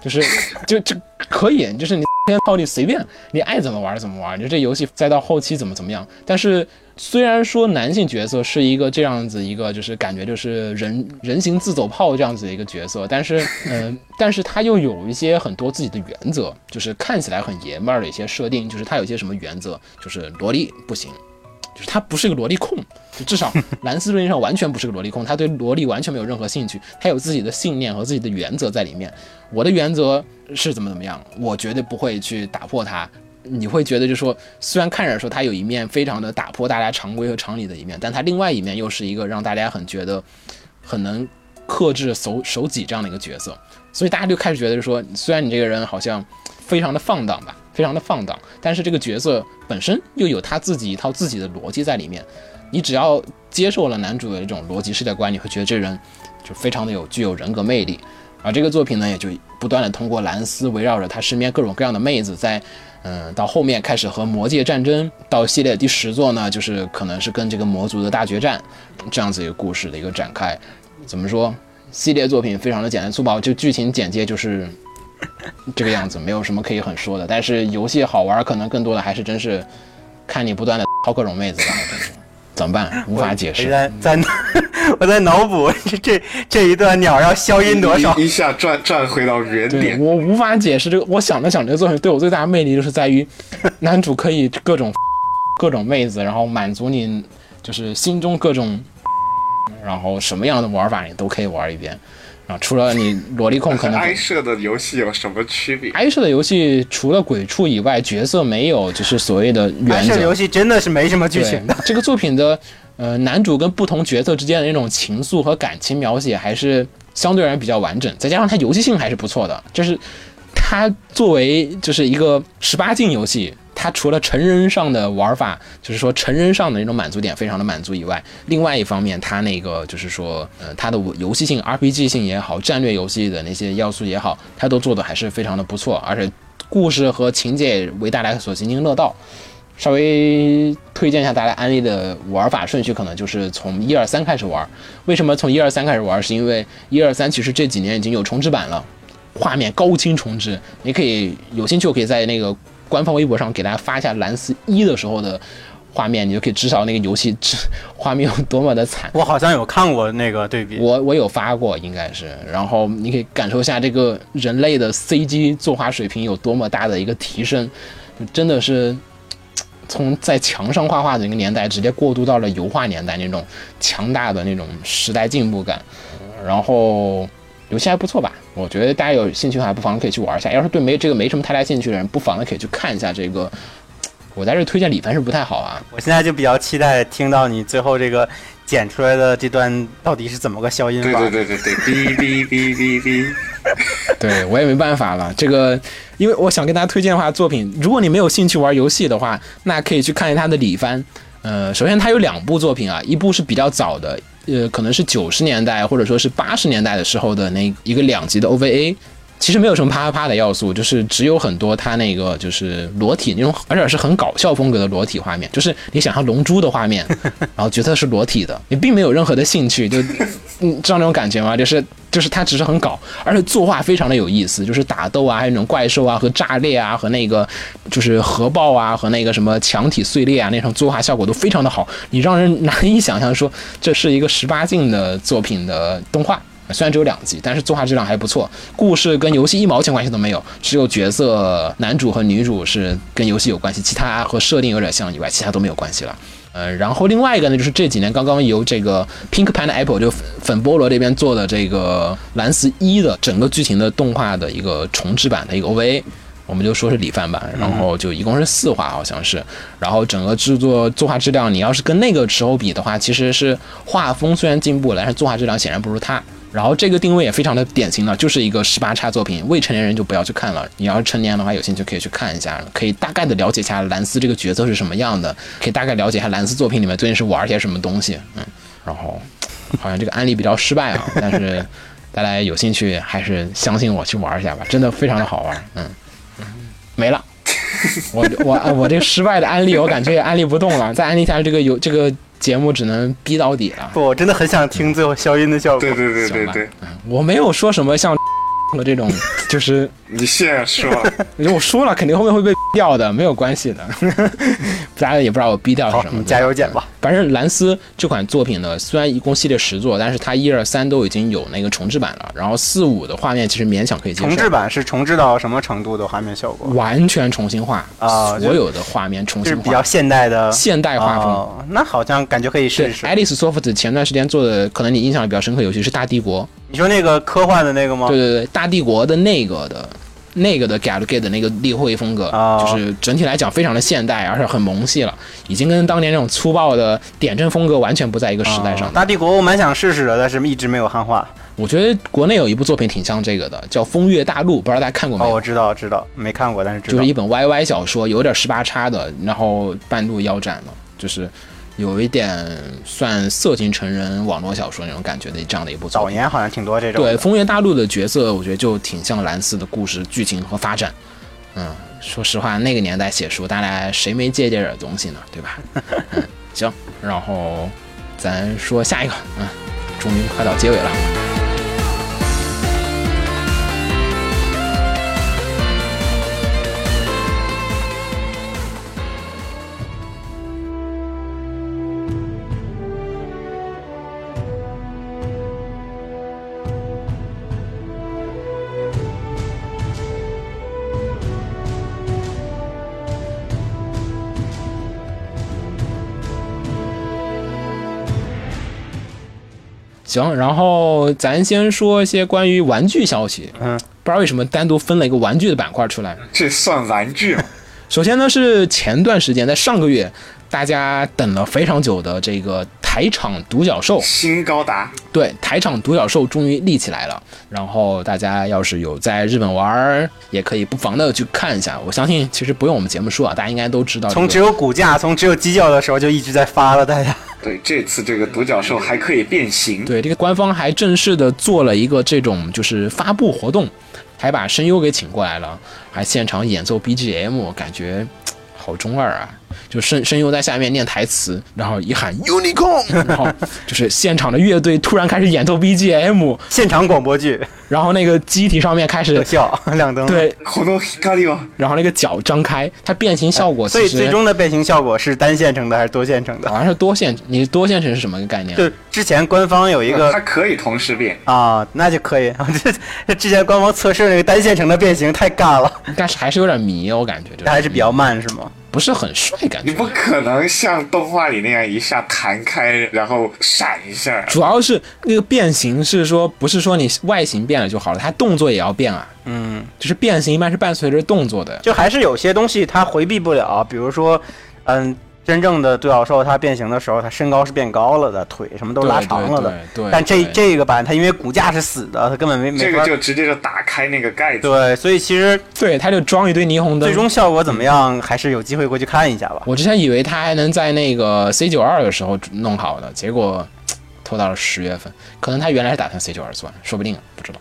就是就就可以，就是你天靠地随便你爱怎么玩怎么玩，就这游戏再到后期怎么怎么样。但是虽然说男性角色是一个这样子一个，就是感觉就是人人形自走炮这样子的一个角色，但是嗯、但是他又有一些很多自己的原则，就是看起来很爷们儿的一些设定，就是他有一些什么原则，就是萝莉不行。就是他不是个萝莉控，就至少 蓝斯论上完全不是个萝莉控，他对萝莉完全没有任何兴趣，他有自己的信念和自己的原则在里面。我的原则是怎么怎么样，我绝对不会去打破它。你会觉得，就是说，虽然看着说他有一面非常的打破大家常规和常理的一面，但他另外一面又是一个让大家很觉得很能克制守守己这样的一个角色，所以大家就开始觉得，就说，虽然你这个人好像非常的放荡吧，非常的放荡，但是这个角色本身又有他自己一套自己的逻辑在里面。你只要接受了男主的这种逻辑世界观，你会觉得这人就非常的有具有人格魅力。而这个作品呢，也就不断的通过蓝斯围绕着他身边各种各样的妹子，在嗯到后面开始和魔界战争，到系列第十座呢，就是可能是跟这个魔族的大决战这样子一个故事的一个展开。怎么说？系列作品非常的简单粗暴，就剧情简介就是这个样子，没有什么可以很说的。但是游戏好玩，可能更多的还是真是看你不断的掏各种妹子吧，真是怎么办？无法解我释。在在 我在脑补 这这这一段鸟要消音多少一？一下转转回到原点。我无法解释这个，我想了想，这个作品对我最大的魅力就是在于，男主可以各种各种妹子，然后满足你就是心中各种，然后什么样的玩法你都可以玩一遍。啊，除了你萝莉控可能 哀社的游戏有什么区别？挨射的游戏除了鬼畜以外，角色没有就是所谓的原则。是游戏真的是没什么剧情的。这个作品的呃男主跟不同角色之间的那种情愫和感情描写还是相对而言比较完整，再加上它游戏性还是不错的。就是它作为就是一个十八禁游戏，它除了成人上的玩法，就是说成人上的那种满足点非常的满足以外，另外一方面，它那个就是说呃它的游戏性、RPG 性也好，战略游戏的那些要素也好，它都做的还是非常的不错，而且故事和情节为大家所津津乐道。稍微推荐一下大家安利的玩法顺序，可能就是从一二三开始玩。为什么从一二三开始玩？是因为一二三其实这几年已经有重置版了，画面高清重置。你可以有兴趣，我可以在那个官方微博上给大家发一下蓝斯一的时候的画面，你就可以知道那个游戏质画面有多么的惨。我好像有看过那个对比，我我有发过，应该是，然后你可以感受一下这个人类的 CG 作画水平有多么大的一个提升，真的是从在墙上画画的一个年代，直接过渡到了油画年代那种强大的那种时代进步感，然后游戏还不错吧？我觉得大家有兴趣的话，不妨可以去玩一下。要是对没这个没什么太大兴趣的人，不妨可以去看一下这个。我在这推荐李凡是不太好啊，我现在就比较期待听到你最后这个剪出来的这段到底是怎么个消音对法。对对对对，哔哔哔哔哔。对我也没办法了。这个，因为我想跟大家推荐的话，作品，如果你没有兴趣玩游戏的话，那可以去看一下他的李帆。呃，首先他有两部作品啊，一部是比较早的，呃，可能是九十年代或者说是八十年代的时候的那一个两集的 OVA。其实没有什么啪啪啪的要素，就是只有很多他那个就是裸体那种，而且是很搞笑风格的裸体画面，就是你想象龙珠的画面，然后角色是裸体的，你并没有任何的兴趣，就 嗯，知道那种感觉吗？就是就是它只是很搞，而且作画非常的有意思，就是打斗啊，还有那种怪兽啊和炸裂啊和那个就是核爆啊和那个什么墙体碎裂啊那种作画效果都非常的好，你让人难以想象说这是一个十八禁的作品的动画。虽然只有两集，但是作画质量还不错。故事跟游戏一毛钱关系都没有，只有角色男主和女主是跟游戏有关系，其他和设定有点像以外，其他都没有关系了。呃，然后另外一个呢，就是这几年刚刚由这个 Pink Pineapple 就粉菠萝这边做的这个蓝斯一的整个剧情的动画的一个重制版的一个 OVA。我们就说是里番版，然后就一共是四话，好像是，然后整个制作作画质量，你要是跟那个时候比的话，其实是画风虽然进步了，但是作画质量显然不如它。然后这个定位也非常的典型了，就是一个十八叉作品，未成年人就不要去看了。你要是成年的话，有兴趣可以去看一下，可以大概的了解一下兰斯这个角色是什么样的，可以大概了解一下兰斯作品里面最近是玩些什么东西。嗯，然后好像这个案例比较失败啊，但是大家有兴趣还是相信我去玩一下吧，真的非常的好玩。嗯，没了。我我我这个失败的案例，我感觉也安利不动了。再安利一下这个有这个节目，只能逼到底了。不，我真的很想听最后消音的效果。对对对对行吧对，我没有说什么像和这种，就是你现在说，我说了，肯定后面会被掉的，没有关系的。大家也不知道我逼掉是，什么。加油减吧。反正蓝斯这款作品呢，虽然一共系列十座，但是它一二三都已经有那个重制版了，然后四五的画面其实勉强可以接受。重制版是重置到什么程度的画面效果？完全重新画啊所有的画面重新画，就是比较现代的现代画风。哦，那好像感觉可以试一试。，Alice Soft 前段时间做的，可能你印象比较深刻游戏是《大帝国》。你说那个科幻的那个吗？对对对，《大帝国》的那个的。那个的 Galgame 的那个立绘风格，哦就是整体来讲非常的现代，而且很萌系了，已经跟当年那种粗暴的点阵风格完全不在一个时代上哦。大帝国我蛮想试试的，但是一直没有汉化。我觉得国内有一部作品挺像这个的，叫《风月大陆》，不知道大家看过没哦，有？我知道，知道，没看过，但是知道。就是一本 YY 小说，有点十八叉的，然后半路腰斩了，就是有一点算色情成人网络小说那种感觉的这样的一部作品。早年好像挺多这种。对，风月大陆的角色，我觉得就挺像蓝色的故事剧情和发展。嗯，说实话，那个年代写书，大家谁没借鉴点东西呢？对吧？嗯，行，然后咱说下一个，嗯，终于快到结尾了。行，然后咱先说一些关于玩具消息。嗯，不知道为什么单独分了一个玩具的板块出来。这算玩具吗？首先呢是前段时间，在上个月，大家等了非常久的这个台场独角兽，新高达对，台场独角兽终于立起来了。然后大家要是有在日本玩儿，也可以不妨的去看一下。我相信其实不用我们节目说啊，大家应该都知道、这个。从只有骨架，从只有犄角的时候就一直在发了，大家。对，这次这个独角兽还可以变形，对，这个官方还正式的做了一个这种就是发布活动，还把声优给请过来了，还现场演奏 BGM，感觉好中二啊！就声声优在下面念台词，然后一喊 unicorn，然后就是现场的乐队突然开始演奏 BGM，现场广播剧然后那个机体上面开始特效亮灯。，对，この光は然后那个脚张开，它变形效果所以其实最终的变形效果是单线程的还是多线程的？好像是多线，你多线程是什么个概念？就之前官方有一个它可以同时变，啊，那就可以。这这之前官方测试那个单线程的变形太尬了，但是还是有点迷，我感觉这它还是比较慢是吗？ 不是很帅，感觉你不可能像动画里那样一下弹开，然后闪一下。主要是那个变形是说，不是说你外形变了就好了，它动作也要变啊。嗯，就是变形一般是伴随着动作的。就还是有些东西它回避不了，比如说，嗯，真正的独角兽它变形的时候，它身高是变高了的，腿什么都拉长了的。对对对但这这个版它因为骨架是死的，它根本没没法。这个就直接就打开那个盖子，对，所以其实对，它就装一堆霓虹灯。最终效果怎么样，还是有机会过去看一下吧。我之前以为它还能在那个 C 九二的时候弄好的，结果拖到了十月份。可能他原来是打算 C 九二做，说不定不知道。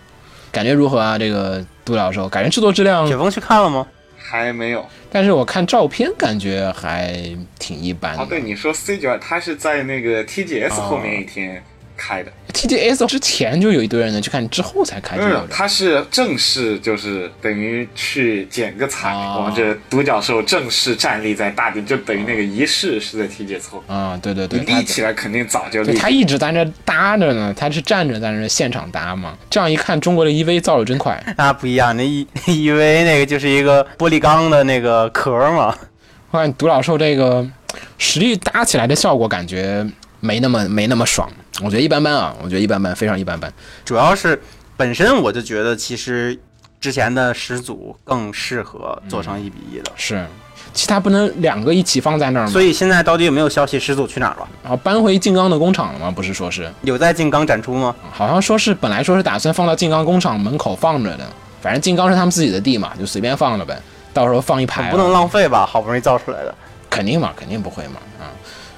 感觉如何啊？这个独角兽，感觉制作质量雪，峰去看了吗？还没有。但是我看照片感觉还挺一般的。哦，对，你说 C 九二，它是在那个 TGS 后面一天开的，TGS 之前就有一堆人呢去看，之后才开就有。他是正式就是等于去捡个彩，哦我们这独角兽正式站立在大地，就等于那个仪式是在 TGS 后。啊，对对对，立起来肯定早就立他。一直在那搭着呢，他是站着在那现场搭嘛。这样一看，中国的 EV 造的真快。那不一样，那 E EV 那个就是一个玻璃钢的那个壳嘛。我看独角兽这个实力搭起来的效果，感觉没那么没那么爽。我觉得一般般啊，我觉得一般般，非常一般般。主要是本身我就觉得，其实之前的始祖更适合做成一比一的。是，其他不能两个一起放在那儿吗？所以现在到底有没有消息始祖去哪儿了？然后搬回静冈的工厂了吗？不是说是，有在静冈展出吗？好像说是本来说是打算放到静冈工厂门口放着的，反正静冈是他们自己的地嘛，就随便放了呗。到时候放一排，不能浪费吧？好不容易造出来的。肯定嘛，肯定不会嘛，啊、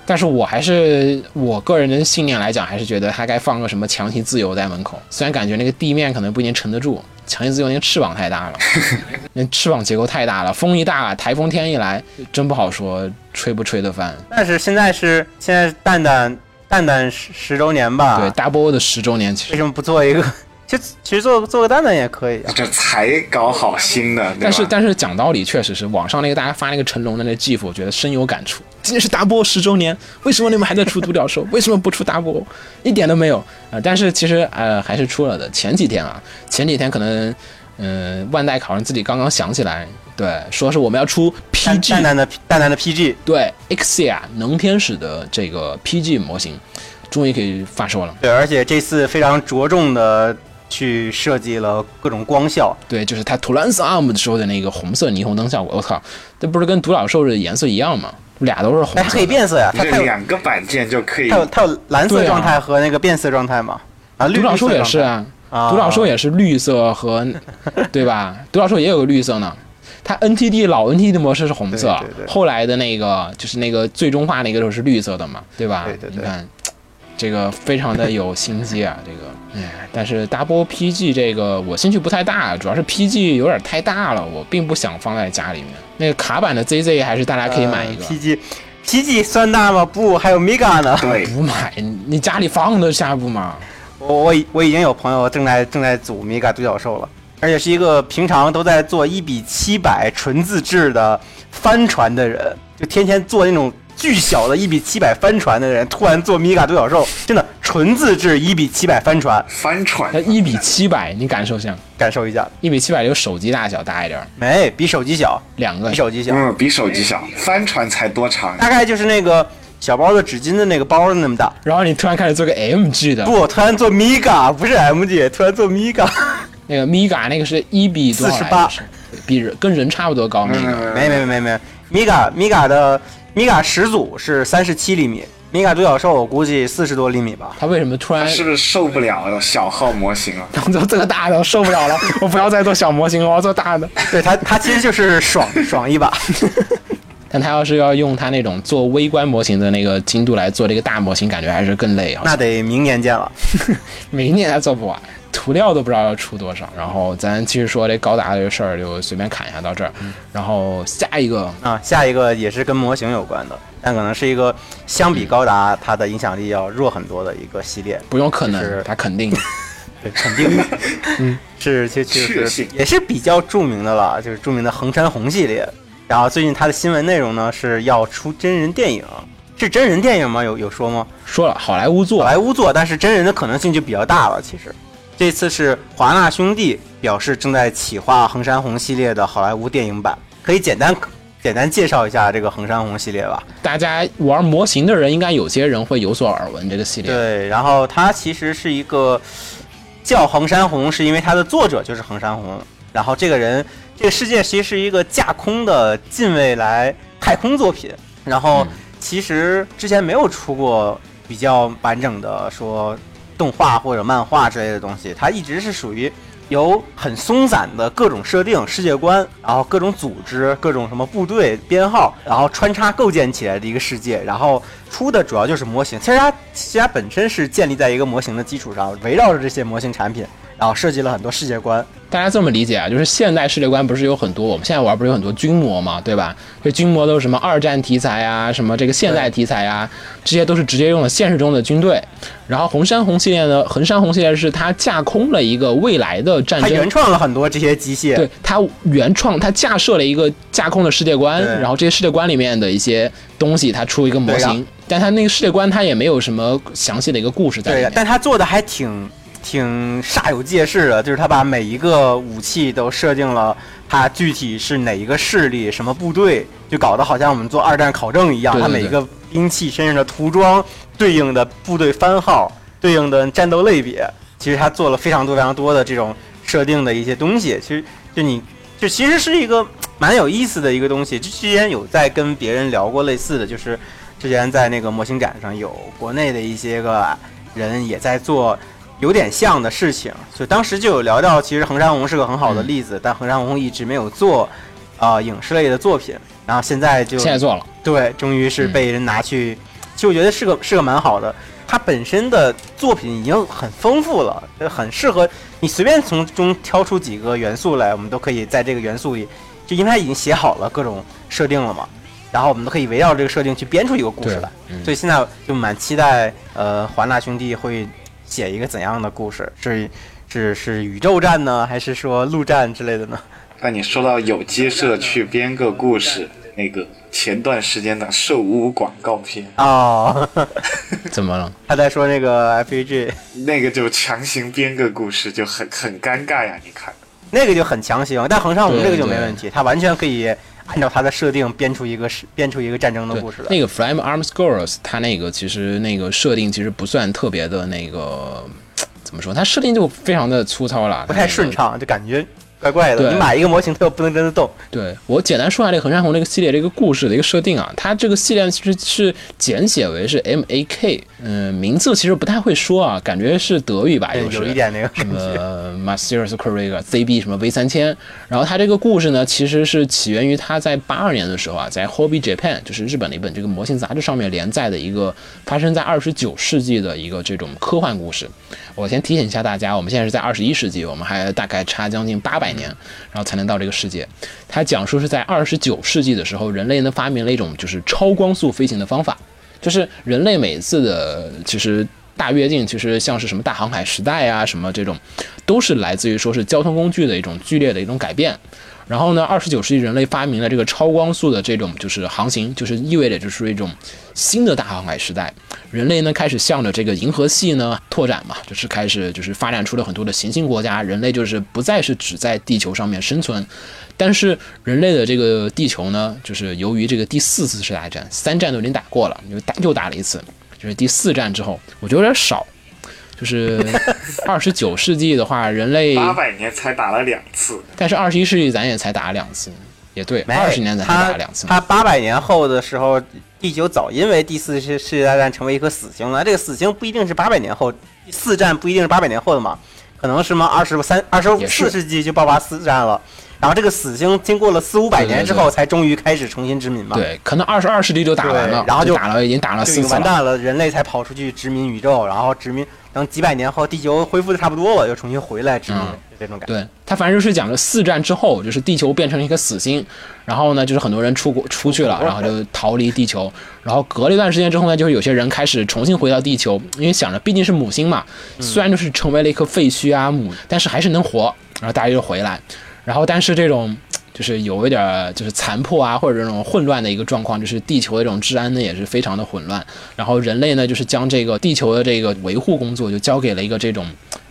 但是我还是我个人的信念来讲，还是觉得它该放个什么强行自由在门口。虽然感觉那个地面可能不一定撑得住，强行自由那个翅膀太大了，那翅膀结构太大了，风一大，台风天一来，真不好说吹不吹得翻。但是现在是现在是蛋蛋蛋蛋十十周年吧？对，Double 的十周年其实，为什么不做一个？就其实做做个蛋蛋也可以啊。这才搞好新的，但是但是讲道理，确实是网上那个大家发那个成龙的那个 GIF，我觉得深有感触。今天是 Double 十周年，为什么你们还在出独角兽？为什么不出 Double？一点都没有啊、呃但是其实呃还是出了的。前几天啊，前几天可能嗯、呃万代考上自己刚刚想起来，对，说是我们要出 PG 淡淡的淡淡的 PG，对 Xia 能天使的这个 PG 模型，终于可以发售了。对，而且这次非常着重的去设计了各种光效，对，就是它 l a n s Arm 的时候的那个红色霓虹灯效果，我靠，这不是跟独角兽的颜色一样吗？俩都是红哎，它可以。变色呀，它有两个板件就可以它有它有蓝色状态和那个变色状态嘛？啊，独角兽也是啊，啊，独角兽也是绿色和，对吧？独角兽也有个绿色呢。它 NTD 老 NTD 的模式是红色，对对对后来的那个就是那个最终化那个时候是绿色的嘛，对吧？对对对你看这个非常的有心机啊，这个，哎，但是 Double PG 这个我兴趣不太大，主要是 PG 有点太大了，我并不想放在家里面。那个卡版的 ZZ 还是大家可以买一个。呃 PG PG 算大吗？不，还有 Mega 呢。对，不买，你家里放得下不吗？我我已我已经有朋友正在正在组 Mega 独角兽了，而且是一个平常都在做一比七百纯自制的帆船的人，就天天做那种巨小的一比七百帆船的人，突然做 Mega 独角兽，真的纯自制一比七百帆船，帆船。它一比七百，你感受一下，感受一下，一比七百就手机大小大一点儿，没比手机小，两个。比手机小，嗯，比手机小，帆船才多长？大概就是那个小包的纸巾的那个包那么大。然后你突然开始做个 MG 的，不，突然做 Mega，不是 MG，突然做 Mega，那个 Miga 那个是一比多少来着？48是比人跟人差不多高那个。嗯，没没没没没，Mega Mega 的 Mega 始祖是三十七厘米，Mega 独角兽我估计四十多厘米吧。他为什么突然是不是受不了小号模型了？做这个大的？受不了了，我不要再做小模型了，我要做大的。对他，他其实就是爽 爽一把。但他要是要用他那种做微观模型的那个精度来做这个大模型，感觉还是更累啊。那得明年见了。明年还做不完，涂料都不知道要出多少。然后咱继续说这高达这个事儿，就随便砍一下到这儿。然后下一个啊，下一个也是跟模型有关的，但可能是一个相比高达它的影响力要弱很多的一个系列。不用可是能，他肯定。对，肯定，嗯，是就就是确信也是比较著名的了，就是著名的横山红系列。然后最近它的新闻内容呢是要出真人电影，是真人电影吗？有有说吗？说了，好莱坞做好，莱坞做，但是真人的可能性就比较大了。其实，这次是华纳兄弟表示正在企划横山红系列的好莱坞电影版，可以简单简单介绍一下这个横山红系列吧。大家玩模型的人，应该有些人会有所耳闻这个系列。对，然后它其实是一个叫横山红，是因为它的作者就是横山红。然后这个人，这个世界其实是一个架空的近未来太空作品。然后其实之前没有出过比较完整的说动画或者漫画之类的东西，它一直是属于由很松散的各种设定、世界观，然后各种组织、各种什么部队编号，然后穿插构建起来的一个世界。然后出的主要就是模型，其实它其实它本身是建立在一个模型的基础上，围绕着这些模型产品，然后设计了很多世界观。大家这么理解啊，就是现代世界观不是有很多，我们现在玩不是有很多军模嘛，对吧？这军模都是什么二战题材啊，什么这个现代题材啊，这些都是直接用了现实中的军队。然后红山红系列呢，红山红系列是它架空了一个未来的战争它原，创了很多这些机械，对它原创，它架设了一个架空的世界观，然后这些世界观里面的一些东西，它出一个模型，但它那个世界观它也没有什么详细的一个故事在里对面。但他做的还挺挺煞有介事的，就是他把每一个武器都设定了，它具体是哪一个势力、什么部队，就搞得好像我们做二战考证一样。对对对它每一个兵器身上的涂装对应的部队番号、对应的战斗类别，其实他做了非常多非常多的这种设定的一些东西。其实就你就其实是一个蛮有意思的一个东西。之前有在跟别人聊过类似的，就是之前在那个模型展上有国内的一些个人也在做有点像的事情，就当时就有聊到，其实横山红是个很好的例子，但横山红一直没有做呃影视类的作品，然后现在就现在做了，对，终于是被人拿去，其实我觉得是个是个蛮好的。它本身的作品已经很丰富了，呃很适合你随便从中挑出几个元素来，我们都可以在这个元素里，就因为它已经写好了各种设定了嘛，然后我们都可以围绕这个设定去编出一个故事来。嗯。所以现在就蛮期待，呃，华纳兄弟会写一个怎样的故事？是是是宇宙战呢，还是说陆战之类的呢？那你说到有机社去编个故事，那个前段时间的兽屋广告片，哦，怎么了？他在说那个 FAG，那个就强行编个故事，就很很尴尬呀！你看，那个就很强行，但横山红对这个就没问题，他完全可以按照它的设定编出一个是编出一个战争的故事来。那个 Flame Arms Girls，它那个其实那个设定其实不算特别的那个，怎么说？它设定就非常的粗糙了，不太顺畅。就感觉怪怪的。你买一个模型，它又不能真的动。对我简单说一下这个横山红这个系列这个故事的一个设定啊，它这个系列其实是简写为是 M A K，嗯，名字其实不太会说啊，感觉是德语吧，就是有一点那个什。么 Masters Correga ZB 什么 V 三千，然后它这个故事呢，其实是起源于他在八二年的时候啊，在 Hobby Japan 就是日本的一本这个模型杂志上面连载的一个发生在二十九世纪的一个这种科幻故事。我先提醒一下大家，我们现在是在二十一世纪，我们还大概差将近八百年，然后才能到这个世界。它讲述是在二十九世纪的时候，人类呢发明了一种就是超光速飞行的方法。就是人类每次的，其实大跃进，其实像是什么大航海时代啊，什么这种，都是来自于说是交通工具的一种剧烈的一种改变。然后呢，二十九世纪人类发明了这个超光速的这种就是航行，就是意味着就是一种新的大航海时代。人类呢开始向着这个银河系呢拓展嘛，就是开始就是发展出了很多的行星国家。人类就是不再是只在地球上面生存，但是人类的这个地球呢，就是由于这个第四次世界大战，三战都已经打过了，又打又打了一次，就是第四战之后，我觉得有点少。就是 二十九世纪的话，人类，八百年才打了两次，但是二十一世纪咱也才打了两次，也对，没二十年咱才打了两次。他八百年后的时候，地球早因为第四世世界大战成为一颗死星了。这个死星不一定是八百年后，第四战不一定是八百年后的嘛，可能是嘛二十三、二十四世纪就爆发四战了。然后这个死星经过了四五百年之后，才终于开始重新殖民嘛。对，可能二十二世纪就打完了，然后就打了，已经打了四。完蛋了，人类才跑出去殖民宇宙，然后殖民，等几百年后地球恢复的差不多了，又重新回来殖民，这种感觉。对他，反正就是讲了四战之后，就是地球变成了一颗死星，然后呢，就是很多人出国出去了，然后就逃离地球，然后隔了一段时间之后呢，就是有些人开始重新回到地球，因为想着毕竟是母星嘛，虽然就是成为了一颗废墟啊母，但是还是能活，然后大家就回来，然后但是这种。就是有一点就是残破啊，或者这种混乱的一个状况，就是地球的这种治安呢也是非常的混乱。然后人类呢，就是将这个地球的这个维护工作就交给了一个这种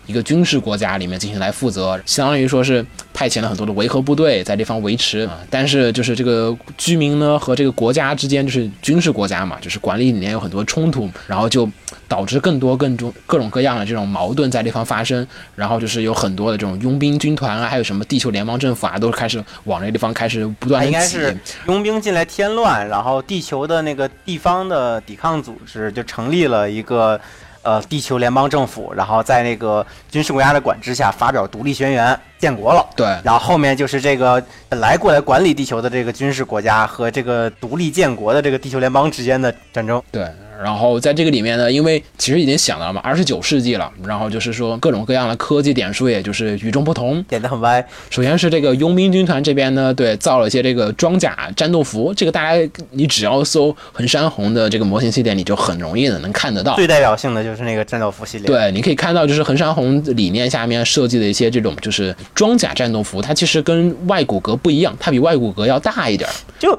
一个军事国家里面进行来负责，相当于说是派遣了很多的维和部队在这方维持啊。但是就是这个居民呢和这个国家之间，就是军事国家嘛，就是管理里面有很多冲突，然后就导致更多更多各种各样的这种矛盾在这方发生。然后就是有很多的这种佣兵军团啊，还有什么地球联邦政府啊，都开始往这个地方开始不断的挤。应该是佣兵进来添乱，然后地球的那个地方的抵抗组织就成立了一个呃地球联邦政府，然后在那个军事国家的管制下发表独立宣言，建国了。对然后后面就是这个本来过来管理地球的这个军事国家和这个独立建国的这个地球联邦之间的战争。对，然后在这个里面呢，因为其实已经想到了嘛，二十九世纪了，然后就是说各种各样的科技点数，也就是与众不同。点的很歪，首先是这个佣兵军团这边呢，对，造了一些这个装甲战斗服，这个大家你只要搜横山红的这个模型系列，你就很容易的能看得到。最代表性的就是那个战斗服系列。，对，你可以看到，就是横山红理念下面设计的一些这种就是装甲战斗服，它其实跟外骨骼不一样，它比外骨骼要大一点儿。就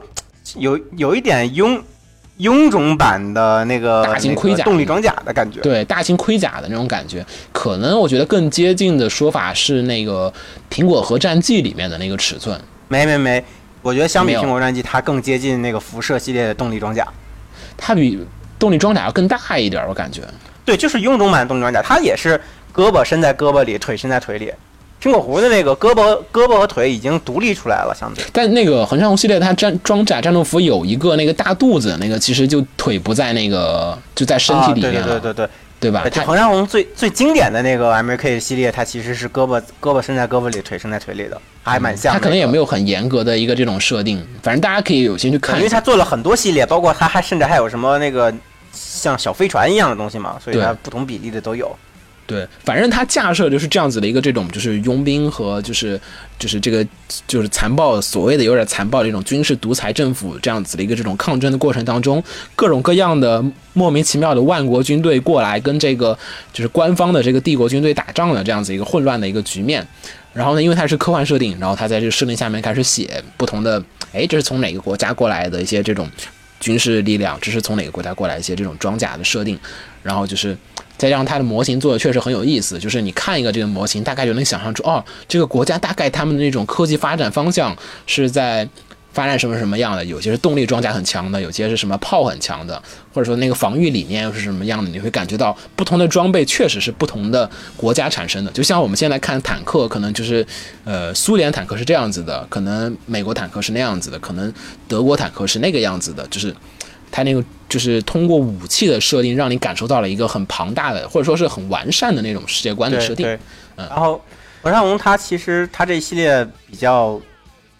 有有一点臃臃肿版的那个大型盔甲那个动力装甲的感觉。对，大型盔甲的那种感觉，可能我觉得更接近的说法是那个《苹果核战记》里面的那个尺寸。没没没，我觉得相比苹果战记，它更接近那个辐射系列的动力装甲。它比动力装甲要更大一点儿，我感觉。对，就是臃肿版的动力装甲，它也是胳膊伸在胳膊里，腿伸在腿里。苹果湖的那个胳膊、胳膊和腿已经独立出来了，相对。但那个横山红系列，它战装甲战斗服有一个那个大肚子，那个其实就腿不在那个就在身体里面对对对对对吧？它横山红最最经典的那个 MK 系列，它其实是胳膊胳膊伸在胳膊里，腿伸在腿里的，还蛮像、它可能也没有，很严格的一个这种设定，反正大家可以有兴趣看。因为它做了很多系列，包括它还甚至还有什么那个像小飞船一样的东西嘛，所以对它不同比例的都有。对，反正他架设就是这样子的一个这种就是佣兵和就是就是这个就是残暴所谓的有点残暴的一种军事独裁政府这样子的一个这种抗争的过程当中，各种各样的莫名其妙的万国军队过来跟这个就是官方的这个帝国军队打仗的这样子一个混乱的一个局面。然后呢，因为它是科幻设定，然后它在这个设定下面开始写不同的，哎，这是从哪个国家过来的一些这种军事力量，这是从哪个国家过来一些这种装甲的设定，然后就是再让它的模型做的确实很有意思，就是你看一个这个模型，大概就能想象出哦，这个国家大概他们的那种科技发展方向是在发展什么什么样的，有些是动力装甲很强的，有些是什么炮很强的，或者说那个防御理念又是什么样的，你会感觉到不同的装备确实是不同的国家产生的。就像我们现在看坦克，可能就是呃苏联坦克是这样子的，可能美国坦克是那样子的，可能德国坦克是那个样子的，就是。它那个就是通过武器的设定，让你感受到了一个很庞大的，或者说是很完善的那种世界观的设定。对嗯然后横山宏他其实他这一系列比较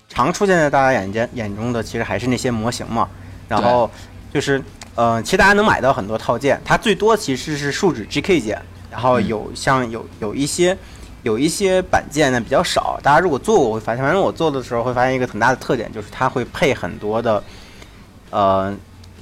常出现在大家眼间眼中的，其实还是那些模型嘛。然后就是呃，其实大家能买到很多套件，它最多其实是树脂 GK 件，然后嗯有像有有一些。有一些板件呢比较少，大家如果做过会发现，反正我做的时候会发现一个很大的特点，就是它会配很多的，呃，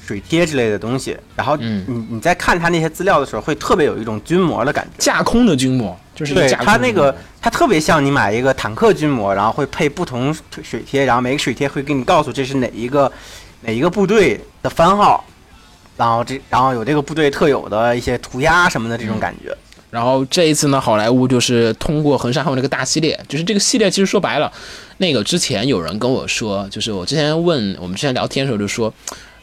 水贴之类的东西。然后嗯你你在看他那些资料的时候，会特别有一种军模的感觉。架空的军模就是对它那个，它特别像你买一个坦克军模，然后会配不同水贴，然后每个水贴会给你告诉这是哪一个哪一个部队的番号，然后这然后有这个部队特有的一些涂鸦什么的这种感觉。然后这一次呢，好莱坞就是通过横山宏这个大系列，就是这个系列其实说白了，那个之前有人跟我说，就是我之前问我们之前聊天的时候就说，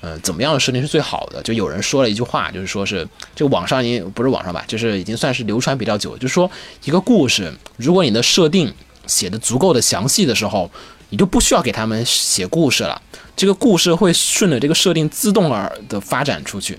嗯，怎么样的设定是最好的？就有人说了一句话，就是说是这个网上已经不是网上吧，就是已经算是流传比较久，就是说一个故事，如果你的设定写的足够的详细的时候，你就不需要给他们写故事了，这个故事会顺着这个设定自动而的发展出去。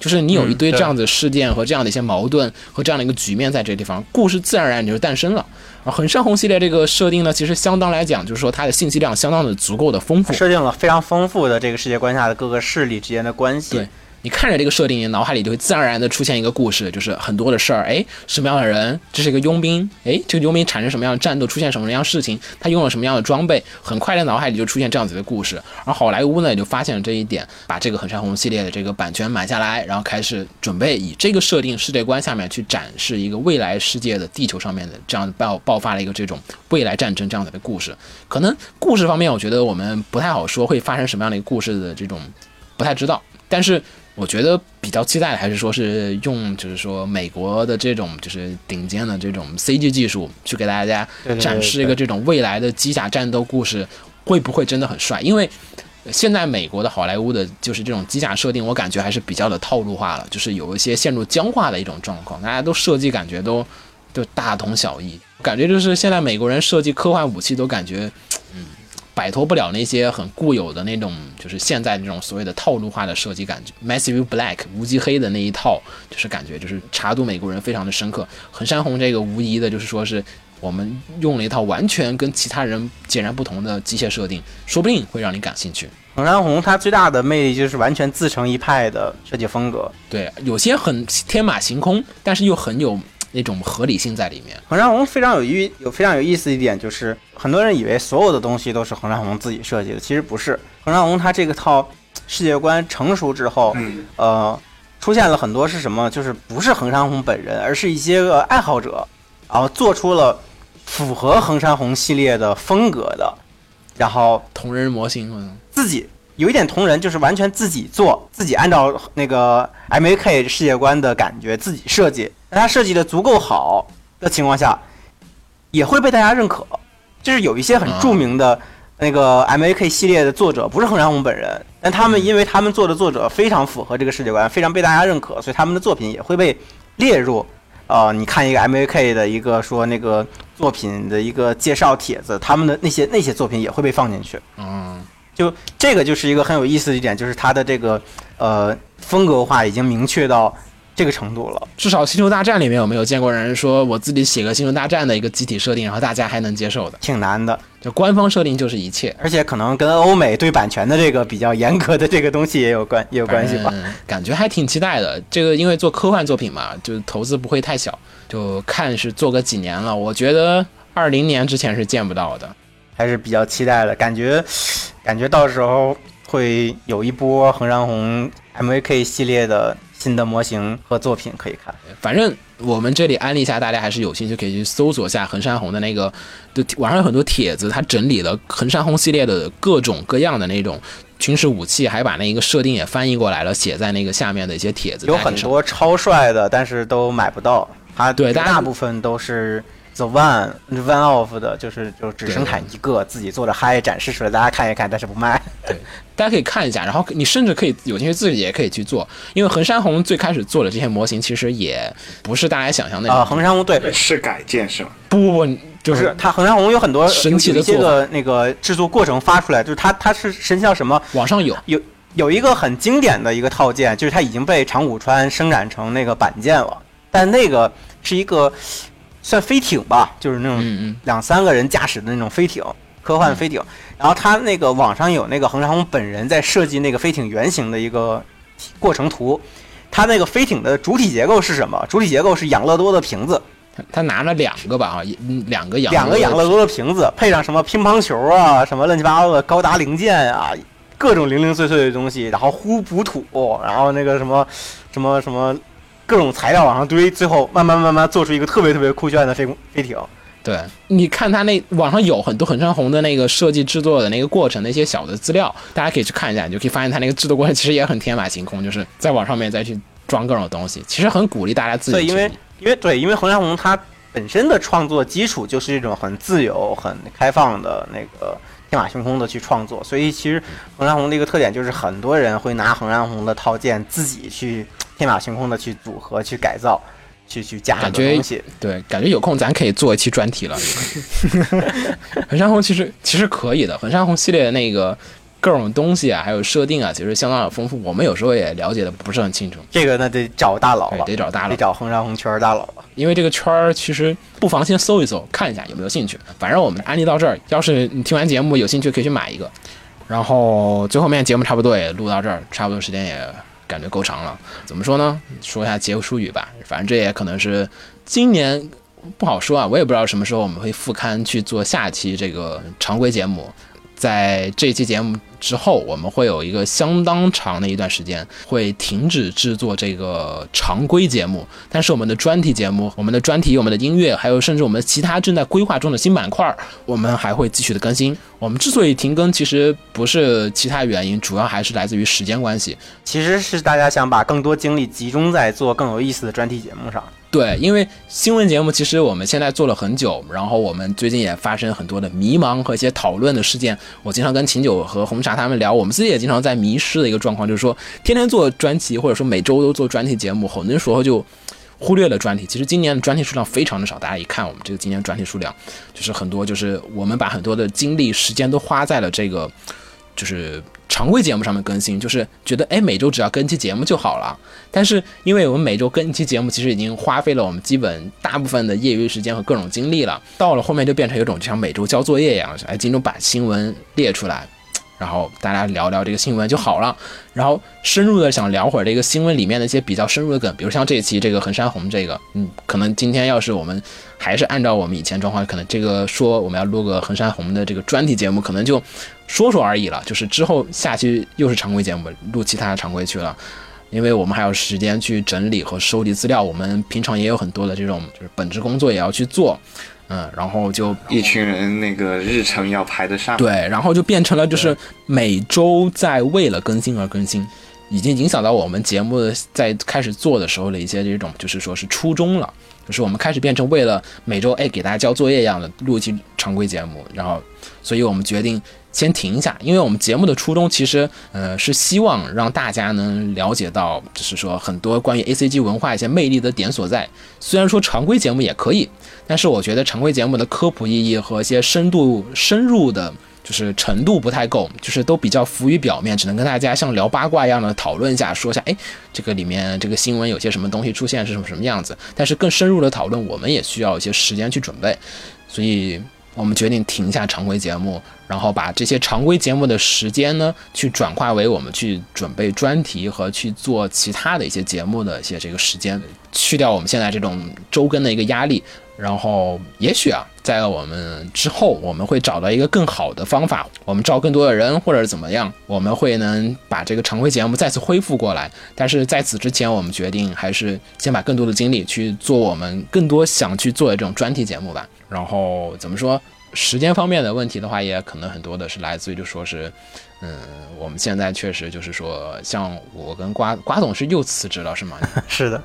就是你有一堆这样子的事件和这样的一些矛盾和这样的一个局面在这个地方，故事自然而然就诞生了。啊，很山红系列这个设定呢，其实相当来讲，就是说它的信息量相当的足够的丰富。设定了非常丰富的这个世界观下的各个势力之间的关系。对你看着这个设定，你脑海里就会自然而然的出现一个故事，就是很多的事儿。哎，什么样的人？这是一个佣兵。哎，这个佣兵产生什么样的战斗，出现什么样的事情？他用了什么样的装备？很快的脑海里就出现这样子的故事。而好莱坞呢，也就发现了这一点，把这个横山红系列的这个版权买下来，然后开始准备以这个设定世界观下面去展示一个未来世界的地球上面的这样爆爆发了一个这种未来战争这样子的故事。可能故事方面，我觉得我们不太好说会发生什么样的一个故事的这种不太知道，但是我觉得比较期待的还是说是用就是说美国的这种就是顶尖的这种 CG 技术去给大家展示一个这种未来的机甲战斗故事，会不会真的很帅？因为现在美国的好莱坞的就是这种机甲设定，我感觉还是比较的套路化了，就是有一些陷入僵化的一种状况，大家都设计感觉都都大同小异，感觉就是现在美国人设计科幻武器都感觉，嗯，摆脱不了那些很固有的那种，就是现在这种所谓的套路化的设计感觉。Massive Black 无极黑的那一套，就是感觉就是查度美国人非常的深刻。横山红这个无疑的就是说是我们用了一套完全跟其他人截然不同的机械设定，说不定会让你感兴趣。横山红它最大的魅力就是完全自成一派的设计风格。对，有些很天马行空，但是又很有那种合理性在里面。横山红非常有意有非常有意思一点就是，很多人以为所有的东西都是横山红自己设计的，其实不是。横山红他这个套世界观成熟之后，嗯呃，出现了很多是什么？就是不是横山红本人，而是一些个爱好者，然后做出了符合横山红系列的风格的，然后同人模型，嗯自己有一点同人，就是完全自己做，自己按照那个 M A K 世界观的感觉自己设计。那他设计的足够好的情况下，也会被大家认可。就是有一些很著名的那个 M A K 系列的作者，不是横山宏本人，但他们因为他们做的作者非常符合这个世界观，非常被大家认可，所以他们的作品也会被列入。呃，你看一个 M A K 的一个说那个作品的一个介绍帖子，他们的那些那些作品也会被放进去。嗯，就这个就是一个很有意思的一点，就是它的这个呃风格化已经明确到这个程度了。至少《星球大战》里面有没有见过人说我自己写个《星球大战》的一个集体设定，然后大家还能接受的？挺难的，就官方设定就是一切，而且可能跟欧美对版权的这个比较严格的这个东西也有关也有关系吧。嗯，感觉还挺期待的。这个因为做科幻作品嘛，就投资不会太小，就看是做个几年了。我觉得二零年之前是见不到的。还是比较期待的，感觉感觉到时候会有一波横山红 MVK 系列的新的模型和作品可以看。反正我们这里安利一下，大家还是有兴趣可以去搜索一下横山红的那个，就网上有很多帖子，他整理了横山红系列的各种各样的那种军事武器，还把那一个设定也翻译过来了，写在那个下面的一些帖子。有很多超帅的，但是都买不到。它对大部分都是 The One One Off 的，就是就只生产一个，自己做的嗨展示出来，大家看一看，但是不卖。对大家可以看一下，然后你甚至可以有兴趣自己也可以去做，因为横山红最开始做的这些模型其实也不是大家想象那种。啊，横山红对，是改建是吗？不不不，就就是是它横山红有很多神奇的有一些个那个制作过程发出来，就是它它是神奇到什么网上有有，有一个很经典的一个套件，就是它已经被长谷川生产成那个板件了，但那个是一个算飞艇吧，就是那种两三个人驾驶的那种飞艇，科幻飞艇。然后他那个网上有那个横山宏本人在设计那个飞艇原型的一个过程图。他那个飞艇的主体结构是什么？主体结构是养乐多的瓶子，他他拿了两个吧啊，两个养两个养乐多的瓶子，配上什么乒乓球啊，什么乱七八糟的高达零件啊，各种零零碎碎的东西，然后呼补土，然后那个什么什么什么各种材料往上堆，最后慢慢慢慢做出一个特别特别酷炫的飞飞艇。对，你看他那网上有很多横山红的那个设计制作的那个过程的一些小的资料，大家可以去看一下，你就可以发现他那个制作过程其实也很天马行空，就是在网上面再去装各种东西，其实很鼓励大家自己对，去。因为因为对，因为横山红他本身的创作基础就是一种很自由、很开放的那个天马行空的去创作，所以其实横山红的一个特点就是很多人会拿横山红的套件自己去天马行空的去组合、去改造、去去加很感觉多东西。对，感觉有空咱可以做一期专题了。横山红其实其实可以的，横山红系列的那个各种东西啊，还有设定啊，其实相当的丰富。我们有时候也了解的不是很清楚，这个那得找大佬了，得找大佬得。找横山红圈大佬了。因为这个圈儿其实不妨先搜一搜，看一下有没有兴趣。反正我们安利到这儿，要是你听完节目有兴趣，可以去买一个。然后最后面节目差不多也录到这儿，差不多时间也感觉够长了。怎么说呢？说一下结束语吧。反正这也可能是今年不好说啊，我也不知道什么时候我们会复刊去做下期这个常规节目。在这期节目之后，我们会有一个相当长的一段时间会停止制作这个常规节目，但是我们的专题节目、我们的专题、我们的音乐，还有甚至我们其他正在规划中的新板块，我们还会继续的更新。我们之所以停更，其实不是其他原因，主要还是来自于时间关系。其实是大家想把更多精力集中在做更有意思的专题节目上。对，因为新闻节目其实我们现在做了很久，然后我们最近也发生很多的迷茫和一些讨论的事件。我经常跟秦九和红茶他们聊，我们自己也经常在迷失的一个状况，就是说天天做专题，或者说每周都做专题节目，很多时候就忽略了专题。其实今年的专题数量非常的少，大家一看我们这个今年专题数量，就是很多，就是我们把很多的精力、时间都花在了这个。就是常规节目上面更新，就是觉得哎每周只要更一期节目就好了。但是因为我们每周更一期节目，其实已经花费了我们基本大部分的业余时间和各种精力了。到了后面就变成有种就像每周交作业一样，哎，今天把新闻列出来，然后大家聊聊这个新闻就好了。然后深入的想聊会儿这个新闻里面的一些比较深入的梗，比如像这一期这个横山红这个，嗯，可能今天要是我们还是按照我们以前状况，可能这个说我们要录个横山红的这个专题节目，可能就说说而已了。就是之后下期又是常规节目，录其他的常规去了。因为我们还有时间去整理和收集资料，我们平常也有很多的这种就是本职工作也要去做，嗯，然后就一群人那个日程要排得上。对，然后就变成了就是每周在为了更新而更新，已经影响到我们节目的在开始做的时候的一些这种就是说是初衷了，就是我们开始变成为了每周哎给大家交作业一样的录一期常规节目，然后所以我们决定先停一下，因为我们节目的初衷其实呃是希望让大家能了解到，就是说很多关于 A C G 文化一些魅力的点所在。虽然说常规节目也可以，但是我觉得常规节目的科普意义和一些深度深入的。就是程度不太够，就是都比较浮于表面，只能跟大家像聊八卦一样的讨论一下，说一下，哎，这个里面这个新闻有些什么东西出现是什么什么样子。但是更深入的讨论，我们也需要一些时间去准备，所以我们决定停下常规节目，然后把这些常规节目的时间呢，去转化为我们去准备专题和去做其他的一些节目的一些这个时间，去掉我们现在这种周更的一个压力。然后，也许啊，在我们之后，我们会找到一个更好的方法，我们招更多的人，或者怎么样，我们会能把这个常规节目再次恢复过来。但是在此之前，我们决定还是先把更多的精力去做我们更多想去做的这种专题节目吧。然后怎么说，时间方面的问题的话，也可能很多的是来自于就说是，嗯，我们现在确实就是说，像我跟瓜瓜总是又辞职了，是吗？是的，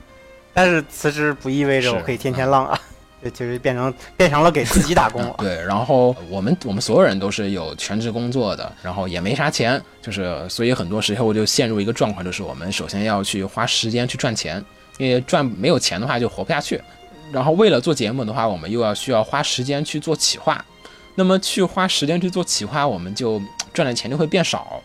但是辞职不意味着我可以天天浪啊，就就是变成变成了给自己打工了。对，然后我们我们所有人都是有全职工作的，然后也没啥钱，就是所以很多时候就陷入一个状况，就是我们首先要去花时间去赚钱，因为赚没有钱的话就活不下去。然后为了做节目的话，我们又要需要花时间去做企划，那么去花时间去做企划，我们就赚的钱就会变少。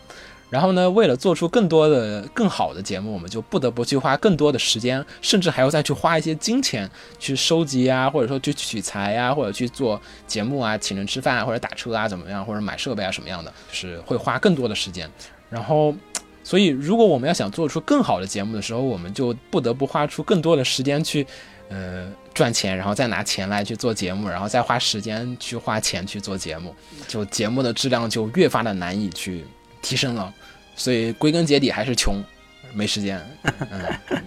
然后呢，为了做出更多的、更好的节目，我们就不得不去花更多的时间，甚至还要再去花一些金钱去收集啊，或者说去取材啊，或者去做节目啊，请人吃饭啊，或者打车啊，怎么样，或者买设备啊，什么样的，就是会花更多的时间。然后，所以如果我们要想做出更好的节目的时候，我们就不得不花出更多的时间去，呃，赚钱，然后再拿钱来去做节目，然后再花时间去花钱去做节目，就节目的质量就越发的难以去提升了。所以归根结底还是穷，没时间。嗯，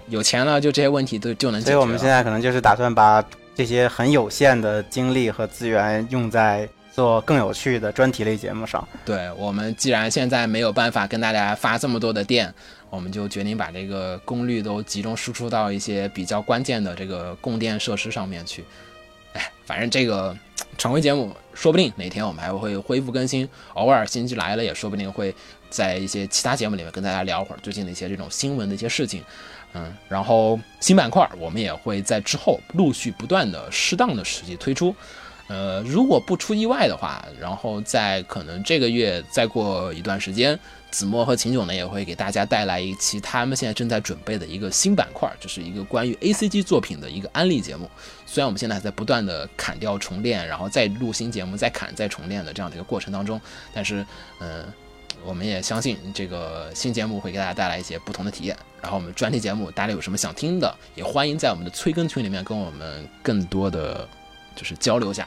有钱了就这些问题都就能解决。所以我们现在可能就是打算把这些很有限的精力和资源用在做更有趣的专题类节目上。对我们既然现在没有办法跟大家发这么多的电，我们就决定把这个功率都集中输出到一些比较关键的这个供电设施上面去。哎，反正这个常规节目说不定哪天我们还会恢复更新，偶尔新剧来了也说不定会在一些其他节目里面跟大家聊会儿最近的一些这种新闻的一些事情。嗯，然后新板块我们也会在之后陆续不断的适当的时机推出。呃，如果不出意外的话，然后在可能这个月再过一段时间，子墨和秦九呢也会给大家带来一期他们现在正在准备的一个新板块，就是一个关于 A C G 作品的一个安利节目。虽然我们现在还在不断的砍掉重练，然后再录新节目，再砍再重练的这样的一个过程当中，但是，嗯、我们也相信这个新节目会给大家带来一些不同的体验。然后我们专题节目，大家有什么想听的，也欢迎在我们的催更群里面跟我们更多的就是交流一下。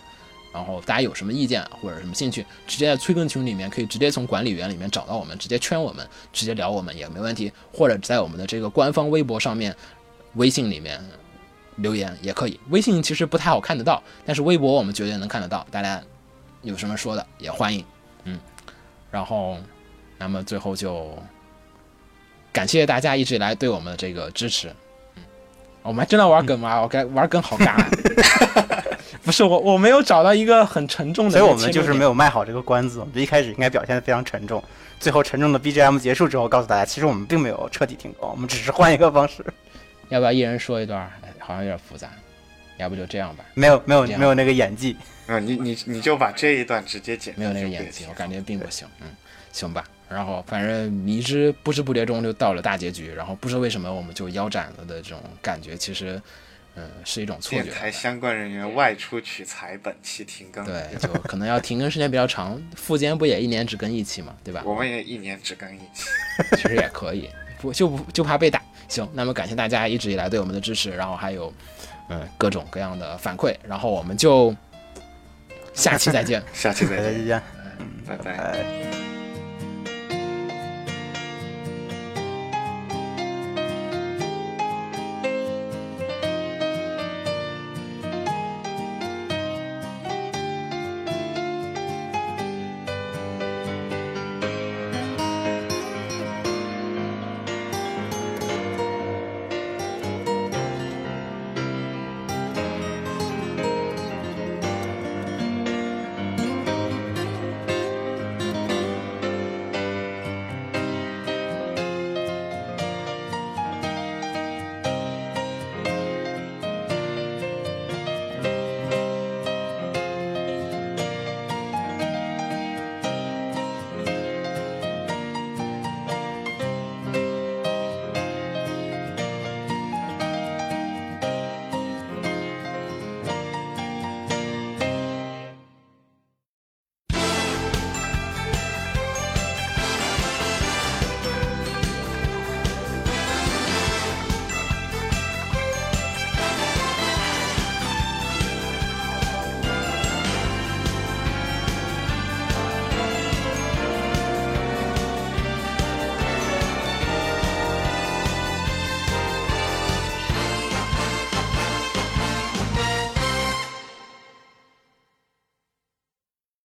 然后大家有什么意见或者什么兴趣，直接在催更群里面可以直接从管理员里面找到我们，直接圈我们，直接聊我们也没问题。或者在我们的这个官方微博上面、微信里面留言也可以。微信其实不太好看得到，但是微博我们绝对能看得到。大家有什么说的也欢迎，嗯。然后，那么最后就感谢大家一直以来对我们的这个支持。嗯，我们还真的玩梗吗？我该玩梗好尬。不是我，我没有找到一个很沉重的所以我们就是没有卖好这个关子，我们一开始应该表现的非常沉重，最后沉重的 BGM 结束之后，告诉大家，其实我们并没有彻底停工，我们只是换一个方式，要不要一人说一段？哎，好像有点复杂，要不就这样吧。没有没有没有那个演技。嗯，你你你就把这一段直接剪，没有那个演技，我感觉并不行。嗯，行吧。然后反正迷之不知不觉中就到了大结局，然后不知道为什么我们就腰斩了的这种感觉，其实，嗯，是一种错觉。电台相关人员外出取材，本期停更。对，就可能要停更时间比较长。富坚不也一年只更一期嘛，对吧？我们也一年只更一期。其实也可以，不就不就怕被打。行，那么感谢大家一直以来对我们的支持，然后还有嗯各种各样的反馈，然后我们就下期再见。下期再见，再见，拜拜。拜。